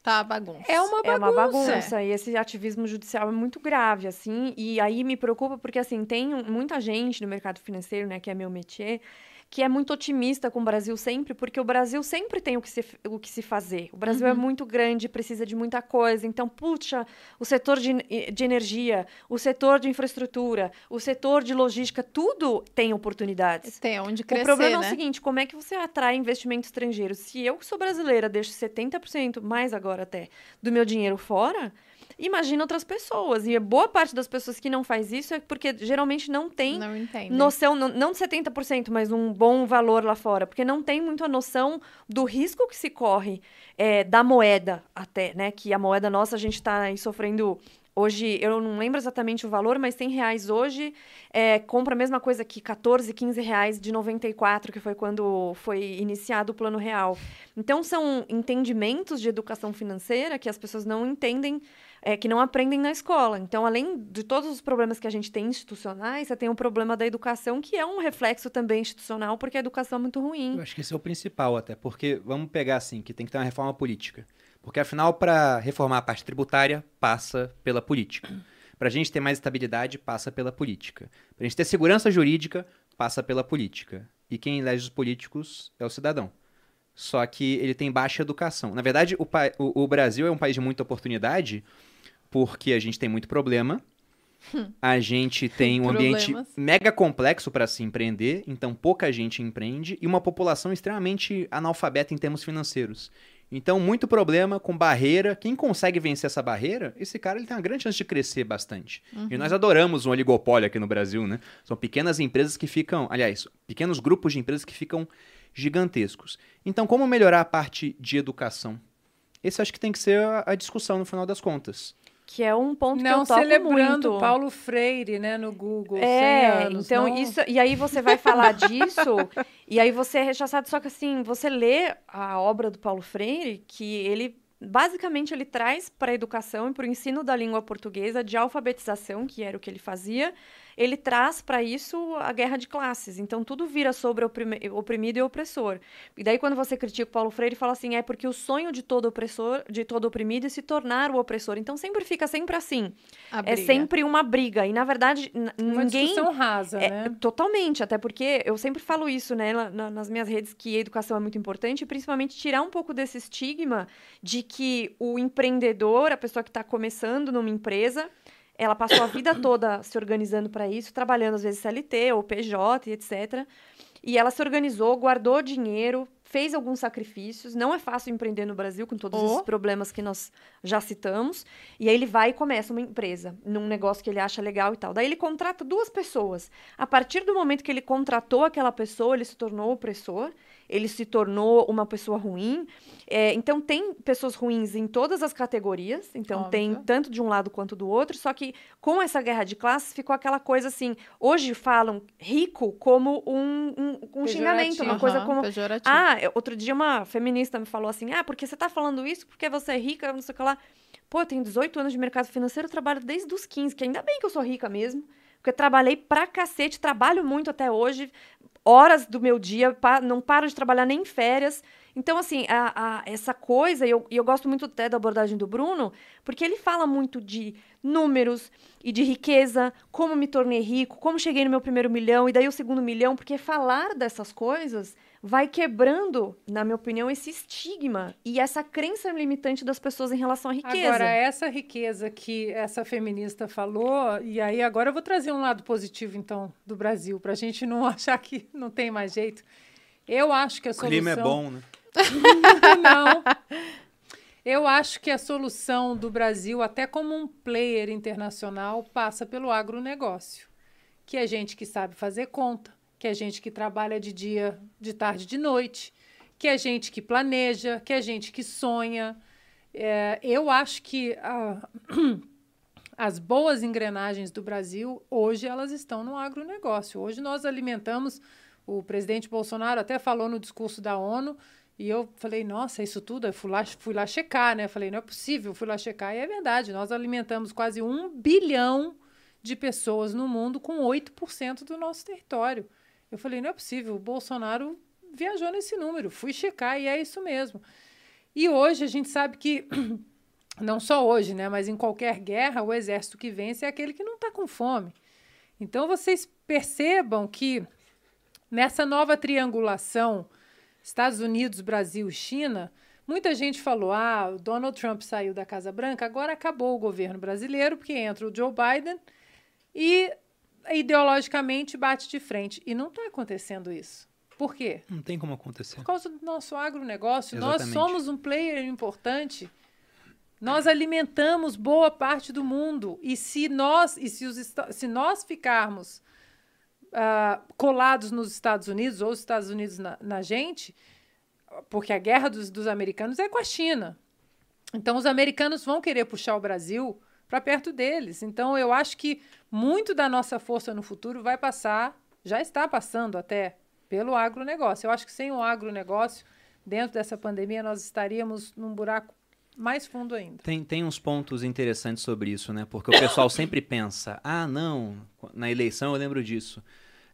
Speaker 2: Tá bagunça.
Speaker 6: é uma bagunça.
Speaker 3: É uma bagunça. E esse ativismo judicial é muito grave, assim. E aí me preocupa porque, assim, tem muita gente no mercado financeiro, né, que é meu métier, que é muito otimista com o Brasil sempre, porque o Brasil sempre tem o que se, o que se fazer. O Brasil é muito grande, precisa de muita coisa. Então, puxa, o setor de, de energia, o setor de infraestrutura, o setor de logística, tudo tem oportunidades.
Speaker 2: Tem onde crescer,
Speaker 3: o problema é
Speaker 2: né?
Speaker 3: o seguinte, como é que você atrai investimento estrangeiro? Se eu, que sou brasileira, deixo 70%, mais agora até, do meu dinheiro fora, imagina outras pessoas. E boa parte das pessoas que não faz isso é porque geralmente não tem
Speaker 2: Não
Speaker 3: noção, não, não de 70%, mas um bom valor lá fora, porque não tem muito a noção do risco que se corre é, da moeda até, né? Que a moeda nossa, a gente está aí sofrendo... Hoje, eu não lembro exatamente o valor, mas 100 reais hoje é, compra a mesma coisa que 14, 15 reais de 94, que foi quando foi iniciado o Plano Real. Então, são entendimentos de educação financeira que as pessoas não entendem, é, que não aprendem na escola. Então, além de todos os problemas que a gente tem institucionais, você tem o problema da educação, que é um reflexo também institucional, porque a educação é muito ruim.
Speaker 1: Eu acho que esse é o principal até, porque vamos pegar assim, que tem que ter uma reforma política. Porque afinal, para reformar a parte tributária, passa pela política. Para a gente ter mais estabilidade, passa pela política. Para a gente ter segurança jurídica, passa pela política. E quem elege os políticos é o cidadão. Só que ele tem baixa educação. Na verdade, o, o- o Brasil é um país de muita oportunidade, porque a gente tem muito problema. A gente tem um ambiente mega complexo para se empreender, então pouca gente empreende e uma população extremamente analfabeta em termos financeiros. Então, muito problema com barreira. Quem consegue vencer essa barreira, esse cara ele tem uma grande chance de crescer bastante. E nós adoramos um oligopólio aqui no Brasil, né? São pequenas empresas que ficam, aliás, pequenos grupos de empresas que ficam gigantescos. Então, como melhorar a parte de educação? Esse acho que tem que ser a, a discussão no final das contas.
Speaker 3: Que é um ponto que
Speaker 6: Não
Speaker 3: eu toco
Speaker 6: celebrando
Speaker 3: muito.
Speaker 6: Paulo Freire, né, no Google. 100
Speaker 3: É,
Speaker 6: anos,
Speaker 3: então
Speaker 6: não-
Speaker 3: isso. E aí você vai falar disso, e aí você é rechaçado. Só que assim, você lê a obra do Paulo Freire, que ele. Basicamente, ele traz para a educação e para o ensino da língua portuguesa de alfabetização, que era o que ele fazia, ele traz para isso a guerra de classes. Então, tudo vira sobre oprimido e opressor. E daí, quando você critica o Paulo Freire, fala assim: é porque o sonho de todo opressor, de todo oprimido é se tornar o opressor. Então, sempre fica sempre assim. É sempre uma briga. E, na verdade,
Speaker 6: Uma
Speaker 3: ninguém.
Speaker 6: discussão rasa,
Speaker 3: É,
Speaker 6: né?
Speaker 3: Totalmente, até porque eu sempre falo isso, né, na- na- nas minhas redes, que a educação é muito importante, principalmente tirar um pouco desse estigma de que o empreendedor, a pessoa que está começando numa empresa, ela passou a vida toda se organizando para isso, trabalhando às vezes CLT ou PJ etc. E ela se organizou, guardou dinheiro, fez alguns sacrifícios. Não é fácil empreender no Brasil com todos
Speaker 2: Oh.
Speaker 3: esses problemas que nós já citamos. E aí ele vai e começa uma empresa num negócio que ele acha legal e tal. Daí ele contrata duas pessoas. A partir do momento que ele contratou aquela pessoa, ele se tornou opressor. Ele se tornou uma pessoa ruim. É, então tem pessoas ruins em todas as categorias. Então tem
Speaker 2: Óbvio.
Speaker 3: tanto de um lado quanto do outro. Só que com essa guerra de classes ficou aquela coisa assim. Hoje falam rico como um, um, um xingamento, uma coisa como
Speaker 2: pejorativo.
Speaker 3: ah, outro dia uma feminista me falou assim: ah, porque você tá falando isso porque você é rica, não sei o que lá. Pô, eu tenho 18 anos de mercado financeiro, trabalho desde os 15, que ainda bem que eu sou rica mesmo. Porque trabalhei pra cacete, trabalho muito até hoje, horas do meu dia, pa- não paro de trabalhar nem em férias. Então, assim, a- a- essa coisa, e eu, eu gosto muito até da abordagem do Bruno, porque ele fala muito de números e de riqueza, como me tornei rico, como cheguei no meu primeiro milhão e daí o segundo milhão, porque falar dessas coisas vai quebrando, na minha opinião, esse estigma e essa crença limitante das pessoas em relação à riqueza.
Speaker 6: Agora, essa riqueza que essa feminista falou, e aí agora eu vou trazer um lado positivo, então, do Brasil, para a gente não achar que não tem mais jeito. Eu acho que a
Speaker 1: O
Speaker 6: solução...
Speaker 1: clima é bom, né?
Speaker 6: Não. Eu acho que a solução do Brasil, até como um player internacional, passa pelo agronegócio. Que é gente que sabe fazer conta, que é gente que trabalha de dia, de tarde, de noite, que é gente que planeja, que é gente que sonha. É, eu acho que a- as boas engrenagens do Brasil, hoje, elas estão no agronegócio. Hoje nós alimentamos, o presidente Bolsonaro até falou no discurso da ONU, e eu falei, nossa, isso tudo? Eu fui lá, fui lá checar, né? Falei, não é possível, fui lá checar. E é verdade, nós alimentamos quase um bilhão de pessoas no mundo com 8% do nosso território. Eu falei, não é possível, o Bolsonaro viajou nesse número, fui checar e é isso mesmo. E hoje a gente sabe que, não só hoje, né, mas em qualquer guerra, o exército que vence é aquele que não está com fome. Então vocês percebam que nessa nova triangulação Estados Unidos, Brasil, China, muita gente falou: ah, o Donald Trump saiu da Casa Branca, agora acabou o governo brasileiro, porque entra o Joe Biden e ideologicamente bate de frente. E não está acontecendo isso. Por quê?
Speaker 1: Não tem como acontecer.
Speaker 6: Por causa do nosso agronegócio. Nós
Speaker 1: Exatamente.
Speaker 6: somos um player importante. Nós alimentamos boa parte do mundo. E se nós, e se os, se nós ficarmos ah, colados nos Estados Unidos, ou os Estados Unidos na, na gente, porque a guerra dos, dos americanos é com a China. Então, os americanos vão querer puxar o Brasil para perto deles. Então, eu acho que muito da nossa força no futuro vai passar, já está passando até, pelo agronegócio. Eu acho que sem o agronegócio, dentro dessa pandemia, nós estaríamos num buraco mais fundo ainda.
Speaker 1: Tem, tem uns pontos interessantes sobre isso, né? Porque o pessoal sempre pensa, ah, não, na eleição eu lembro disso.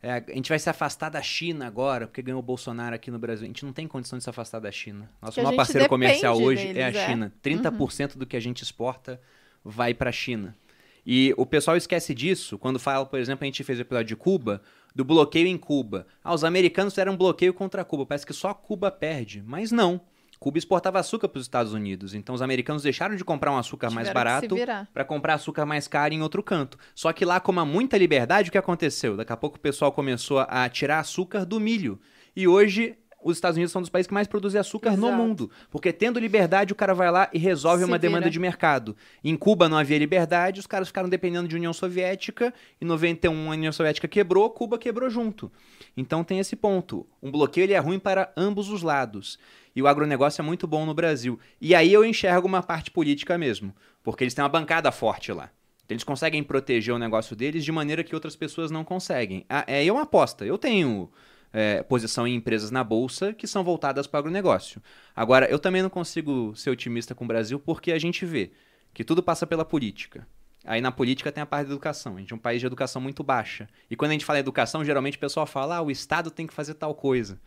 Speaker 1: É, a gente vai se afastar da China agora, porque ganhou o Bolsonaro aqui no Brasil. A gente não tem condição de se afastar da China. Nosso
Speaker 2: a
Speaker 1: maior parceiro comercial hoje é a
Speaker 2: deles, é.
Speaker 1: China. 30% do que a gente exporta vai para a China. E o pessoal esquece disso quando fala, por exemplo, a gente fez o episódio de Cuba, do bloqueio em Cuba. Ah, os americanos fizeram um bloqueio contra Cuba. Parece que só Cuba perde. Mas não. Cuba exportava açúcar para os Estados Unidos. Então os americanos deixaram de comprar um açúcar mais
Speaker 2: Tiveram se
Speaker 1: barato para comprar açúcar mais caro em outro canto. Só que lá, como há muita liberdade, o que aconteceu? Daqui a pouco o pessoal começou a tirar açúcar do milho. E hoje os Estados Unidos são um dos países que mais produzem açúcar no
Speaker 6: Exato.
Speaker 1: mundo. Porque tendo liberdade, o cara vai lá e resolve
Speaker 2: Se
Speaker 1: uma demanda
Speaker 2: vira.
Speaker 1: de mercado. Em Cuba não havia liberdade, os caras ficaram dependendo de União Soviética. Em 91 a União Soviética quebrou, Cuba quebrou junto. Então tem esse ponto. Um bloqueio ele é ruim para ambos os lados. E o agronegócio é muito bom no Brasil. E aí eu enxergo uma parte política mesmo. Porque eles têm uma bancada forte lá. Então, Eles conseguem proteger o negócio deles de maneira que outras pessoas não conseguem. Ah, é uma aposta. Eu tenho é, posição em empresas na bolsa que são voltadas para o agronegócio. Agora, eu também não consigo ser otimista com o Brasil porque a gente vê que tudo passa pela política. Aí na política tem a parte da educação. A gente é um país de educação muito baixa. E quando a gente fala em educação, geralmente o pessoal fala: ah, o Estado tem que fazer tal coisa.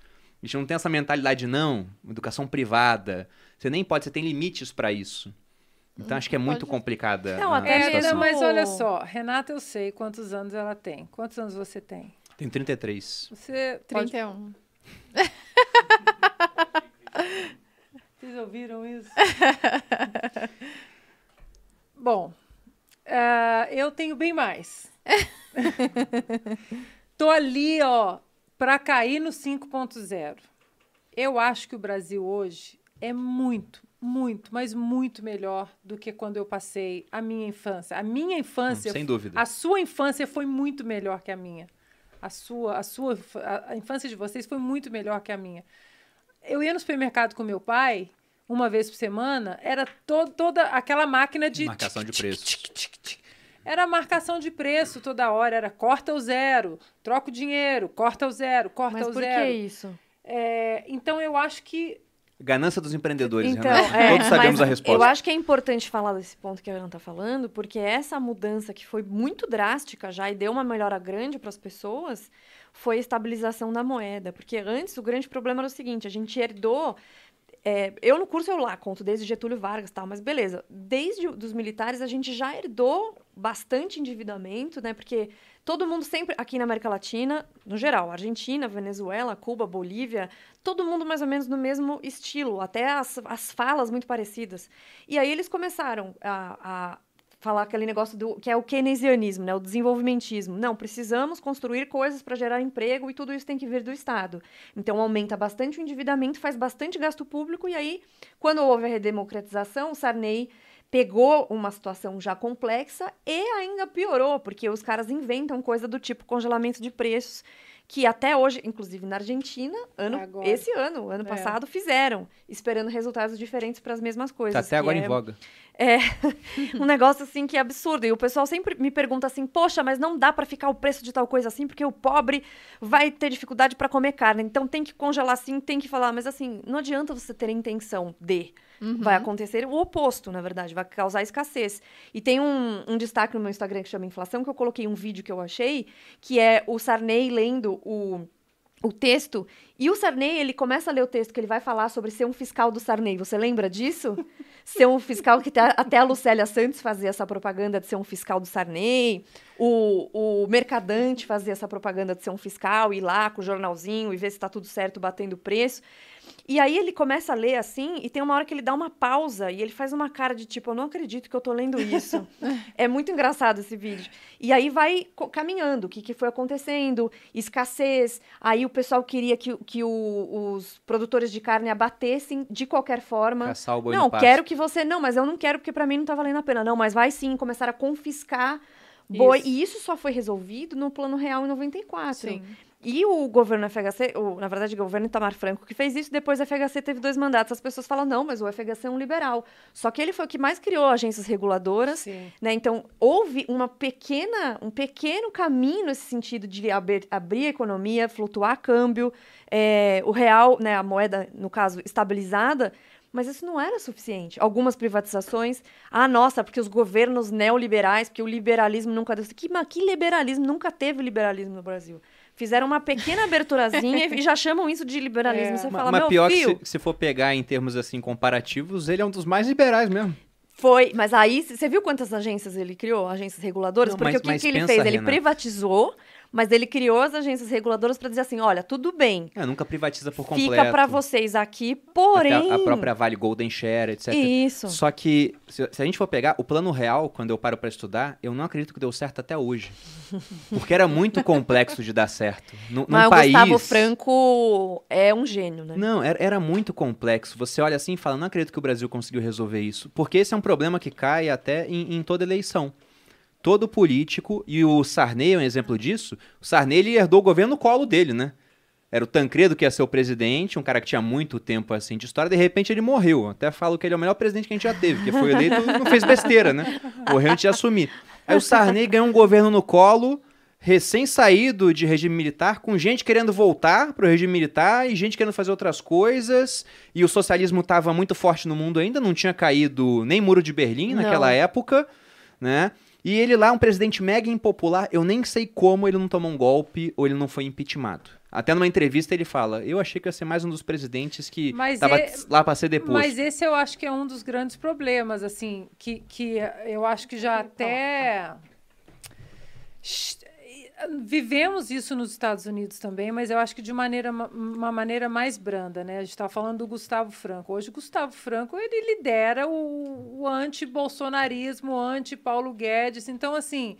Speaker 1: A gente não tem essa mentalidade, não. Educação privada. Você nem pode, você tem limites para isso. Então acho que é muito
Speaker 2: Pode.
Speaker 1: complicada
Speaker 3: Não,
Speaker 1: a,
Speaker 3: até
Speaker 6: É,
Speaker 1: situação.
Speaker 6: não, mas olha só, Renata, eu sei quantos anos ela tem. Quantos anos você tem?
Speaker 1: Tem 33.
Speaker 6: Você pode...
Speaker 2: 31.
Speaker 6: Vocês ouviram isso? Bom, ah, eu tenho bem mais. Tô ali, ó, para cair no 5.0. eu acho que o Brasil hoje é muito, muito, mas muito melhor do que quando eu passei a minha infância. A minha infância,
Speaker 1: Hum, sem dúvida.
Speaker 6: a sua infância foi muito melhor que a minha. A sua, a sua, a, a infância de vocês foi muito melhor que a minha. Eu ia no supermercado com meu pai uma vez por semana, era to, toda aquela máquina de
Speaker 1: Marcação de preço.
Speaker 6: era marcação de preço toda hora, era corta o zero, troca o dinheiro, corta o zero, corta
Speaker 3: Mas
Speaker 6: o
Speaker 3: por
Speaker 6: zero.
Speaker 3: que isso?
Speaker 6: É, então eu acho que
Speaker 1: Ganância dos empreendedores,
Speaker 3: Então,
Speaker 1: Renato.
Speaker 3: é,
Speaker 1: Todos sabemos a resposta.
Speaker 3: Eu acho que é importante falar desse ponto que a Ana está falando, porque essa mudança que foi muito drástica já e deu uma melhora grande para as pessoas foi a estabilização da moeda. Porque antes o grande problema era o seguinte: a gente herdou. É, eu no curso eu lá conto desde Getúlio Vargas tal, mas beleza. Desde os militares a gente já herdou bastante endividamento, né? Porque todo mundo sempre, aqui na América Latina, no geral, Argentina, Venezuela, Cuba, Bolívia, todo mundo mais ou menos no mesmo estilo, até as, as falas muito parecidas. E aí eles começaram a, a falar aquele negócio do que é o keynesianismo, né, o desenvolvimentismo. Não, precisamos construir coisas para gerar emprego e tudo isso tem que vir do Estado. Então aumenta bastante o endividamento, faz bastante gasto público e aí, quando houve a redemocratização, o Sarney pegou uma situação já complexa e ainda piorou, porque os caras inventam coisa do tipo congelamento de preços, que até hoje, inclusive na Argentina, ano,
Speaker 6: Agora.
Speaker 3: esse ano, ano
Speaker 6: É.
Speaker 3: passado, fizeram, esperando resultados diferentes para as mesmas coisas.
Speaker 1: Tá até agora
Speaker 3: é
Speaker 1: em voga.
Speaker 3: É um negócio assim que é absurdo. E o pessoal sempre me pergunta assim: poxa, mas não dá para ficar o preço de tal coisa assim, porque o pobre vai ter dificuldade para comer carne. Então tem que congelar assim, tem que falar. Mas assim, não adianta você ter a intenção de. Vai acontecer o oposto, na verdade, vai causar escassez. E tem um, um destaque no meu Instagram que chama Inflação, que eu coloquei um vídeo que eu achei, que é o Sarney lendo o o texto. E o Sarney, ele começa a ler o texto que ele vai falar sobre ser um fiscal do Sarney. Você lembra disso? ser um fiscal que até- a Lucélia Santos fazia essa propaganda de ser um fiscal do Sarney. O, o Mercadante fazia essa propaganda de ser um fiscal, ir lá com o jornalzinho e ver se está tudo certo batendo preço. E aí ele começa a ler assim, e tem uma hora que ele dá uma pausa e ele faz uma cara de tipo, eu não acredito que eu tô lendo isso. é muito engraçado esse vídeo. E aí vai caminhando, o que, que foi acontecendo, escassez. Aí o pessoal queria que, que o- os produtores de carne abatessem de qualquer forma.
Speaker 1: Caçar o boi
Speaker 3: não, quero que você. Não, mas eu não quero porque pra mim não tá valendo a pena. Não, mas vai sim começar a confiscar boi.
Speaker 6: Isso.
Speaker 3: E isso só foi resolvido no Plano Real em 94.
Speaker 2: Sim.
Speaker 3: E o governo FHC, o, na verdade, o governo Itamar Franco que fez isso, depois o FHC teve dois mandatos. As pessoas falam, não, mas o FHC é um liberal. Só que ele foi o que mais criou agências reguladoras.
Speaker 6: Sim.
Speaker 3: Né? Então, houve uma pequena, um pequeno caminho nesse sentido de abrir, abrir a economia, flutuar câmbio, é, o real, né, a moeda, no caso, estabilizada, mas isso não era suficiente. Algumas privatizações, ah, nossa, porque os governos neoliberais, porque o liberalismo nunca deu. Que, que liberalismo? Nunca teve liberalismo no Brasil. Fizeram uma pequena aberturazinha e já chamam isso de liberalismo.
Speaker 6: É.
Speaker 3: Você fala,
Speaker 1: Mas
Speaker 3: meu
Speaker 1: pior que
Speaker 3: filho,
Speaker 1: se, se for pegar em termos assim comparativos, ele é um dos mais liberais mesmo.
Speaker 3: Foi, mas aí você viu quantas agências ele criou? Agências reguladoras?
Speaker 1: Não,
Speaker 3: Porque
Speaker 1: mas-
Speaker 3: o que,
Speaker 1: mas
Speaker 3: que ele
Speaker 1: pensa,
Speaker 3: fez? Ele privatizou, mas ele criou as agências reguladoras para dizer assim: olha, tudo bem,
Speaker 1: É, nunca privatiza por completo.
Speaker 3: fica para vocês aqui, porém.
Speaker 1: a, a própria Vale Golden Share, etc.
Speaker 3: Isso.
Speaker 1: Só que, se, se a gente for pegar o plano real, quando eu paro pra estudar, eu não acredito que deu certo até hoje. Porque era muito complexo de dar certo. Num, num
Speaker 3: Mas o
Speaker 1: país...
Speaker 3: Gustavo Franco é um gênio, né?
Speaker 1: Não, era, era muito complexo. Você olha assim e fala, não acredito que o Brasil conseguiu resolver isso. Porque esse é um problema que cai até em, em toda eleição. Todo político, e o Sarney é um exemplo disso, o Sarney ele herdou o governo no colo dele, né? Era o Tancredo que ia ser o presidente, um cara que tinha muito tempo assim de história, de repente ele morreu. Até falo que ele é o melhor presidente que a gente já teve, porque foi eleito e não fez besteira, né? Morreu antes de assumir. Aí o Sarney ganhou um governo no colo, recém-saído de regime militar, com gente querendo voltar pro regime militar e gente querendo fazer outras coisas. E o socialismo estava muito forte no mundo ainda, não tinha caído nem muro de Berlim
Speaker 3: Não.
Speaker 1: naquela época, né? E ele lá, um presidente mega impopular, eu nem sei como ele não tomou um golpe ou ele não foi impeachmentado. Até numa entrevista ele fala: Eu achei que ia ser mais um dos presidentes que
Speaker 6: Mas
Speaker 1: tava
Speaker 6: é-
Speaker 1: lá para ser deposto.
Speaker 6: Mas esse eu acho que é um dos grandes problemas, assim, que, que eu acho que já até. Vivemos isso nos Estados Unidos também, mas eu acho que de maneira, uma maneira mais branda, né? A gente está falando do Gustavo Franco. Hoje, Gustavo Franco ele lidera o, o anti-bolsonarismo, anti-Paulo Guedes. Então, assim,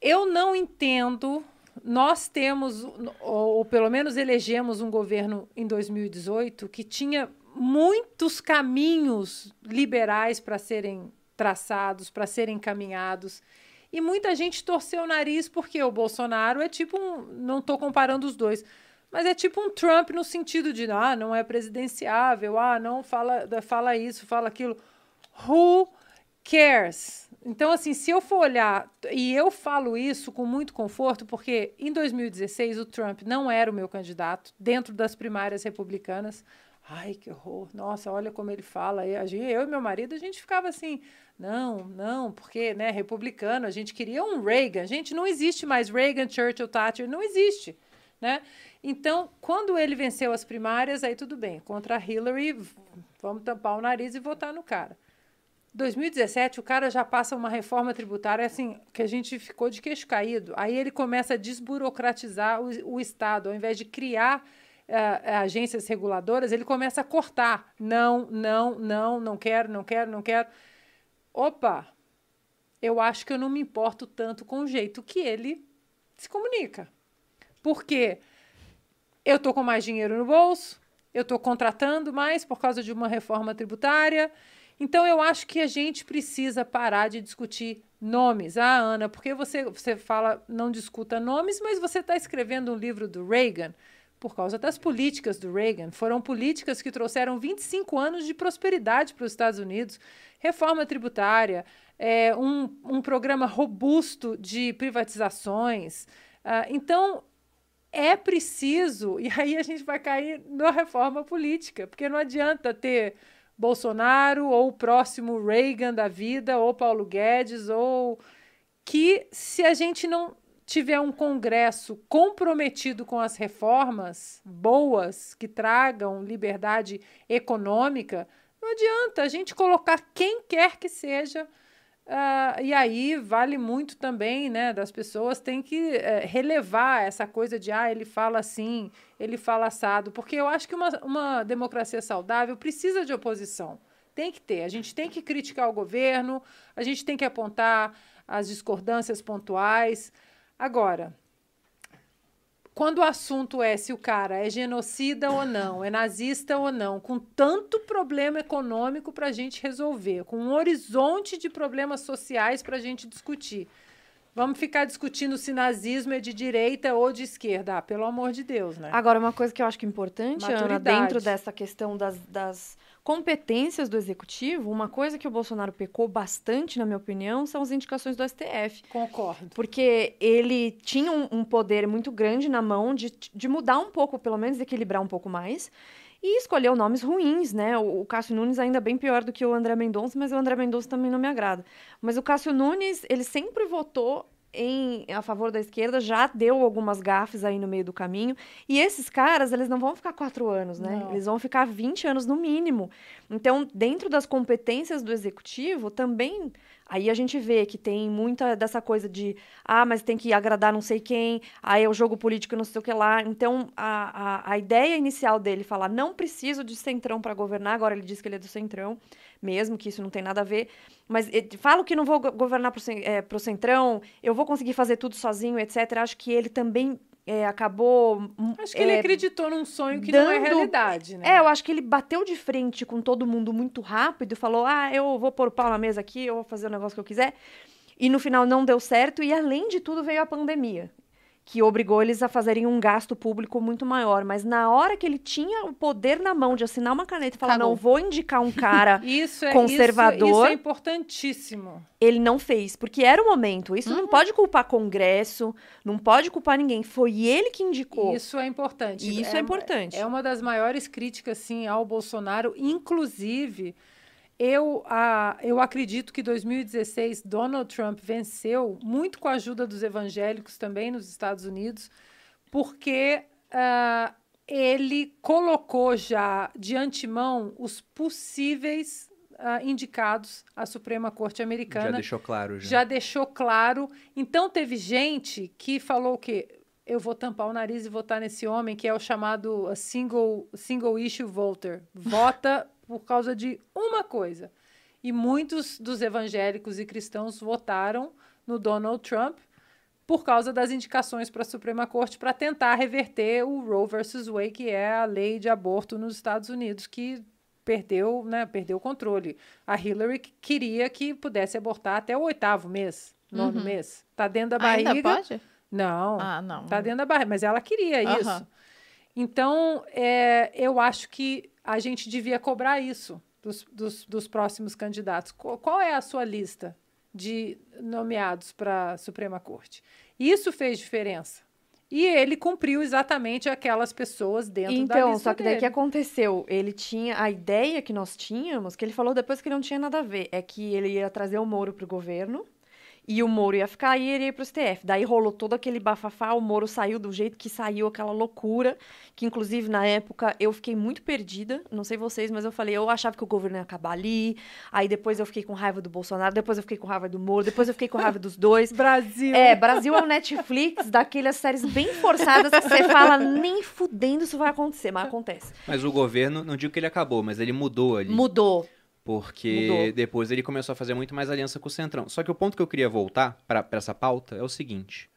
Speaker 6: eu não entendo nós temos, ou, ou pelo menos elegemos um governo em 2018 que tinha muitos caminhos liberais para serem traçados, para serem caminhados. E muita gente torceu o nariz porque o Bolsonaro é tipo um. Não estou comparando os dois, mas é tipo um Trump no sentido de ah, não é presidenciável, ah, não fala, fala isso, fala aquilo. Who cares? Então, assim, se eu for olhar, e eu falo isso com muito conforto, porque em 2016 o Trump não era o meu candidato dentro das primárias republicanas. Ai, que horror. Nossa, olha como ele fala. Eu e meu marido, a gente ficava assim, não, não, porque, né, republicano, a gente queria um Reagan. Gente, não existe mais Reagan, Churchill, Thatcher, não existe, né? Então, quando ele venceu as primárias, aí tudo bem. Contra Hillary, vamos tampar o nariz e votar no cara. 2017, o cara já passa uma reforma tributária assim que a gente ficou de queixo caído. Aí ele começa a desburocratizar o, o Estado, ao invés de criar uh, agências reguladoras, ele começa a cortar. Não, não, não, não quero, não quero, não quero. Opa, eu acho que eu não me importo tanto com o jeito que ele se comunica. Porque eu estou com mais dinheiro no bolso, eu estou contratando mais por causa de uma reforma tributária. Então, eu acho que a gente precisa parar de discutir nomes. Ah, Ana, porque você, você fala não discuta nomes, mas você está escrevendo um livro do Reagan por causa das políticas do Reagan. Foram políticas que trouxeram 25 anos de prosperidade para os Estados Unidos, reforma tributária, é, um, um programa robusto de privatizações. Uh, então, é preciso, e aí a gente vai cair na reforma política, porque não adianta ter Bolsonaro ou o próximo Reagan da vida, ou Paulo Guedes, ou que se a gente não tiver um Congresso comprometido com as reformas boas que tragam liberdade econômica, não adianta a gente colocar quem quer que seja. Uh, e aí vale muito também, né, das pessoas tem que uh, relevar essa coisa de ah, ele fala assim, ele fala assado, porque eu acho que uma, uma democracia saudável precisa de oposição. Tem que ter. A gente tem que criticar o governo, a gente tem que apontar as discordâncias pontuais. Agora, quando o assunto é se o cara é genocida ou não, é nazista ou não, com tanto problema econômico para a gente resolver, com um horizonte de problemas sociais para a gente discutir. Vamos ficar discutindo se nazismo é de direita ou de esquerda. Ah, pelo amor de Deus, né?
Speaker 3: Agora, uma coisa que eu acho que é importante, Ana, dentro dessa questão das, das competências do executivo, uma coisa que o Bolsonaro pecou bastante, na minha opinião, são as indicações do STF.
Speaker 6: Concordo.
Speaker 3: Porque ele tinha um, um poder muito grande na mão de, de mudar um pouco, pelo menos equilibrar um pouco mais e escolheu nomes ruins, né? O, o Cássio Nunes ainda bem pior do que o André Mendonça, mas o André Mendonça também não me agrada. Mas o Cássio Nunes, ele sempre votou em, a favor da esquerda já deu algumas gafes aí no meio do caminho. E esses caras, eles não vão ficar quatro anos, né? Não. Eles vão ficar 20 anos no mínimo. Então, dentro das competências do executivo, também Aí a gente vê que tem muita dessa coisa de, ah, mas tem que agradar não sei quem, aí é o jogo político não sei o que lá. Então, a, a, a ideia inicial dele falar, não preciso de centrão para governar, agora ele diz que ele é do centrão, mesmo que isso não tem nada a ver, mas falo que não vou governar para o é, centrão, eu vou conseguir fazer tudo sozinho, etc. Acho que ele também é, acabou.
Speaker 6: Acho que é, ele acreditou num sonho que dando... não é realidade, né?
Speaker 3: É, eu acho que ele bateu de frente com todo mundo muito rápido e falou: ah, eu vou pôr o pau na mesa aqui, eu vou fazer o negócio que eu quiser. E no final não deu certo, e além de tudo veio a pandemia que obrigou eles a fazerem um gasto público muito maior. Mas na hora que ele tinha o poder na mão de assinar uma caneta e falar, Cagou. não vou indicar um cara isso é, conservador. Isso,
Speaker 6: isso, é importantíssimo.
Speaker 3: Ele não fez, porque era o momento. Isso uhum. não pode culpar Congresso, não pode culpar ninguém. Foi ele que indicou.
Speaker 6: Isso é importante.
Speaker 3: Isso é, é importante.
Speaker 6: É uma das maiores críticas, sim, ao Bolsonaro, inclusive eu, a, eu acredito que 2016 Donald Trump venceu muito com a ajuda dos evangélicos também nos Estados Unidos, porque uh, ele colocou já de antemão os possíveis uh, indicados à Suprema Corte Americana. Já
Speaker 1: deixou claro. Já.
Speaker 6: já deixou claro. Então teve gente que falou que eu vou tampar o nariz e votar nesse homem que é o chamado single, single issue voter. Vota por causa de uma coisa. E muitos dos evangélicos e cristãos votaram no Donald Trump por causa das indicações para a Suprema Corte para tentar reverter o Roe versus Wade, que é a lei de aborto nos Estados Unidos, que perdeu, né, perdeu o controle. A Hillary queria que pudesse abortar até o oitavo mês, nono uhum. mês. Tá dentro da barriga.
Speaker 2: Ainda pode?
Speaker 6: Não.
Speaker 2: Ah, não.
Speaker 6: Tá dentro da barriga, mas ela queria uhum. isso. Então, é, eu acho que a gente devia cobrar isso dos, dos, dos próximos candidatos. Qual, é a sua lista de nomeados para a Suprema Corte? Isso fez diferença. E ele cumpriu exatamente aquelas pessoas dentro
Speaker 3: então,
Speaker 6: da lista Então,
Speaker 3: só que daí que aconteceu? Ele tinha a ideia que nós tínhamos, que ele falou depois que não tinha nada a ver, é que ele ia trazer o Moro para o governo e o Moro ia ficar e ele ia pro STF. Daí rolou todo aquele bafafá, o Moro saiu do jeito que saiu, aquela loucura, que inclusive na época eu fiquei muito perdida, não sei vocês, mas eu falei, eu achava que o governo ia acabar ali, aí depois eu fiquei com raiva do Bolsonaro, depois eu fiquei com raiva do Moro, depois eu fiquei com raiva dos dois.
Speaker 6: Brasil!
Speaker 3: É, Brasil é o Netflix daquelas séries bem forçadas que você fala, nem fudendo isso vai acontecer, mas acontece.
Speaker 1: Mas o governo, não digo que ele acabou, mas ele mudou ali.
Speaker 3: Mudou.
Speaker 1: Porque Mudou. depois ele começou a fazer muito mais aliança com o Centrão. Só que o ponto que eu queria voltar para essa pauta é o seguinte.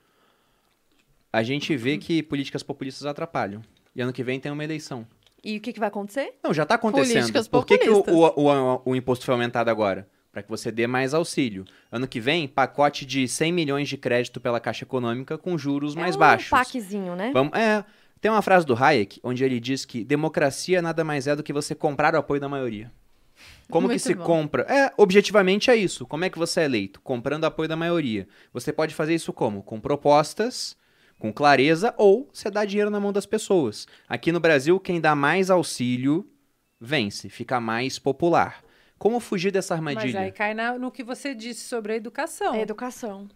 Speaker 1: A gente vê que políticas populistas atrapalham. E ano que vem tem uma eleição.
Speaker 3: E o que, que vai acontecer?
Speaker 1: Não, já está acontecendo. Políticas Por que, que o, o, o, o imposto foi aumentado agora? Para que você dê mais auxílio. Ano que vem, pacote de 100 milhões de crédito pela Caixa Econômica com juros é mais um baixos.
Speaker 3: paquezinho, né?
Speaker 1: Vamos, é, tem uma frase do Hayek onde ele diz que democracia nada mais é do que você comprar o apoio da maioria. Como Muito que se bom. compra? É, objetivamente é isso. Como é que você é eleito? Comprando apoio da maioria. Você pode fazer isso como? Com propostas, com clareza, ou você dá dinheiro na mão das pessoas. Aqui no Brasil, quem dá mais auxílio vence, fica mais popular. Como fugir dessa armadilha?
Speaker 6: Mas aí cai na, no que você disse sobre a educação.
Speaker 3: A educação.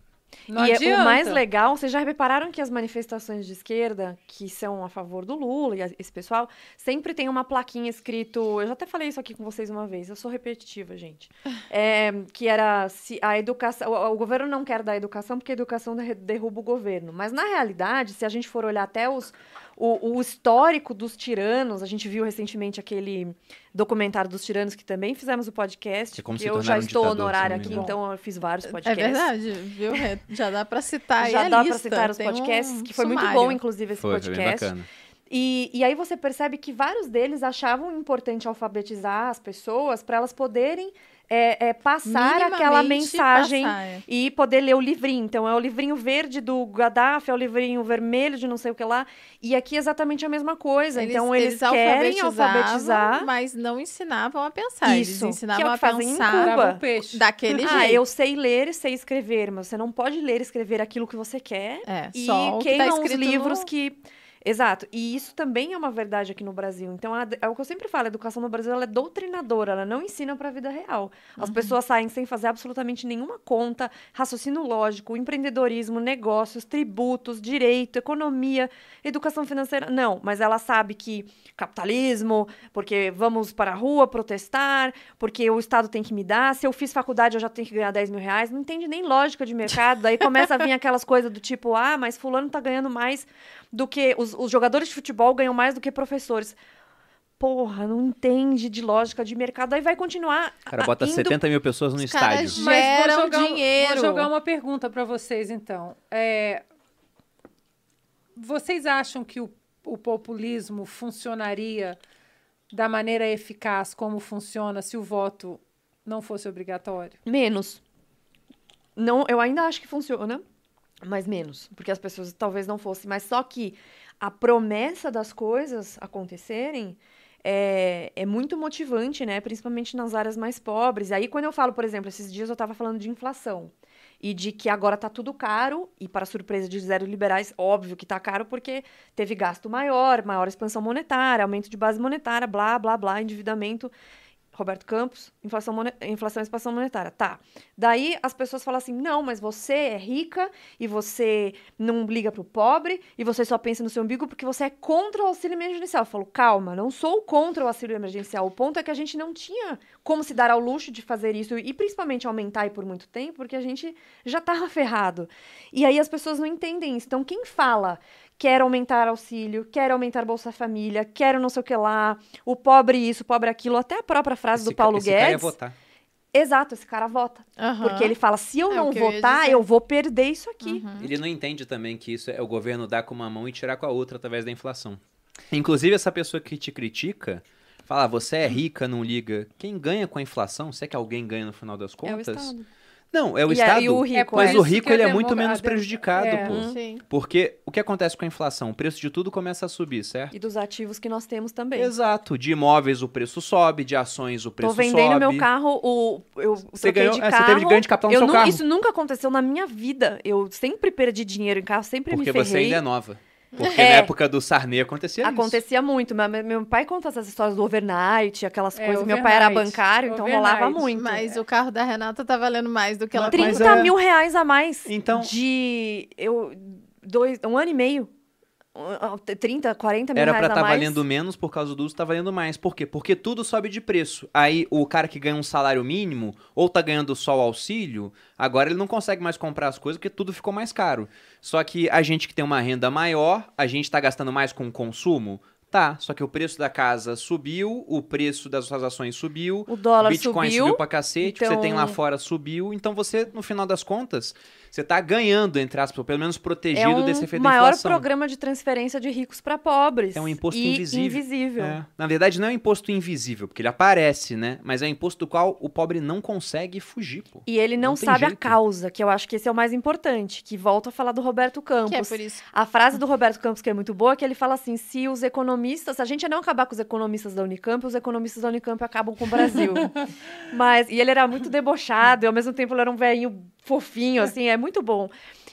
Speaker 3: Não e é adianta. o mais legal, vocês já repararam que as manifestações de esquerda, que são a favor do Lula e esse pessoal, sempre tem uma plaquinha escrito. Eu já até falei isso aqui com vocês uma vez, eu sou repetitiva, gente. É, que era se a educação. O, o, governo não quer dar educação porque a educação derruba o governo. Mas na realidade, se a gente for olhar até os, o, o, histórico dos tiranos, a gente viu recentemente aquele documentário dos tiranos que também fizemos o podcast. É como eu já estou um no horário aqui, então eu fiz vários é podcasts.
Speaker 2: É verdade, viu? Já dá para citar
Speaker 3: Já dá para citar os podcasts, um que foi sumário. muito bom, inclusive, esse foi, podcast. Foi bem bacana. E, e aí você percebe que vários deles achavam importante alfabetizar as pessoas para elas poderem é, é passar aquela mensagem passar, é. e poder ler o livrinho. Então, é o livrinho verde do Gaddafi, é o livrinho vermelho de não sei o que lá. E aqui é exatamente a mesma coisa. Eles, então, eles, eles querem alfabetizar.
Speaker 2: Mas não ensinavam a pensar. Isso, eles ensinavam
Speaker 3: que é
Speaker 2: a pensar
Speaker 3: peixe.
Speaker 2: daquele
Speaker 3: ah,
Speaker 2: jeito. Ah,
Speaker 3: eu sei ler e sei escrever, mas você não pode ler e escrever aquilo que você quer.
Speaker 2: É,
Speaker 3: e
Speaker 2: só
Speaker 3: queimam
Speaker 2: tá
Speaker 3: os livros
Speaker 2: no...
Speaker 3: que Exato. E isso também é uma verdade aqui no Brasil. Então, a, é o que eu sempre falo, a educação no Brasil ela é doutrinadora, ela não ensina para a vida real. As uhum. pessoas saem sem fazer absolutamente nenhuma conta, raciocínio lógico, empreendedorismo, negócios, tributos, direito, economia, educação financeira. Não, mas ela sabe que capitalismo, porque vamos para a rua protestar, porque o Estado tem que me dar, se eu fiz faculdade eu já tenho que ganhar 10 mil reais. Não entende nem lógica de mercado. Daí começa a vir aquelas coisas do tipo, ah, mas fulano tá ganhando mais do que os, os jogadores de futebol ganham mais do que professores porra, não entende de lógica de mercado, aí vai continuar.
Speaker 1: O cara bota indo... 70 mil pessoas no Os estádio.
Speaker 2: Geram Mas vou jogar, dinheiro.
Speaker 6: Vou jogar uma pergunta para vocês, então. É... Vocês acham que o, o populismo funcionaria da maneira eficaz como funciona se o voto não fosse obrigatório?
Speaker 3: Menos. Não, eu ainda acho que funciona mas menos, porque as pessoas talvez não fossem. Mas só que a promessa das coisas acontecerem é, é muito motivante, né? Principalmente nas áreas mais pobres. Aí, quando eu falo, por exemplo, esses dias eu estava falando de inflação e de que agora está tudo caro, e para surpresa de zero liberais, óbvio que está caro porque teve gasto maior, maior expansão monetária, aumento de base monetária, blá, blá, blá, endividamento. Roberto Campos, inflação, inflação e expansão monetária. Tá. Daí as pessoas falam assim: não, mas você é rica e você não liga pro pobre e você só pensa no seu umbigo porque você é contra o auxílio emergencial. Eu falo: calma, não sou contra o auxílio emergencial. O ponto é que a gente não tinha como se dar ao luxo de fazer isso e principalmente aumentar por muito tempo porque a gente já tava ferrado. E aí as pessoas não entendem isso. Então, quem fala quer aumentar auxílio, quer aumentar Bolsa Família, quer não sei o que lá, o pobre isso, o pobre aquilo, até a própria frase esse do Paulo
Speaker 1: esse
Speaker 3: Guedes.
Speaker 1: Cara ia votar.
Speaker 3: Exato, esse cara vota.
Speaker 2: Aham.
Speaker 3: Porque ele fala: se eu
Speaker 2: É
Speaker 3: não
Speaker 2: eu
Speaker 3: votar,
Speaker 2: dizer.
Speaker 3: eu vou perder isso aqui.
Speaker 2: Uhum.
Speaker 1: Ele não entende também que isso é o governo dar com uma mão e tirar com a outra através da inflação. Inclusive, essa pessoa que te critica fala, "Ah, você é rica, não liga. Quem ganha com a inflação, se é que alguém ganha no final das
Speaker 3: É o
Speaker 1: contas?
Speaker 3: Estado.
Speaker 1: Não, é o
Speaker 3: E
Speaker 1: Estado.
Speaker 3: e o rico,
Speaker 1: mas
Speaker 3: é.
Speaker 1: o rico ele é muito menos prejudicado,
Speaker 6: é.
Speaker 1: pô.
Speaker 2: Sim.
Speaker 1: Porque o que acontece com a inflação? O preço de tudo começa a subir, certo?
Speaker 3: E dos ativos que nós temos também.
Speaker 1: Exato. De imóveis o preço sobe, de ações o preço
Speaker 3: Tô vendendo
Speaker 1: sobe.
Speaker 3: meu carro, o, eu
Speaker 1: Você ganhou-
Speaker 3: de
Speaker 1: é, você
Speaker 3: carro.
Speaker 1: teve ganho de capital no
Speaker 3: eu
Speaker 1: seu carro.
Speaker 3: Isso nunca aconteceu na minha vida. Eu sempre perdi dinheiro em carro, sempre
Speaker 1: Porque
Speaker 3: me ferrei.
Speaker 1: você ainda é nova. Porque
Speaker 3: É.
Speaker 1: na época do Sarney acontecia isso.
Speaker 3: Acontecia muito. Meu, meu pai conta essas histórias do overnight, aquelas
Speaker 6: É,
Speaker 3: coisas. Meu pai era bancário, então rolava
Speaker 6: Overnight.
Speaker 3: muito.
Speaker 2: Mas o carro da Renata tá valendo mais do que ela
Speaker 3: 30
Speaker 1: Mas é-
Speaker 3: mil reais a mais
Speaker 1: Então-
Speaker 3: de eu, dois, um ano e meio. Uh, uh, 30, 40 mil
Speaker 1: Era pra estar
Speaker 3: mais.
Speaker 1: valendo menos por causa do uso, tá valendo mais. Por quê? Porque tudo sobe de preço. Aí o cara que ganha um salário mínimo, ou tá ganhando só o auxílio, agora ele não consegue mais comprar as coisas porque tudo ficou mais caro. Só que a gente que tem uma renda maior, a gente tá gastando mais com o consumo? Tá, só que o preço da casa subiu, o preço das suas ações subiu,
Speaker 3: O dólar
Speaker 1: Bitcoin
Speaker 3: subiu.
Speaker 1: subiu pra cacete, o que você tem lá
Speaker 3: então-
Speaker 1: fora subiu, então você, no final das contas, você tá ganhando, entre aspas, ou pelo menos
Speaker 3: É
Speaker 1: protegido
Speaker 3: um
Speaker 1: desse efeito da
Speaker 3: maior
Speaker 1: inflação.
Speaker 3: programa de transferência de ricos para pobres.
Speaker 1: É um imposto
Speaker 3: e
Speaker 1: invisível.
Speaker 3: invisível.
Speaker 1: É. Na verdade, não é um imposto invisível, porque ele aparece, né? Mas é um imposto do qual o pobre não consegue fugir, pô.
Speaker 3: E ele não,
Speaker 1: Não
Speaker 3: sabe a
Speaker 1: jeito.
Speaker 3: causa, que eu acho que esse é o mais importante, que volta a falar do Roberto Campos.
Speaker 2: Que é por isso.
Speaker 3: A frase do Roberto Campos, que é muito boa, é que ele fala assim: se os economistas, se a gente não acabar com os economistas da Unicamp, os economistas da Unicamp acabam com o Brasil. Mas, e ele era muito debochado, e ao mesmo tempo ele era um velhinho fofinho, assim, é muito bom.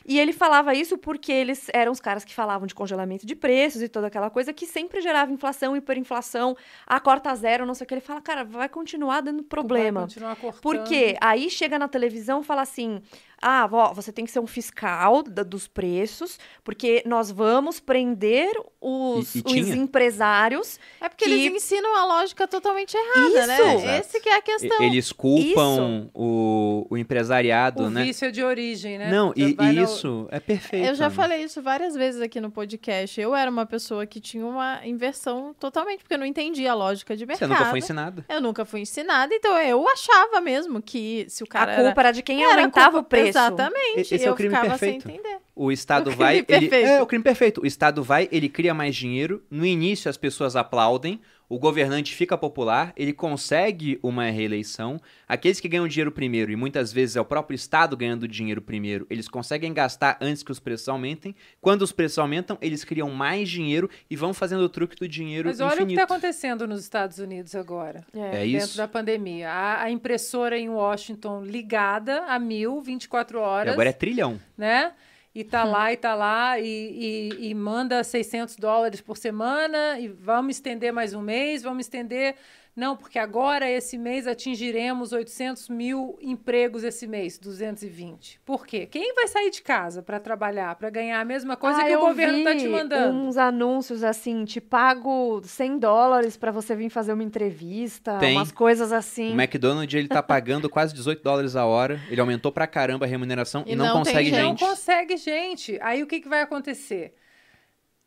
Speaker 3: E ele falava isso porque eles eram os caras que falavam de congelamento de preços e toda aquela coisa que sempre gerava inflação, hiperinflação, a corta zero, não sei o que. Ele fala, cara, vai continuar dando problema.
Speaker 6: Vai continuar cortando.
Speaker 3: Porque aí chega na televisão e fala assim: ah, vó, você tem que ser um fiscal da- dos preços, porque nós vamos prender os,
Speaker 1: E- e
Speaker 3: os empresários.
Speaker 2: É porque
Speaker 3: que-
Speaker 2: eles ensinam a lógica totalmente errada, né?
Speaker 3: Isso!
Speaker 2: Esse que é a
Speaker 1: E-
Speaker 2: questão.
Speaker 1: Eles culpam o, o empresariado,
Speaker 6: O
Speaker 1: né?
Speaker 6: vício é de origem, né?
Speaker 1: Não,
Speaker 6: Você
Speaker 1: e, e isso é perfeito.
Speaker 2: Eu já falei isso várias vezes aqui no podcast. Eu era uma pessoa que tinha uma inversão totalmente, porque eu não entendia a lógica de
Speaker 1: Você
Speaker 2: mercado.
Speaker 1: nunca foi ensinado.
Speaker 2: Eu nunca fui ensinada, então eu achava mesmo que se o cara
Speaker 3: a culpa era de quem
Speaker 2: era, era
Speaker 3: aumentava
Speaker 2: culpa-
Speaker 3: o preço.
Speaker 2: Exatamente.
Speaker 1: Esse é o
Speaker 2: eu
Speaker 1: crime
Speaker 2: ficava
Speaker 1: perfeito.
Speaker 2: sem entender.
Speaker 1: O Estado
Speaker 2: O
Speaker 1: vai. Ele, é o crime perfeito. O Estado vai, ele cria mais dinheiro. No início as pessoas aplaudem. O governante fica popular, ele consegue uma reeleição. Aqueles que ganham dinheiro primeiro, e muitas vezes é o próprio Estado ganhando dinheiro primeiro, eles conseguem gastar antes que os preços aumentem. Quando os preços aumentam, eles criam mais dinheiro e vão fazendo o truque do dinheiro
Speaker 6: Mas olha o que está acontecendo nos Estados Unidos agora.
Speaker 1: É
Speaker 6: Dentro
Speaker 1: isso.
Speaker 6: da pandemia. A, a impressora em Washington ligada a mil, 24
Speaker 1: E
Speaker 6: horas.
Speaker 1: agora é trilhão.
Speaker 6: né? E tá lá, e tá lá, e, e, e manda 600 dólares por semana, e vamos estender mais um mês, vamos estender... Não, porque agora, esse mês, atingiremos 800 mil empregos esse mês, 220. Por quê? Quem vai sair de casa para trabalhar, para ganhar a mesma coisa
Speaker 3: Ah,
Speaker 6: que o governo
Speaker 3: vi
Speaker 6: tá te mandando?
Speaker 3: uns anúncios assim, te pago 100 dólares pra você vir fazer uma entrevista,
Speaker 1: Tem.
Speaker 3: umas coisas assim.
Speaker 1: O McDonald's, ele tá pagando quase 18 dólares a hora. Ele aumentou pra caramba a remuneração e,
Speaker 2: E
Speaker 1: não,
Speaker 2: não
Speaker 1: consegue
Speaker 2: gente.
Speaker 6: Não consegue gente. Aí o que, que vai acontecer?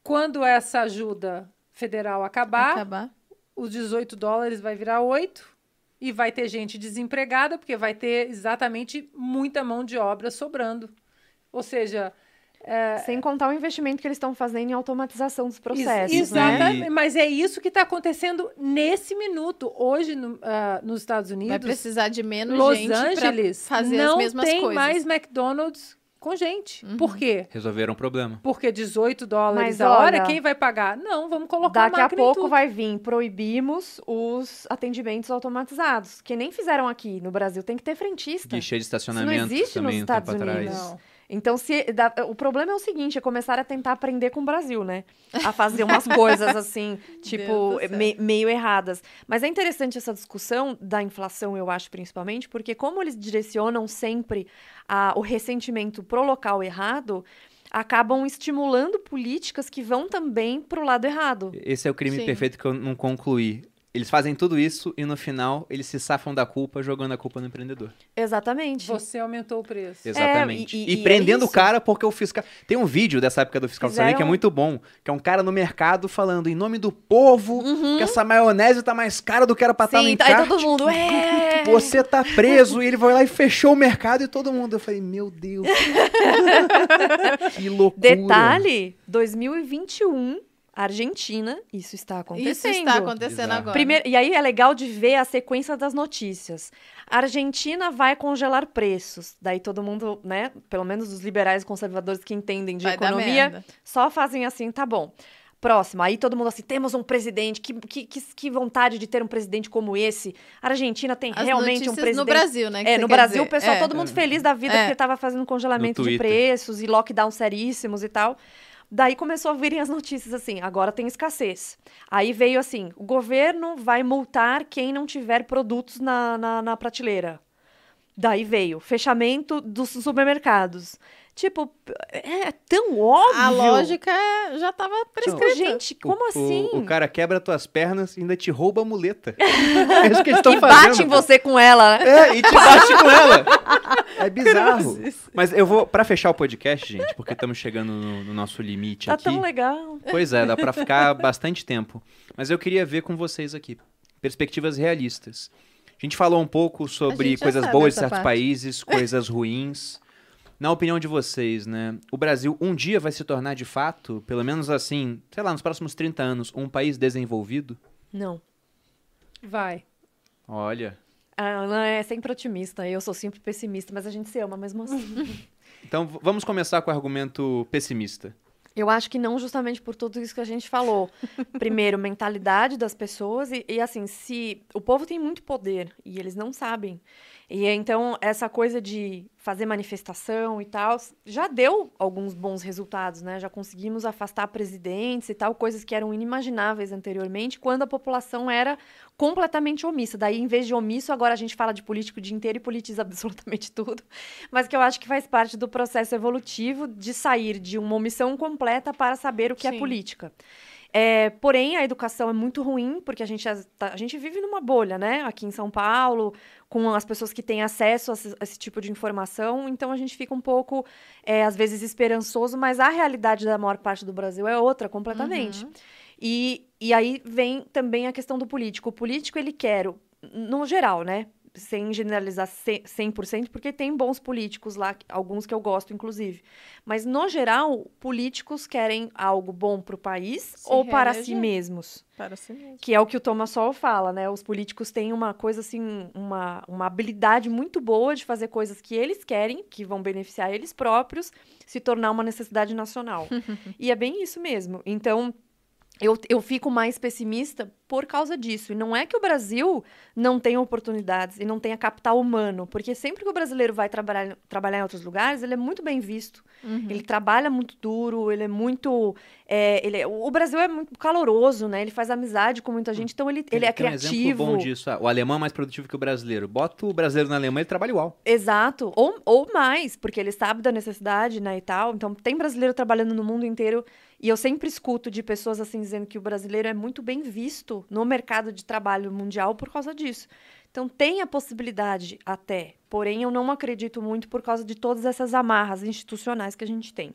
Speaker 6: Quando essa ajuda federal acabar,
Speaker 2: Acabar.
Speaker 6: Os 18 dólares vai virar 8 e vai ter gente desempregada, porque vai ter exatamente muita mão de obra sobrando. Ou seja,
Speaker 3: Sem contar o investimento que eles estão fazendo em automatização dos processos,
Speaker 6: ex-
Speaker 3: né?
Speaker 6: exatamente, mas é isso que está acontecendo nesse minuto. Hoje, no- ah, nos Estados
Speaker 2: Vai
Speaker 6: Unidos,
Speaker 2: precisar de menos
Speaker 6: Los
Speaker 2: gente
Speaker 6: Angeles
Speaker 2: fazer
Speaker 6: não
Speaker 2: as mesmas
Speaker 6: tem
Speaker 2: coisas.
Speaker 6: mais McDonald's com gente.
Speaker 2: Uhum.
Speaker 6: Por quê?
Speaker 1: Resolveram o problema.
Speaker 6: Porque 18 dólares
Speaker 3: Mas
Speaker 6: a hora,
Speaker 3: olha,
Speaker 6: quem vai pagar? Não, vamos colocar
Speaker 3: Daqui a
Speaker 6: em
Speaker 3: pouco vai vir, proibimos os atendimentos automatizados, que nem fizeram aqui no Brasil. Tem que ter frentista.
Speaker 1: Guichê de estacionamento
Speaker 3: existe
Speaker 1: também
Speaker 3: nos Estados. Unidos.
Speaker 6: Não.
Speaker 3: Então, se dá- o problema é o seguinte, é começar a tentar aprender com o Brasil, né? A fazer umas coisas assim, tipo, me- meio erradas. Mas é interessante essa discussão da inflação, eu acho, principalmente, porque como eles direcionam sempre a- o ressentimento pro local errado, acabam estimulando políticas que vão também pro lado errado.
Speaker 1: Esse é o crime
Speaker 2: Sim.
Speaker 1: perfeito que eu não concluí. Eles fazem tudo isso e no final eles se safam da culpa jogando a culpa no empreendedor.
Speaker 3: Exatamente.
Speaker 6: Você aumentou o preço.
Speaker 1: Exatamente.
Speaker 3: e-
Speaker 1: e,
Speaker 3: e é
Speaker 1: prendendo o
Speaker 3: isso.
Speaker 1: cara porque o fiscal. Tem um vídeo dessa época do fiscal também que é
Speaker 3: Fizeram-
Speaker 1: muito bom. Que é um cara no mercado falando em nome do povo que essa maionese tá mais cara do que era pra estar no
Speaker 3: tá aí
Speaker 1: encarte.
Speaker 3: todo mundo. É!
Speaker 1: Você tá preso e ele vai lá e fechou o mercado e todo mundo. Eu falei, meu Deus. que loucura.
Speaker 3: Detalhe: 2021, Argentina, isso está acontecendo.
Speaker 2: Isso está acontecendo
Speaker 1: Bizarro.
Speaker 2: agora.
Speaker 3: Primeiro, e aí é legal de ver a sequência das notícias. A Argentina vai congelar preços. Daí todo mundo, né? Pelo menos os liberais e conservadores que entendem de
Speaker 2: Vai
Speaker 3: economia, só fazem assim, tá bom. Próximo, aí todo mundo assim, temos um presidente, que, que, que, que vontade de ter um presidente como esse. A Argentina tem
Speaker 2: As
Speaker 3: realmente um
Speaker 2: notícias
Speaker 3: presidente.
Speaker 2: no Brasil, né?
Speaker 3: É, no Brasil,
Speaker 2: dizer.
Speaker 3: o pessoal,
Speaker 2: É.
Speaker 3: todo mundo feliz da vida,
Speaker 2: É.
Speaker 3: porque tava fazendo congelamento de preços e lockdown seríssimos e tal. Daí começou a virem as notícias assim, agora tem escassez. Aí veio assim, o governo vai multar quem não tiver produtos na, na, na prateleira. Daí veio fechamento dos supermercados. Tipo, é tão óbvio.
Speaker 2: A lógica já estava
Speaker 3: Tipo,
Speaker 2: prescrita.
Speaker 3: gente,
Speaker 1: O-
Speaker 3: como
Speaker 1: o-
Speaker 3: assim?
Speaker 1: O, cara quebra tuas pernas e ainda te rouba a muleta. é isso que eles estão
Speaker 3: e
Speaker 1: fazendo.
Speaker 3: bate em você com ela. né?
Speaker 1: É, e te bate com ela. É bizarro. Mas eu vou, pra fechar o podcast, gente, porque estamos chegando no, no nosso limite
Speaker 3: Tá
Speaker 1: aqui.
Speaker 3: tão legal.
Speaker 1: Pois é, dá pra ficar bastante tempo. Mas eu queria ver com vocês aqui perspectivas realistas. A gente falou um pouco sobre coisas boas de certos
Speaker 2: parte.
Speaker 1: países, coisas ruins. Na opinião de vocês, né? O Brasil um dia vai se tornar de fato, pelo menos assim, sei lá, nos próximos 30 anos, um país desenvolvido?
Speaker 3: Não.
Speaker 6: Vai.
Speaker 1: Olha.
Speaker 3: A Ana é sempre otimista, eu sou sempre pessimista, mas a gente se ama mesmo assim.
Speaker 1: Então vamos começar com o argumento pessimista.
Speaker 3: Eu acho que não justamente por tudo isso que a gente falou. Primeiro, mentalidade das pessoas e, e, assim, se o povo tem muito poder e eles não sabem. E então essa coisa de fazer manifestação e tal já deu alguns bons resultados, né? Já conseguimos afastar presidentes e tal, coisas que eram inimagináveis anteriormente, quando a população era completamente omissa. Daí, em vez de omisso, agora a gente fala de político o dia inteiro e politiza absolutamente tudo. Mas que eu acho que faz parte do processo evolutivo de sair de uma omissão completa para saber o que é
Speaker 2: Sim.
Speaker 3: política. É, porém, a educação é muito ruim, porque a gente, as- tá- a gente vive numa bolha, né? Aqui em São Paulo, com as pessoas que têm acesso a esse, a esse tipo de informação. Então, a gente fica um pouco, é, às vezes, esperançoso, mas a realidade da maior parte do Brasil é outra completamente. E, e aí vem também a questão do político. O político, ele quer, no geral, né? Sem generalizar ce- 100%, porque tem bons políticos lá, alguns que eu gosto, inclusive. Mas, no geral, políticos querem algo bom para o país
Speaker 2: Se
Speaker 3: ou para si mesmos.
Speaker 2: Para si mesmo.
Speaker 3: Que é o que o Thomas Sowell fala, né? Os políticos têm uma coisa assim, uma, uma habilidade muito boa de fazer coisas que eles querem, que vão beneficiar eles próprios, se tornar uma necessidade nacional. e é bem isso mesmo. Então, eu, eu fico mais pessimista por causa disso. E não é que o Brasil não tenha oportunidades e não tenha capital humano, porque sempre que o brasileiro vai trabalhar, trabalhar em outros lugares, ele é muito bem visto.
Speaker 2: Uhum.
Speaker 3: Ele trabalha muito duro, ele é muito. é, ele é- o Brasil é muito caloroso, né? Ele faz amizade com muita gente, então ele, ele é
Speaker 1: Tem um exemplo
Speaker 3: criativo.
Speaker 1: bom disso. Ah, o alemão é mais produtivo que o brasileiro. Bota o brasileiro na Alemanha, ele trabalha igual.
Speaker 3: Exato, ou, ou mais, porque ele sabe da necessidade, né, e tal. Então, tem brasileiro trabalhando no mundo inteiro, e eu sempre escuto de pessoas assim dizendo que o brasileiro é muito bem visto no mercado de trabalho mundial por causa disso. Então, tem a possibilidade até, porém eu não acredito muito por causa de todas essas amarras institucionais que a gente tem.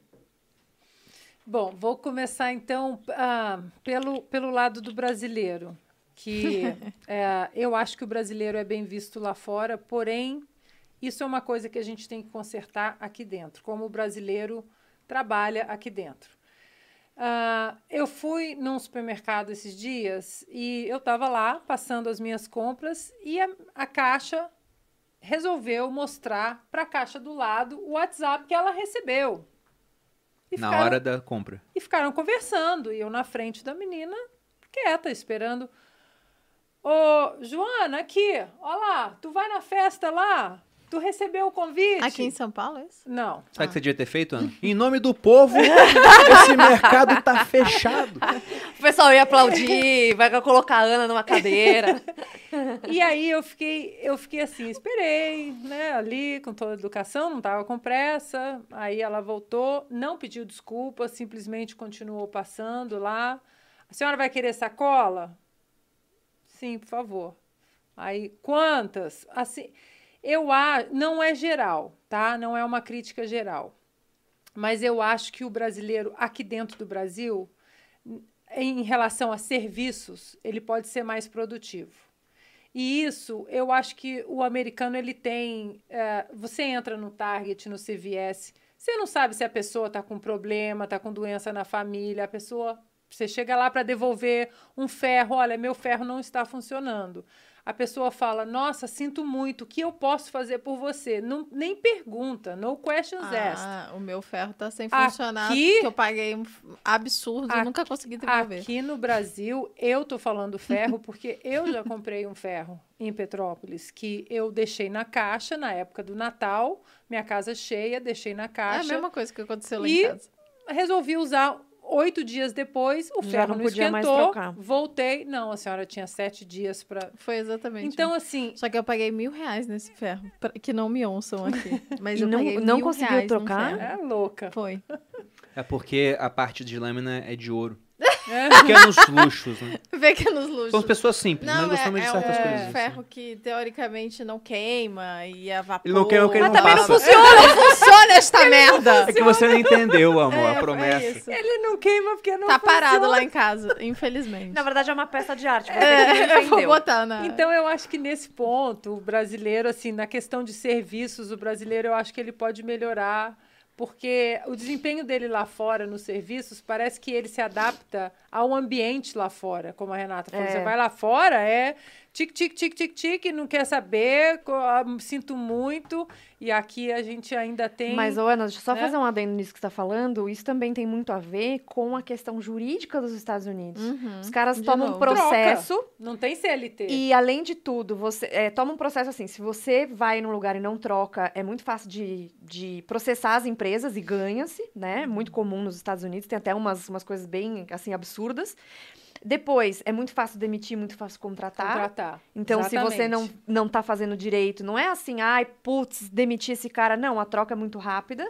Speaker 6: Bom, vou começar então ah, pelo, pelo lado do brasileiro, que é, eu acho que o brasileiro é bem visto lá fora, porém, isso é uma coisa que a gente tem que consertar aqui dentro, como o brasileiro trabalha aqui dentro. Ah, eu fui num supermercado esses dias e eu estava lá passando as minhas compras e a, a caixa resolveu mostrar para a caixa do lado o WhatsApp que ela recebeu. E
Speaker 1: na hora da compra.
Speaker 6: e ficaram conversando. E eu na frente da menina, quieta, esperando. Ô, Joana, aqui, ó lá, tu vai na festa lá? Tu recebeu o convite?
Speaker 2: Aqui em São Paulo, é isso?
Speaker 6: Não.
Speaker 1: Sabe o que você devia ter feito, Ana? Em nome do povo, esse mercado tá fechado.
Speaker 3: O pessoal ia aplaudir, vai colocar a Ana numa cadeira.
Speaker 6: E aí eu fiquei, eu fiquei assim, esperei, né, ali com toda a educação, não tava com pressa. Aí ela voltou, não pediu desculpa, simplesmente continuou passando lá. A senhora vai querer sacola? Sim, por favor. Aí, quantas? Assim, eu acho, não é geral, tá? Não é uma crítica geral. Mas eu acho que o brasileiro aqui dentro do Brasil, em relação a serviços, ele pode ser mais produtivo. E isso, eu acho que o americano ele tem. É, você entra no Target, no CVS, você não sabe se a pessoa está com problema, está com doença na família, a pessoa. Você chega lá para devolver um ferro, olha, meu ferro não está funcionando a pessoa fala: Nossa, sinto muito, o que eu posso fazer por você? Não, nem pergunta, no questions ah, asked.
Speaker 2: O meu ferro tá sem funcionar, aqui, eu paguei um absurdo, aqui, eu nunca consegui devolver.
Speaker 6: Aqui no Brasil, eu tô falando ferro porque eu já comprei um ferro em Petrópolis, que eu deixei na caixa na época do Natal, minha casa cheia, deixei na caixa.
Speaker 2: É a mesma coisa que aconteceu lá em casa.
Speaker 6: Resolvi usar oito dias depois, o ferro não, não podia esquentou, mais trocar. voltei. Não, a senhora tinha sete dias para.
Speaker 2: Foi exatamente.
Speaker 6: Então, assim.
Speaker 2: Só que eu paguei mil reais nesse ferro, pra, que não me ouçam aqui. Mas
Speaker 3: e
Speaker 2: eu
Speaker 3: não,
Speaker 2: paguei
Speaker 3: não
Speaker 2: mil
Speaker 3: conseguiu trocar?
Speaker 6: É louca.
Speaker 2: Foi.
Speaker 1: É porque a parte de lâmina é de ouro. É. Pequenos luxos, né?
Speaker 2: Pequenos luxos.
Speaker 1: Somos pessoas simples, não, mas gostamos
Speaker 2: é,
Speaker 1: de certas
Speaker 2: é
Speaker 1: coisas.
Speaker 2: É um ferro que, teoricamente, não queima e evapora.
Speaker 1: Ele não queima porque
Speaker 2: mas
Speaker 1: não
Speaker 2: também
Speaker 1: passa.
Speaker 2: não funciona, não funciona esta merda.
Speaker 1: É que você não entendeu, amor,
Speaker 2: É,
Speaker 1: a promessa.
Speaker 6: Ele não queima porque não
Speaker 2: Tá
Speaker 6: funciona.
Speaker 2: parado lá em casa, infelizmente.
Speaker 3: Na verdade, é uma peça de arte.
Speaker 2: É, eu vou botar na...
Speaker 6: Então, eu acho que nesse ponto, o brasileiro, assim, na questão de serviços, o brasileiro, eu acho que ele pode melhorar, porque o desempenho dele lá fora, nos serviços, parece que ele se adapta ao ambiente lá fora, como a Renata falou.
Speaker 3: É.
Speaker 6: Você vai lá fora, é tic, tic, tic, tic, tic, não quer saber, ah, sinto muito, e aqui a gente ainda tem...
Speaker 3: Mas, Ana, deixa eu só
Speaker 6: né?
Speaker 3: fazer um adendo nisso que você está falando. Isso também tem muito a ver com a questão jurídica dos Estados Unidos.
Speaker 2: Uhum.
Speaker 3: Os caras
Speaker 2: De
Speaker 3: tomam um processo
Speaker 6: Não tem CLT.
Speaker 3: e, além de tudo, você é, toma um processo assim. Se você vai num lugar e não troca, é muito fácil de, de processar as empresas e ganha-se, né? Muito comum nos Estados Unidos. Tem até umas, umas coisas bem, assim, absurdas. Depois, é muito fácil demitir, muito fácil contratar.
Speaker 6: Contratar.
Speaker 3: Então, se você não,
Speaker 6: Exatamente.
Speaker 3: não tá fazendo direito, não é assim, ai, putz, demiti esse cara. Não, a troca é muito rápida.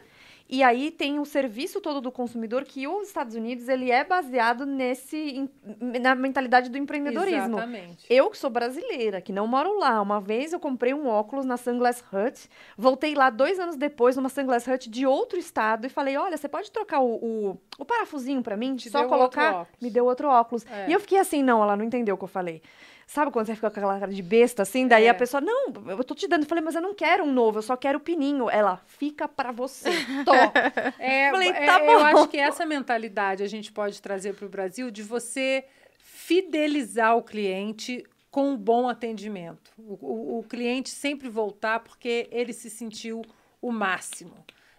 Speaker 3: E aí tem o serviço todo do consumidor que os Estados Unidos, ele é baseado nesse, na mentalidade do empreendedorismo.
Speaker 6: Exatamente.
Speaker 3: Eu que sou brasileira, que não moro lá. Uma vez eu comprei um óculos na Sunglass Hut, voltei lá dois anos depois numa Sunglass Hut de outro estado e falei, olha, você pode trocar o, o, o parafusinho pra mim?
Speaker 6: Te
Speaker 3: Só colocar? Me deu outro óculos.
Speaker 6: É.
Speaker 3: E eu fiquei assim, não, ela não entendeu o que eu falei. Sabe quando você fica com aquela cara de besta assim? Daí
Speaker 6: É.
Speaker 3: a pessoa, não, eu tô te dando. Eu falei, mas eu não quero um novo, eu só quero o pininho. Ela, fica pra você. Tô.
Speaker 6: É,
Speaker 3: Falei,
Speaker 6: é,
Speaker 3: tá
Speaker 6: Eu
Speaker 3: bom.
Speaker 6: acho que essa mentalidade a gente pode trazer para o Brasil de você fidelizar o cliente com um bom atendimento. O, o- o cliente sempre voltar porque ele se sentiu o máximo.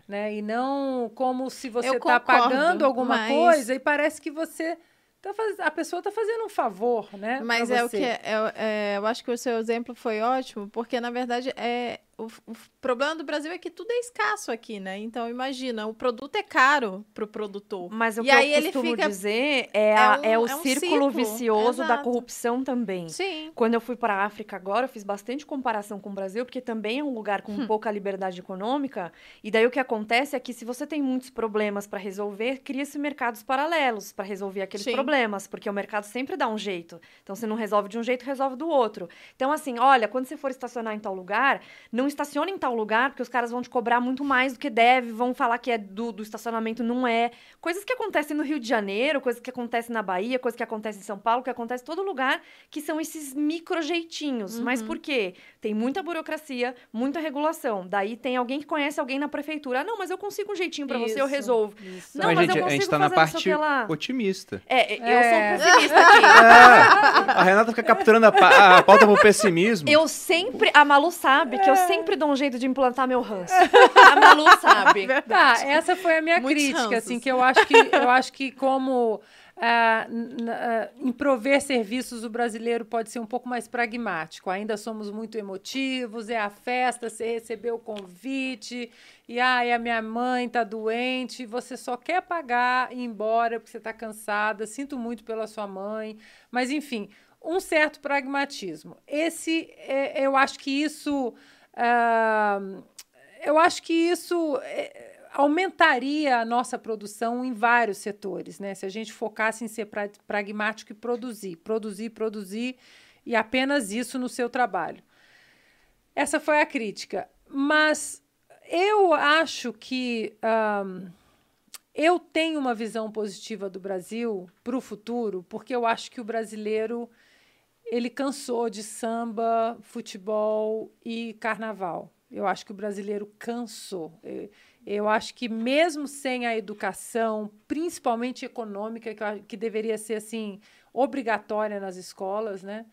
Speaker 6: Né? E não como se você
Speaker 2: Eu
Speaker 6: está pagando alguma
Speaker 2: mas-
Speaker 6: coisa e parece que você tá faz... a pessoa está fazendo um favor, né?
Speaker 2: Mas é o
Speaker 6: você.
Speaker 2: que é, é- eu acho que o seu exemplo foi ótimo, porque na verdade é o, o problema do Brasil é que tudo é escasso aqui, né? Então imagina, o produto é caro pro produtor.
Speaker 3: Mas o
Speaker 2: E
Speaker 3: que
Speaker 2: aí
Speaker 3: eu costumo
Speaker 2: fica-
Speaker 3: dizer é, a-
Speaker 2: é
Speaker 3: é
Speaker 2: um-
Speaker 3: o
Speaker 2: é um
Speaker 3: círculo
Speaker 2: ciclo,
Speaker 3: vicioso da
Speaker 2: exato.
Speaker 3: corrupção também.
Speaker 2: Sim.
Speaker 3: Quando eu fui para a África agora, eu fiz bastante comparação com o Brasil, porque também é um lugar com pouca liberdade econômica. E daí o que acontece é que se você tem muitos problemas para resolver, cria-se mercados paralelos para resolver aqueles
Speaker 2: Sim.
Speaker 3: problemas, porque o mercado sempre dá um jeito. Então, se não resolve de um jeito, resolve do outro. Então, assim, olha, quando você for estacionar em tal lugar, não estacione em tal lugar, porque os caras vão te cobrar muito mais do que deve, vão falar que é do, do estacionamento, não é. Coisas que acontecem no Rio de Janeiro, coisas que acontecem na Bahia, coisas que acontecem em São Paulo, que acontecem em todo lugar, que são esses microjeitinhos. Mas por quê? Tem muita burocracia, muita regulação. Daí tem alguém que conhece alguém na prefeitura. Ah, não, mas eu consigo um jeitinho pra você, eu resolvo.
Speaker 6: isso.
Speaker 3: Não,
Speaker 1: mas,
Speaker 3: mas
Speaker 1: gente,
Speaker 3: eu
Speaker 1: a gente
Speaker 3: consigo
Speaker 1: tá na parte otimista.
Speaker 3: É, eu
Speaker 6: É.
Speaker 3: sou um pessimista aqui.
Speaker 1: É, a Renata fica capturando a, a pauta pro pessimismo.
Speaker 3: Eu sempre. A Malu sabe que eu sempre dou um jeito de implantar meu ranço. A Malu sabe.
Speaker 6: Tá, essa foi a minha
Speaker 2: Muitos
Speaker 6: crítica,
Speaker 2: ranços.
Speaker 6: assim, que eu acho que eu acho que como ah, ah, em prover serviços o brasileiro pode ser um pouco mais pragmático. Ainda somos muito emotivos, é a festa, você recebeu o convite, e ai, a minha mãe tá doente, você só quer pagar e ir embora porque você tá cansada. Sinto muito pela sua mãe, mas enfim, um certo pragmatismo. Esse, é, eu acho que isso ah, eu acho que isso é, aumentaria a nossa produção em vários setores, né? Se a gente focasse em ser pra- pragmático e produzir, produzir, produzir e apenas isso no seu trabalho. Essa foi a crítica. Mas eu acho que um, eu tenho uma visão positiva do Brasil para o futuro, porque eu acho que o brasileiro ele cansou de samba, futebol e carnaval. Eu acho que o brasileiro cansou. Eu, acho que mesmo sem a educação, principalmente econômica, que, que deveria ser assim obrigatória nas escolas, né?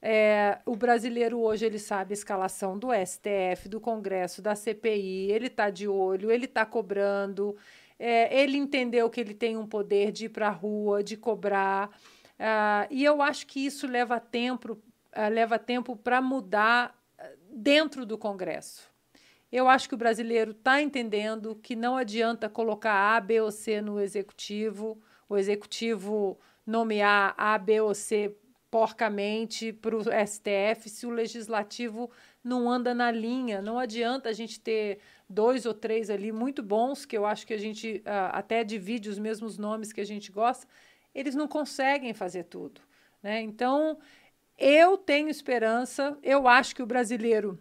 Speaker 6: É, o brasileiro hoje ele sabe a escalação do STF, do Congresso, da CPI, ele está de olho, ele está cobrando, é, ele entendeu que ele tem um poder de ir para a rua, de cobrar. Uh, e eu acho que isso leva tempo, uh, leva tempo para mudar ah, dentro do Congresso. Eu acho que o brasileiro está entendendo que não adianta colocar A, B ou C no executivo, o executivo nomear A, B ou C porcamente para o STF se o legislativo não anda na linha. Não adianta a gente ter dois ou três ali muito bons, que eu acho que a gente uh, até divide os mesmos nomes que a gente gosta, eles não conseguem fazer tudo. Né? Então, eu tenho esperança, eu acho que o brasileiro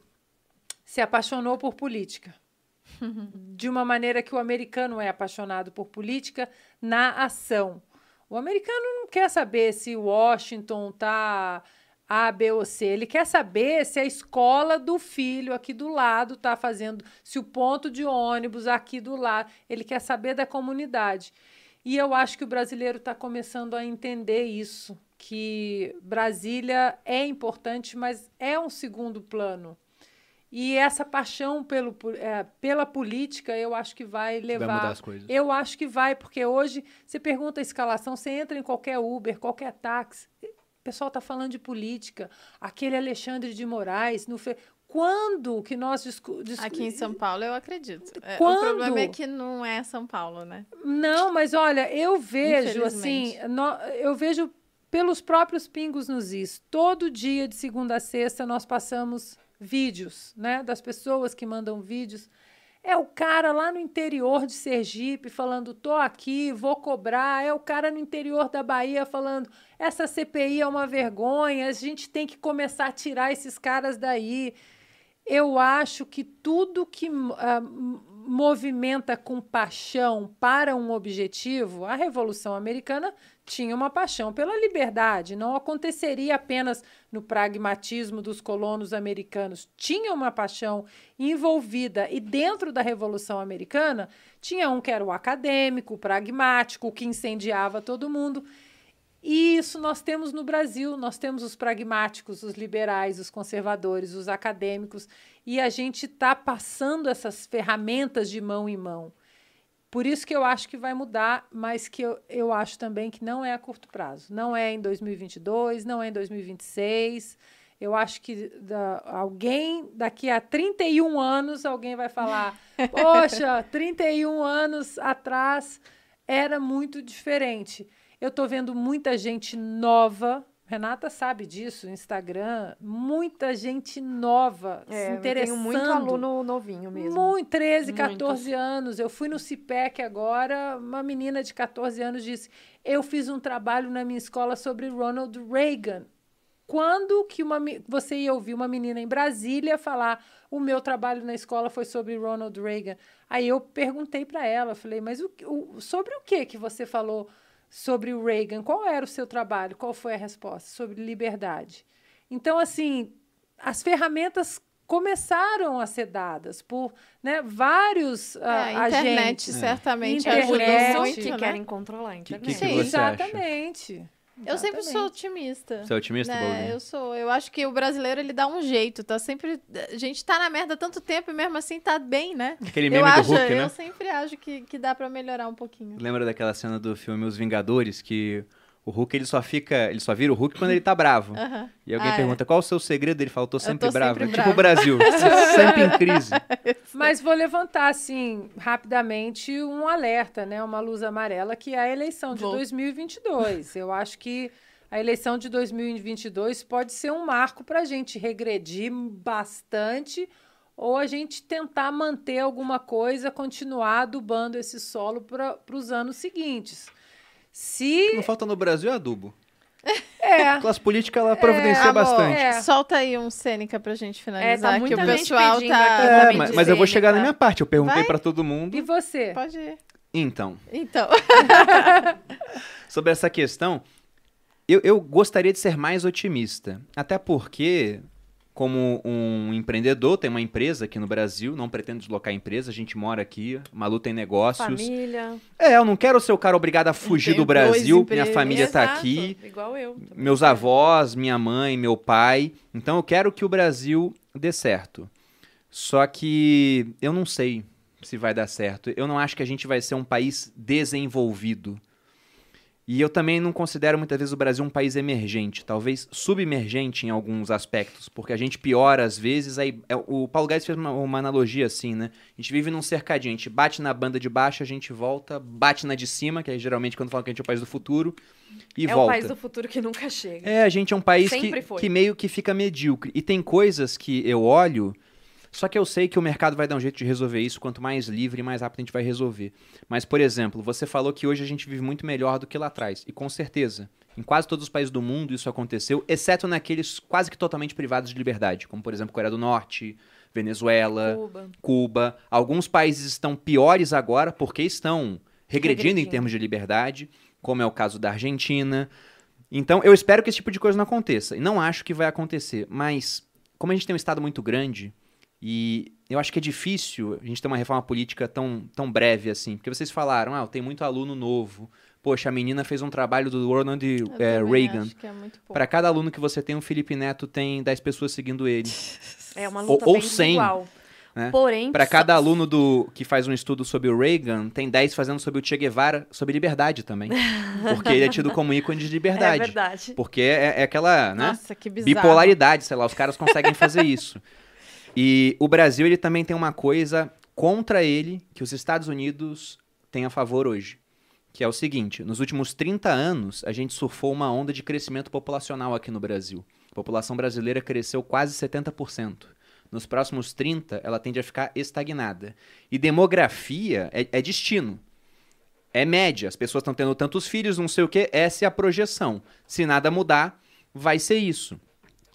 Speaker 6: se apaixonou por política. de uma maneira que o americano é apaixonado por política na ação. O americano não quer saber se Washington está A, B ou C. Ele quer saber se a escola do filho aqui do lado está fazendo, se o ponto de ônibus aqui do lado. Ele quer saber da comunidade. E eu acho que o brasileiro está começando a entender isso, que Brasília é importante, mas é um segundo plano. E essa paixão pelo, é, pela política, eu acho que vai levar. Vai
Speaker 1: mudar as coisas.
Speaker 6: Eu acho que vai, porque hoje você pergunta a escalação, você entra em qualquer Uber, qualquer táxi, o pessoal está falando de política. Aquele Alexandre de Moraes, no fe... quando que nós discu...
Speaker 2: discu... Aqui em São Paulo, eu acredito. É, quando... O problema é que não é São Paulo, né?
Speaker 6: Não, mas olha, eu vejo assim, eu vejo pelos próprios pingos nos is. Todo dia de segunda a sexta nós passamos vídeos, né, das pessoas que mandam vídeos. É o cara lá no interior de Sergipe falando: tô aqui, vou cobrar. É o cara no interior da Bahia falando: essa CPI é uma vergonha, a gente tem que começar a tirar esses caras daí. Eu acho que tudo que uh, movimenta com paixão para um objetivo, a Revolução Americana tinha uma paixão pela liberdade, não aconteceria apenas no pragmatismo dos colonos americanos, tinha uma paixão envolvida. E dentro da Revolução Americana tinha um que era o acadêmico, o pragmático, que incendiava todo mundo. E isso nós temos no Brasil, nós temos os pragmáticos, os liberais, os conservadores, os acadêmicos, e a gente está passando essas ferramentas de mão em mão. Por isso que eu acho que vai mudar, mas que eu, eu acho também que não é a curto prazo. Não é em 2022, não é em 2026. Eu acho que da, alguém, daqui a 31 anos, alguém vai falar: Poxa, 31 anos atrás era muito diferente. Eu estou vendo muita gente nova Renata sabe disso, Instagram, muita gente nova é, se interessando.
Speaker 3: Eu tenho muito aluno novinho mesmo.
Speaker 6: Muito, 13, 14 Muitos. anos. Eu fui no CIPEC agora, uma menina de 14 anos disse: "Eu fiz um trabalho na minha escola sobre Ronald Reagan". Quando que uma, você ia ouvir uma menina em Brasília falar: "O meu trabalho na escola foi sobre Ronald Reagan". Aí eu perguntei para ela, falei: "Mas o, o, sobre o que que você falou?" Sobre o Reagan. Qual era o seu trabalho? Qual foi a resposta? Sobre liberdade. Então, assim, as ferramentas começaram a ser dadas por né, vários uh, é, a
Speaker 2: internet,
Speaker 6: agentes.
Speaker 2: certamente
Speaker 3: internet, muito, que né? querem controlar a internet.
Speaker 1: Que, que, que Sim,
Speaker 6: exatamente.
Speaker 1: Acha?
Speaker 2: Eu sempre sou otimista.
Speaker 1: Você é otimista,
Speaker 2: né? Eu sou. Eu acho que o brasileiro ele dá um jeito, tá sempre. A gente tá na merda tanto tempo e mesmo assim tá bem, né?
Speaker 1: Aquele meme
Speaker 2: eu
Speaker 1: do
Speaker 2: acho,
Speaker 1: Hulk, né?
Speaker 2: Eu sempre acho que, que dá para melhorar um pouquinho.
Speaker 1: Lembra daquela cena do filme Os Vingadores que o Hulk ele só fica, ele só vira o Hulk quando ele tá bravo.
Speaker 2: Uhum.
Speaker 1: E alguém
Speaker 2: ah, é.
Speaker 1: pergunta é. qual o seu segredo, ele fala, eu tô sempre
Speaker 2: eu tô
Speaker 1: bravo.
Speaker 2: Sempre
Speaker 1: é tipo o Brasil, sempre em crise.
Speaker 6: Mas vou levantar assim rapidamente um alerta, né, uma luz amarela que é a eleição de vou. 2022. Eu acho que a eleição de 2022 pode ser um marco para a gente regredir bastante ou a gente tentar manter alguma coisa, continuar adubando esse solo para os anos seguintes. Se...
Speaker 1: Não falta no Brasil é adubo.
Speaker 6: É, É.
Speaker 1: A classe política, ela providencia
Speaker 2: amor,
Speaker 1: bastante.
Speaker 6: É.
Speaker 2: Solta aí um Sêneca pra gente finalizar, que
Speaker 3: muita
Speaker 2: o
Speaker 3: gente
Speaker 2: pessoal tá...
Speaker 1: É, mas, mas eu vou chegar na minha parte. Eu perguntei
Speaker 2: Vai.
Speaker 1: pra todo mundo.
Speaker 6: E você?
Speaker 2: Pode ir.
Speaker 1: Então,
Speaker 2: Então,
Speaker 1: sobre essa questão, eu, eu gostaria de ser mais otimista. Até porque, como um empreendedor, tem uma empresa aqui no Brasil, não pretendo deslocar a empresa, a gente mora aqui, Malu tem negócios.
Speaker 3: Família.
Speaker 1: É, eu não quero ser o cara obrigado a fugir
Speaker 2: tenho
Speaker 1: do Brasil, minha família tá
Speaker 3: Exato,
Speaker 1: aqui,
Speaker 3: Igual eu. também.
Speaker 1: meus avós, minha mãe, meu pai. Então eu quero que o Brasil dê certo. Só que eu não sei se vai dar certo. Eu não acho que a gente vai ser um país desenvolvido. E eu também não considero muitas vezes o Brasil um país emergente, talvez submergente em alguns aspectos, porque a gente piora às vezes. Aí, é, o Paulo Guedes fez uma, uma analogia assim, né? A gente vive num cercadinho, a gente bate na banda de baixo, a gente volta, bate na de cima, que é geralmente quando falam que a gente é o país do futuro, e
Speaker 3: é
Speaker 1: volta.
Speaker 3: o país do futuro que nunca chega.
Speaker 1: É, a gente é um país que, que meio que fica medíocre. E tem coisas que eu olho, só que eu sei que o mercado vai dar um jeito de resolver isso. Quanto mais livre, mais rápido a gente vai resolver. Mas, por exemplo, você falou que hoje a gente vive muito melhor do que lá atrás. E com certeza, em quase todos os países do mundo isso aconteceu, exceto naqueles quase que totalmente privados de liberdade, como, por exemplo, Coreia do Norte, Venezuela,
Speaker 3: Cuba.
Speaker 1: Cuba. Alguns países estão piores agora porque estão regredindo, em
Speaker 3: Regredindo.
Speaker 1: termos de liberdade, como é o caso da Argentina. Então, eu espero que esse tipo de coisa não aconteça. E não acho que vai acontecer. Mas, como a gente tem um Estado muito grande, e eu acho que é difícil a gente ter uma reforma política tão, tão breve assim. Porque vocês falaram, ah, tem muito aluno novo. Poxa, a menina fez um trabalho do Ronald
Speaker 2: eu
Speaker 1: eh,
Speaker 2: também
Speaker 1: Reagan.
Speaker 2: acho que é muito pouco.
Speaker 1: Para cada aluno que você tem, o Felipe Neto tem 10 pessoas seguindo ele.
Speaker 3: É uma
Speaker 1: Ou-
Speaker 3: luta
Speaker 1: ou
Speaker 3: bem
Speaker 1: 100,
Speaker 3: desigual.
Speaker 1: né?
Speaker 3: Porém,
Speaker 1: Para cada aluno do que faz um estudo sobre o Reagan, tem 10 fazendo sobre o Che Guevara, sobre liberdade também. Porque ele é tido como ícone de
Speaker 3: É
Speaker 1: liberdade.
Speaker 3: verdade.
Speaker 1: Porque é, é aquela, né?
Speaker 2: Nossa, que bizarro.
Speaker 1: Bipolaridade, sei lá, os caras conseguem fazer isso. E o Brasil, ele também tem uma coisa contra ele que os Estados Unidos têm a favor hoje. Que é o seguinte, nos últimos 30 anos, a gente surfou uma onda de crescimento populacional aqui no Brasil. A população brasileira cresceu quase 70%. Nos próximos 30, ela tende a ficar estagnada. E demografia é, é destino. É média. As pessoas estão tendo tantos filhos, não sei o quê. Essa é a projeção. Se nada mudar, vai ser isso.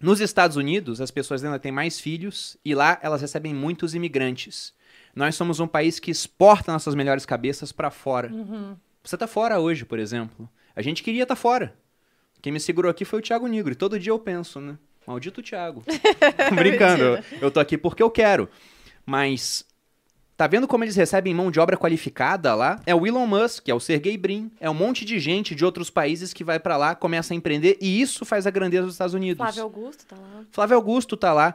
Speaker 1: Nos Estados Unidos, as pessoas ainda têm mais filhos e lá elas recebem muitos imigrantes. Nós somos um país que exporta nossas melhores cabeças para fora. Você tá fora hoje, por exemplo. A gente queria estar fora. Quem me segurou aqui foi o Thiago Nigro. E todo dia eu penso, né? Maldito Thiago. Brincando. eu, eu tô aqui porque eu quero. Mas tá vendo como eles recebem mão de obra qualificada lá? É o Elon Musk, é o Sergey Brin, é um monte de gente de outros países que vai para lá, começa a empreender e isso faz a grandeza dos Estados Unidos.
Speaker 3: Flávio Augusto tá lá.
Speaker 1: Flávio Augusto tá lá.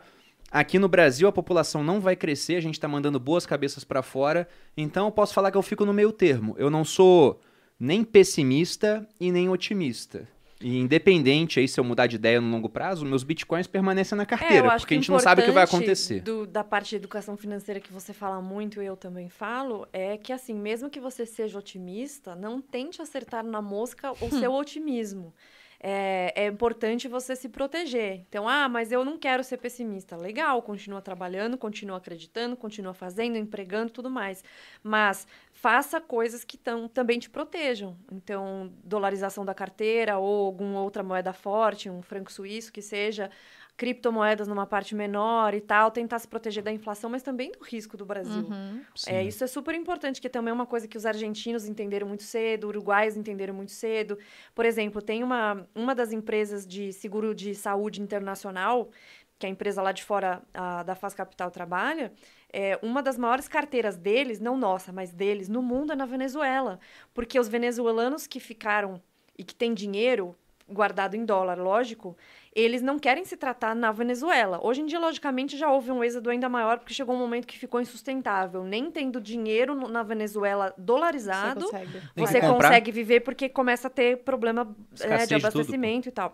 Speaker 1: Aqui no Brasil a população não vai crescer, a gente tá mandando boas cabeças para fora. Então eu posso falar que eu fico no meio termo. Eu não sou nem pessimista e nem otimista. E independente aí se eu mudar de ideia no longo prazo, meus bitcoins permanecem na
Speaker 3: É,
Speaker 1: carteira,
Speaker 3: acho
Speaker 1: porque a gente não sabe o que vai acontecer.
Speaker 3: do- da parte de educação financeira que você fala muito e eu também falo, é que assim, mesmo que você seja otimista, não tente acertar na mosca o seu otimismo. É, é importante você se proteger. Então, ah, mas eu não quero ser pessimista. Legal, continua trabalhando, continua acreditando, continua fazendo, empregando, tudo mais. Mas faça coisas que tão, também te protejam. Então, dolarização da carteira ou alguma outra moeda forte, um franco suíço que seja, criptomoedas numa parte menor e tal, tentar se proteger da inflação, mas também do risco do Brasil.
Speaker 2: Uhum.
Speaker 3: É, isso é super importante, que também é uma coisa que os argentinos entenderam muito cedo, uruguaios entenderam muito cedo. Por exemplo, tem uma, uma das empresas de seguro de saúde internacional, que a empresa lá de fora a, da Faz Capital trabalha, é, uma das maiores carteiras deles, não nossa, mas deles, no mundo é na Venezuela. Porque os venezuelanos que ficaram e que têm dinheiro guardado em dólar, lógico, eles não querem se tratar na Venezuela. Hoje em dia, logicamente, já houve um êxodo ainda maior, porque chegou um momento que ficou insustentável. Nem tendo dinheiro no- na Venezuela dolarizado,
Speaker 2: Você consegue.
Speaker 3: Você consegue viver porque começa a ter problema é, de
Speaker 1: de tudo,
Speaker 3: abastecimento e tal.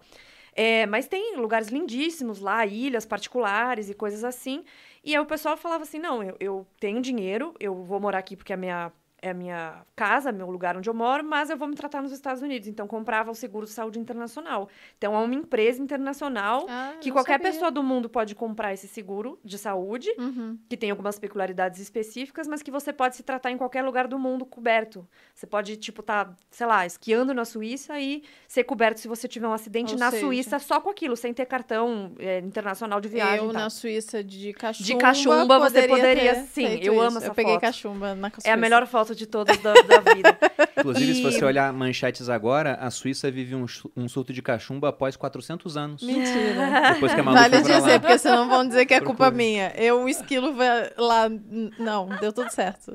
Speaker 3: É, mas tem lugares lindíssimos lá, ilhas particulares e coisas assim. E aí o pessoal falava assim: não, eu, eu tenho dinheiro, eu vou morar aqui porque a minha é a minha casa, meu lugar onde eu moro, mas eu vou me tratar nos Estados Unidos. Então, comprava o seguro de saúde internacional. Então, é uma empresa internacional
Speaker 2: Ah,
Speaker 3: que qualquer
Speaker 2: sabia.
Speaker 3: pessoa do mundo pode comprar esse seguro de saúde,
Speaker 2: Uhum.
Speaker 3: que tem algumas peculiaridades específicas, mas que você pode se tratar em qualquer lugar do mundo coberto. Você pode, tipo, tá, sei lá, esquiando na Suíça e ser coberto se você tiver um acidente
Speaker 2: Ou
Speaker 3: na
Speaker 2: seja-
Speaker 3: Suíça só com aquilo, sem ter cartão é, internacional de viagem.
Speaker 2: Eu
Speaker 3: tal.
Speaker 2: na Suíça de cachumba.
Speaker 3: De cachumba, você poderia- sim, eu amo
Speaker 2: isso.
Speaker 3: essa
Speaker 2: Eu peguei
Speaker 3: foto.
Speaker 2: cachumba na Suíça.
Speaker 3: É a melhor foto de todas da, da vida.
Speaker 1: Inclusive, se
Speaker 3: E-
Speaker 1: você olhar manchetes agora, a Suíça vive um, um surto de cachumba após 400 anos.
Speaker 2: Mentira.
Speaker 1: Depois que a Malu
Speaker 2: Vale dizer,
Speaker 1: lá.
Speaker 2: porque senão vão dizer que é culpa
Speaker 1: Procura.
Speaker 2: minha. Eu, um esquilo vai lá. Não, deu tudo certo.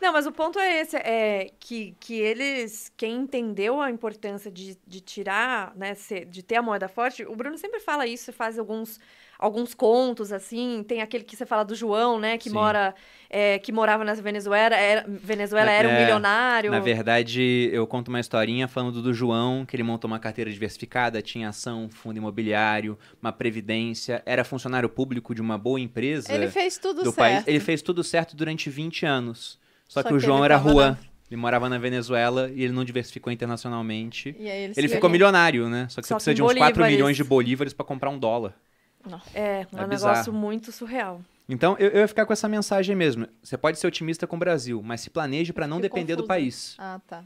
Speaker 3: Não, mas o ponto é esse, é que, que eles, quem entendeu a importância de, de tirar, né, ser- de ter a moeda forte, o Bruno sempre fala isso, faz alguns, alguns contos, assim, tem aquele que você fala do João, né, que
Speaker 1: Sim.
Speaker 3: mora, é, que morava na Venezuela, era, Venezuela
Speaker 1: Na-
Speaker 3: era um
Speaker 1: é,
Speaker 3: milionário.
Speaker 1: Na verdade, eu conto uma historinha falando do João, que ele montou uma carteira diversificada, tinha ação, fundo imobiliário, uma previdência, era funcionário público de uma boa empresa
Speaker 2: Ele fez tudo
Speaker 1: do
Speaker 2: certo.
Speaker 1: país. Ele fez tudo certo durante 20 anos. Só,
Speaker 2: Só
Speaker 1: que o
Speaker 2: que
Speaker 1: João
Speaker 2: ele
Speaker 1: era rua.
Speaker 2: na-
Speaker 1: Ele morava na Venezuela e ele não diversificou internacionalmente.
Speaker 2: E aí ele,
Speaker 1: Ele ficou milionário, né? Só que
Speaker 3: Só
Speaker 1: você precisa de uns 4
Speaker 3: bolívares.
Speaker 1: milhões de bolívares para comprar um dólar.
Speaker 3: É, um
Speaker 1: É
Speaker 3: negócio
Speaker 1: bizarro.
Speaker 3: muito surreal.
Speaker 1: Então, eu, eu ia ficar com essa mensagem mesmo. Você pode ser otimista com o Brasil, mas se planeje para não
Speaker 2: Fiquei
Speaker 1: depender do país.
Speaker 2: Ah, tá.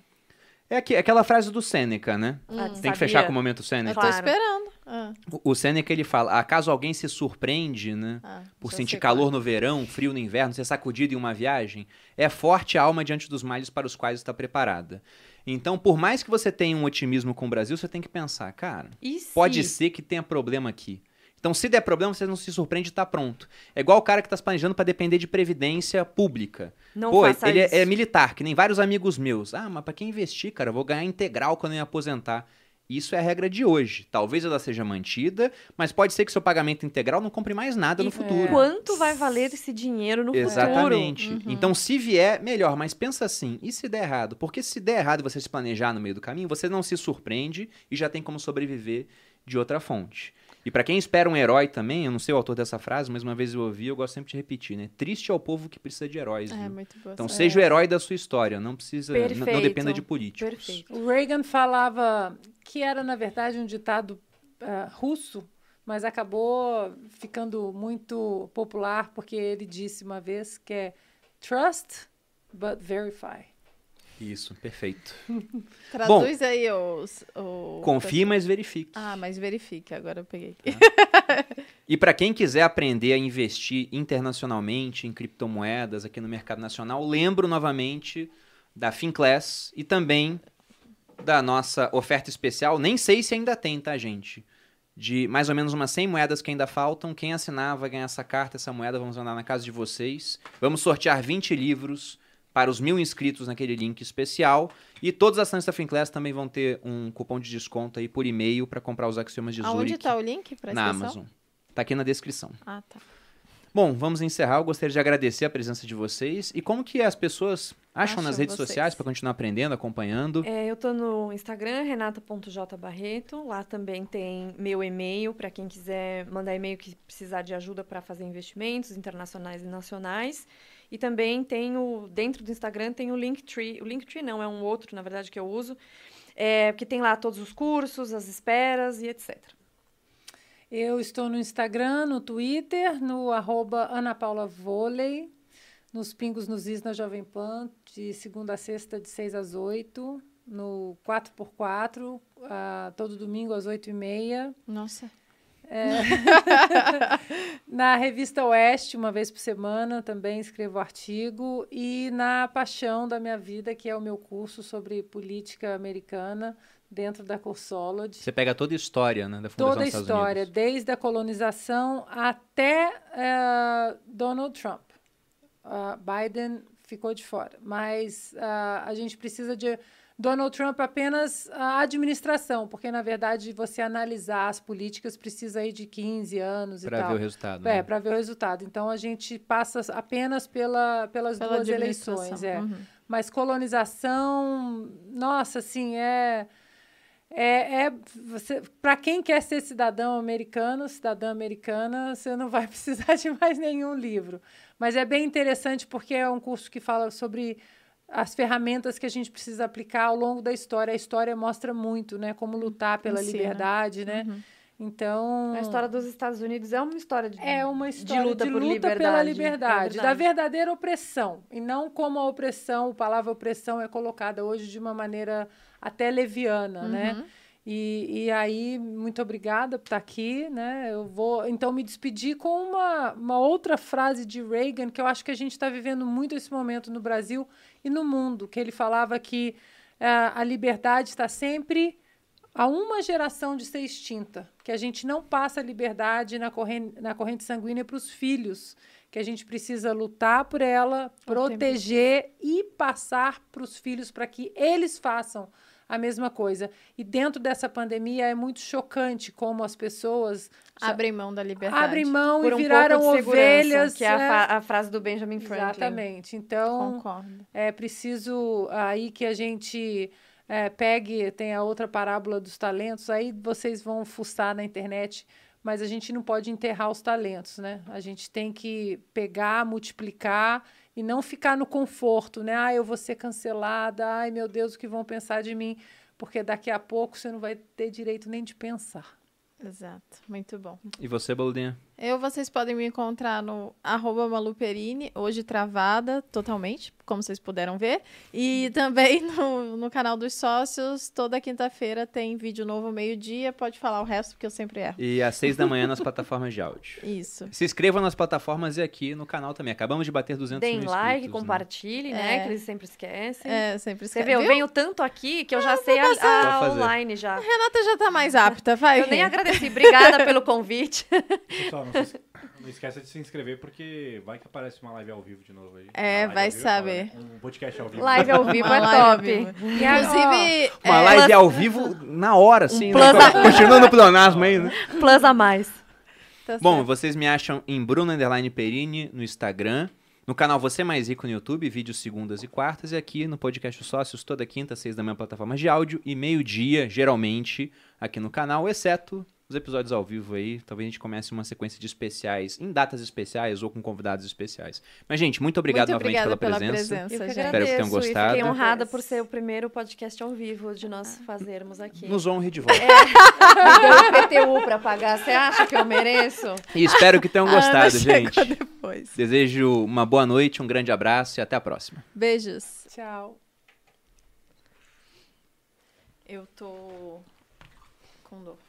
Speaker 1: É aqui- aquela frase do Sêneca, né?
Speaker 3: Ah,
Speaker 1: Tem que
Speaker 3: sabia?
Speaker 1: fechar com o momento
Speaker 2: Eu
Speaker 1: Sêneca.
Speaker 2: tô
Speaker 3: Claro.
Speaker 2: esperando. Ah,
Speaker 1: O- O Sêneca, ele fala, acaso alguém se surpreende, né?
Speaker 2: ah,
Speaker 1: Por sentir
Speaker 2: sei
Speaker 1: calor no verão, frio no inverno, ser sacudido em uma viagem, é forte a alma diante dos males para os quais está preparada. Então, por mais que você tenha um otimismo com o Brasil, você tem que pensar, cara,
Speaker 3: E
Speaker 1: pode ser que tenha problema aqui. Então, se der problema, você não se surpreende e tá pronto. É igual o cara que tá se planejando para depender de previdência pública.
Speaker 3: Não
Speaker 1: Pô, ele é- é, militar, que nem vários amigos meus. Ah, mas pra quem investir, cara, eu vou ganhar integral quando eu me aposentar. Isso é a regra de hoje. Talvez ela seja mantida, mas pode ser que seu pagamento integral não compre mais nada no
Speaker 3: E
Speaker 1: futuro.
Speaker 3: quanto vai valer esse dinheiro no
Speaker 1: Exatamente.
Speaker 3: futuro?
Speaker 1: Então, se vier, melhor. Mas pensa assim, e se der errado? Porque se der errado você se planejar no meio do caminho, você não se surpreende e já tem como sobreviver de outra fonte. E pra quem espera um herói também, eu não sei o autor dessa frase, mas uma vez eu ouvi, eu gosto sempre de repetir, né? Triste é o povo que precisa de heróis,
Speaker 2: É,
Speaker 1: viu?
Speaker 2: muito boa.
Speaker 1: Então seja o herói da sua história, não precisa, não
Speaker 3: Perfeito.
Speaker 1: dependa de políticos.
Speaker 3: Perfeito.
Speaker 6: O Reagan falava que era, na verdade, um ditado ah, russo, mas acabou ficando muito popular porque ele disse uma vez que é trust but verify.
Speaker 1: Isso, perfeito.
Speaker 2: Traduz aí os. o-
Speaker 1: Confie, mas verifique.
Speaker 2: Ah, mas verifique, agora eu peguei.
Speaker 1: E para quem quiser aprender a investir internacionalmente em criptomoedas aqui no mercado nacional, lembro novamente da Finclass e também da nossa oferta especial. Nem sei se ainda tem, tá, gente? De mais ou menos umas 100 moedas que ainda faltam. Quem assinar vai ganhar essa carta, essa moeda. Vamos mandar na casa de vocês. Vamos sortear 20 livros para os mil inscritos naquele link especial. E todas as ações da Finclass também vão ter um cupom de desconto aí por e-mail para comprar os axiomas de
Speaker 2: Aonde
Speaker 1: Zurich
Speaker 2: tá o link pra
Speaker 1: na? Amazon. Tá aqui na descrição.
Speaker 2: Ah, tá.
Speaker 1: Bom, vamos encerrar. Eu gostaria de agradecer a presença de vocês. E como que as pessoas acham
Speaker 2: Acham
Speaker 1: nas redes
Speaker 2: vocês.
Speaker 1: sociais para continuar aprendendo, acompanhando?
Speaker 3: É, eu tô no Instagram, renata.jbarreto. Lá também tem meu e-mail para quem quiser mandar e-mail que precisar de ajuda para fazer investimentos internacionais e nacionais. E também tem o, dentro do Instagram tem o Linktree. O Linktree não, é um outro, na verdade, que eu uso. É, que tem lá todos os cursos, as esperas e etc.
Speaker 6: Eu estou no Instagram, no Twitter, no arroba Ana Paula Vôlei, nos Pingos nos Is na Jovem Pan, de segunda a sexta, de 6 às 8, no 4x4, ah, todo domingo às 8h30.
Speaker 2: Nossa.
Speaker 6: Na revista Oeste, uma vez por semana, também escrevo artigo. E na Paixão da Minha Vida, que é o meu curso sobre política americana dentro da Cursology.
Speaker 1: Você pega toda a história né, da Fundação
Speaker 6: Toda a história,
Speaker 1: Unidos.
Speaker 6: desde a colonização até eh, Donald Trump. Ah, Biden ficou de fora. Mas ah, a gente precisa de Donald Trump apenas a administração, porque, na verdade, você analisar as políticas precisa aí de 15 anos e
Speaker 1: Para
Speaker 6: tal.
Speaker 1: ver o resultado.
Speaker 6: É,
Speaker 1: né?
Speaker 6: para ver o resultado. Então a gente passa apenas pela, pelas
Speaker 2: Pela
Speaker 6: duas eleições. É.
Speaker 2: Uhum.
Speaker 6: Mas colonização, nossa, assim, é. É, é para quem quer ser cidadão americano, cidadã americana, você não vai precisar de mais nenhum livro. Mas é bem interessante porque é um curso que fala sobre as ferramentas que a gente precisa aplicar ao longo da história. A história mostra muito, né? Como lutar pela
Speaker 2: Ensina.
Speaker 6: liberdade, né?
Speaker 2: Uhum.
Speaker 6: Então.
Speaker 3: A história dos Estados Unidos é uma história de,
Speaker 6: É uma história
Speaker 3: de luta, por
Speaker 6: luta
Speaker 3: liberdade.
Speaker 6: pela
Speaker 3: É
Speaker 6: liberdade, da
Speaker 3: verdade.
Speaker 6: verdadeira opressão. E não como a opressão, a palavra opressão é colocada hoje de uma maneira até leviana, né? E, e aí, muito obrigada por estar aqui, né? Eu vou, então, me despedir com uma, uma outra frase de Reagan, que eu acho que a gente está vivendo muito esse momento no Brasil e no mundo, que ele falava que ah, a liberdade está sempre a uma geração de ser extinta, que a gente não passa a liberdade na corrente, na corrente sanguínea para os filhos, que a gente precisa lutar por ela, proteger e passar para os filhos para que eles façam a mesma coisa. E dentro dessa pandemia é muito chocante como as pessoas
Speaker 2: Abrem mão da liberdade.
Speaker 6: abrem mão
Speaker 3: Por
Speaker 6: e
Speaker 3: um
Speaker 6: viraram ovelhas.
Speaker 3: que é a,
Speaker 6: né?
Speaker 3: a frase do Benjamin Franklin.
Speaker 6: Exatamente. Então,
Speaker 2: Concordo.
Speaker 6: é preciso aí que a gente é, pegue, tem a outra parábola dos talentos, aí vocês vão fuçar na internet, mas a gente não pode enterrar os talentos, né? A gente tem que pegar, multiplicar e não ficar no conforto, né? Ah, eu vou ser cancelada, ai meu Deus, o que vão pensar de mim? Porque daqui a pouco você não vai ter direito nem de pensar.
Speaker 2: Exato. Muito bom.
Speaker 1: E você, Boludinha?
Speaker 2: Eu, vocês podem me encontrar no arroba maluperini, hoje travada totalmente, como vocês puderam ver. E também no, no canal dos sócios, toda quinta-feira tem vídeo novo meio-dia. Pode falar o resto, porque eu sempre erro.
Speaker 1: E às seis da manhã nas plataformas de áudio.
Speaker 2: Isso.
Speaker 1: Se inscrevam nas plataformas e aqui no canal também. Acabamos de bater 200
Speaker 3: Deem
Speaker 1: mil
Speaker 3: like,
Speaker 1: inscritos, né?
Speaker 3: compartilhe, né?
Speaker 2: É.
Speaker 3: Que eles sempre esquecem.
Speaker 2: É, sempre
Speaker 3: Você
Speaker 2: esquece.
Speaker 3: vê, eu venho tanto aqui que eu já sei a, a online já.
Speaker 2: Renata já tá mais apta, vai.
Speaker 3: Eu nem agradeci. Obrigada pelo convite.
Speaker 4: Pessoal, não, se, não esqueça de se inscrever, porque vai que aparece uma live ao vivo de novo aí.
Speaker 2: É, vai
Speaker 4: vivo,
Speaker 2: saber.
Speaker 4: fala, né? Um podcast ao vivo.
Speaker 3: Live ao vivo é top.
Speaker 2: vivo. Inclusive,
Speaker 1: Uma
Speaker 2: é,
Speaker 1: live ao vivo na hora, assim.
Speaker 3: plus
Speaker 1: né?
Speaker 3: a-
Speaker 1: Continuando o pleonasmo aí, né?
Speaker 3: Plus a mais.
Speaker 2: tá
Speaker 1: Bom, vocês me acham em Bruno Underline Perini no Instagram. No canal Você Mais Rico no YouTube, vídeos segundas e quartas. E aqui no podcast Os Sócios, toda quinta, seis da manhã, plataformas de áudio. E meio-dia, geralmente, aqui no canal, exceto os episódios ao vivo aí. Talvez a gente comece uma sequência de especiais, em datas especiais ou com convidados especiais. Mas, gente, muito obrigado
Speaker 2: Muito
Speaker 1: novamente pela
Speaker 2: pela
Speaker 1: presença.
Speaker 2: presença,
Speaker 3: Eu que
Speaker 2: gente.
Speaker 1: Espero que tenham
Speaker 3: agradeço
Speaker 1: gostado.
Speaker 3: fiquei honrada por ser o primeiro podcast ao vivo de nós fazermos aqui.
Speaker 1: Nos honre de volta.
Speaker 3: Deu o PTU pra pagar. Você acha que eu mereço?
Speaker 1: E espero que tenham gostado, gente.
Speaker 2: depois.
Speaker 1: Desejo uma boa noite, um grande abraço e até a próxima.
Speaker 2: Beijos.
Speaker 6: Tchau.
Speaker 2: Eu tô com dor.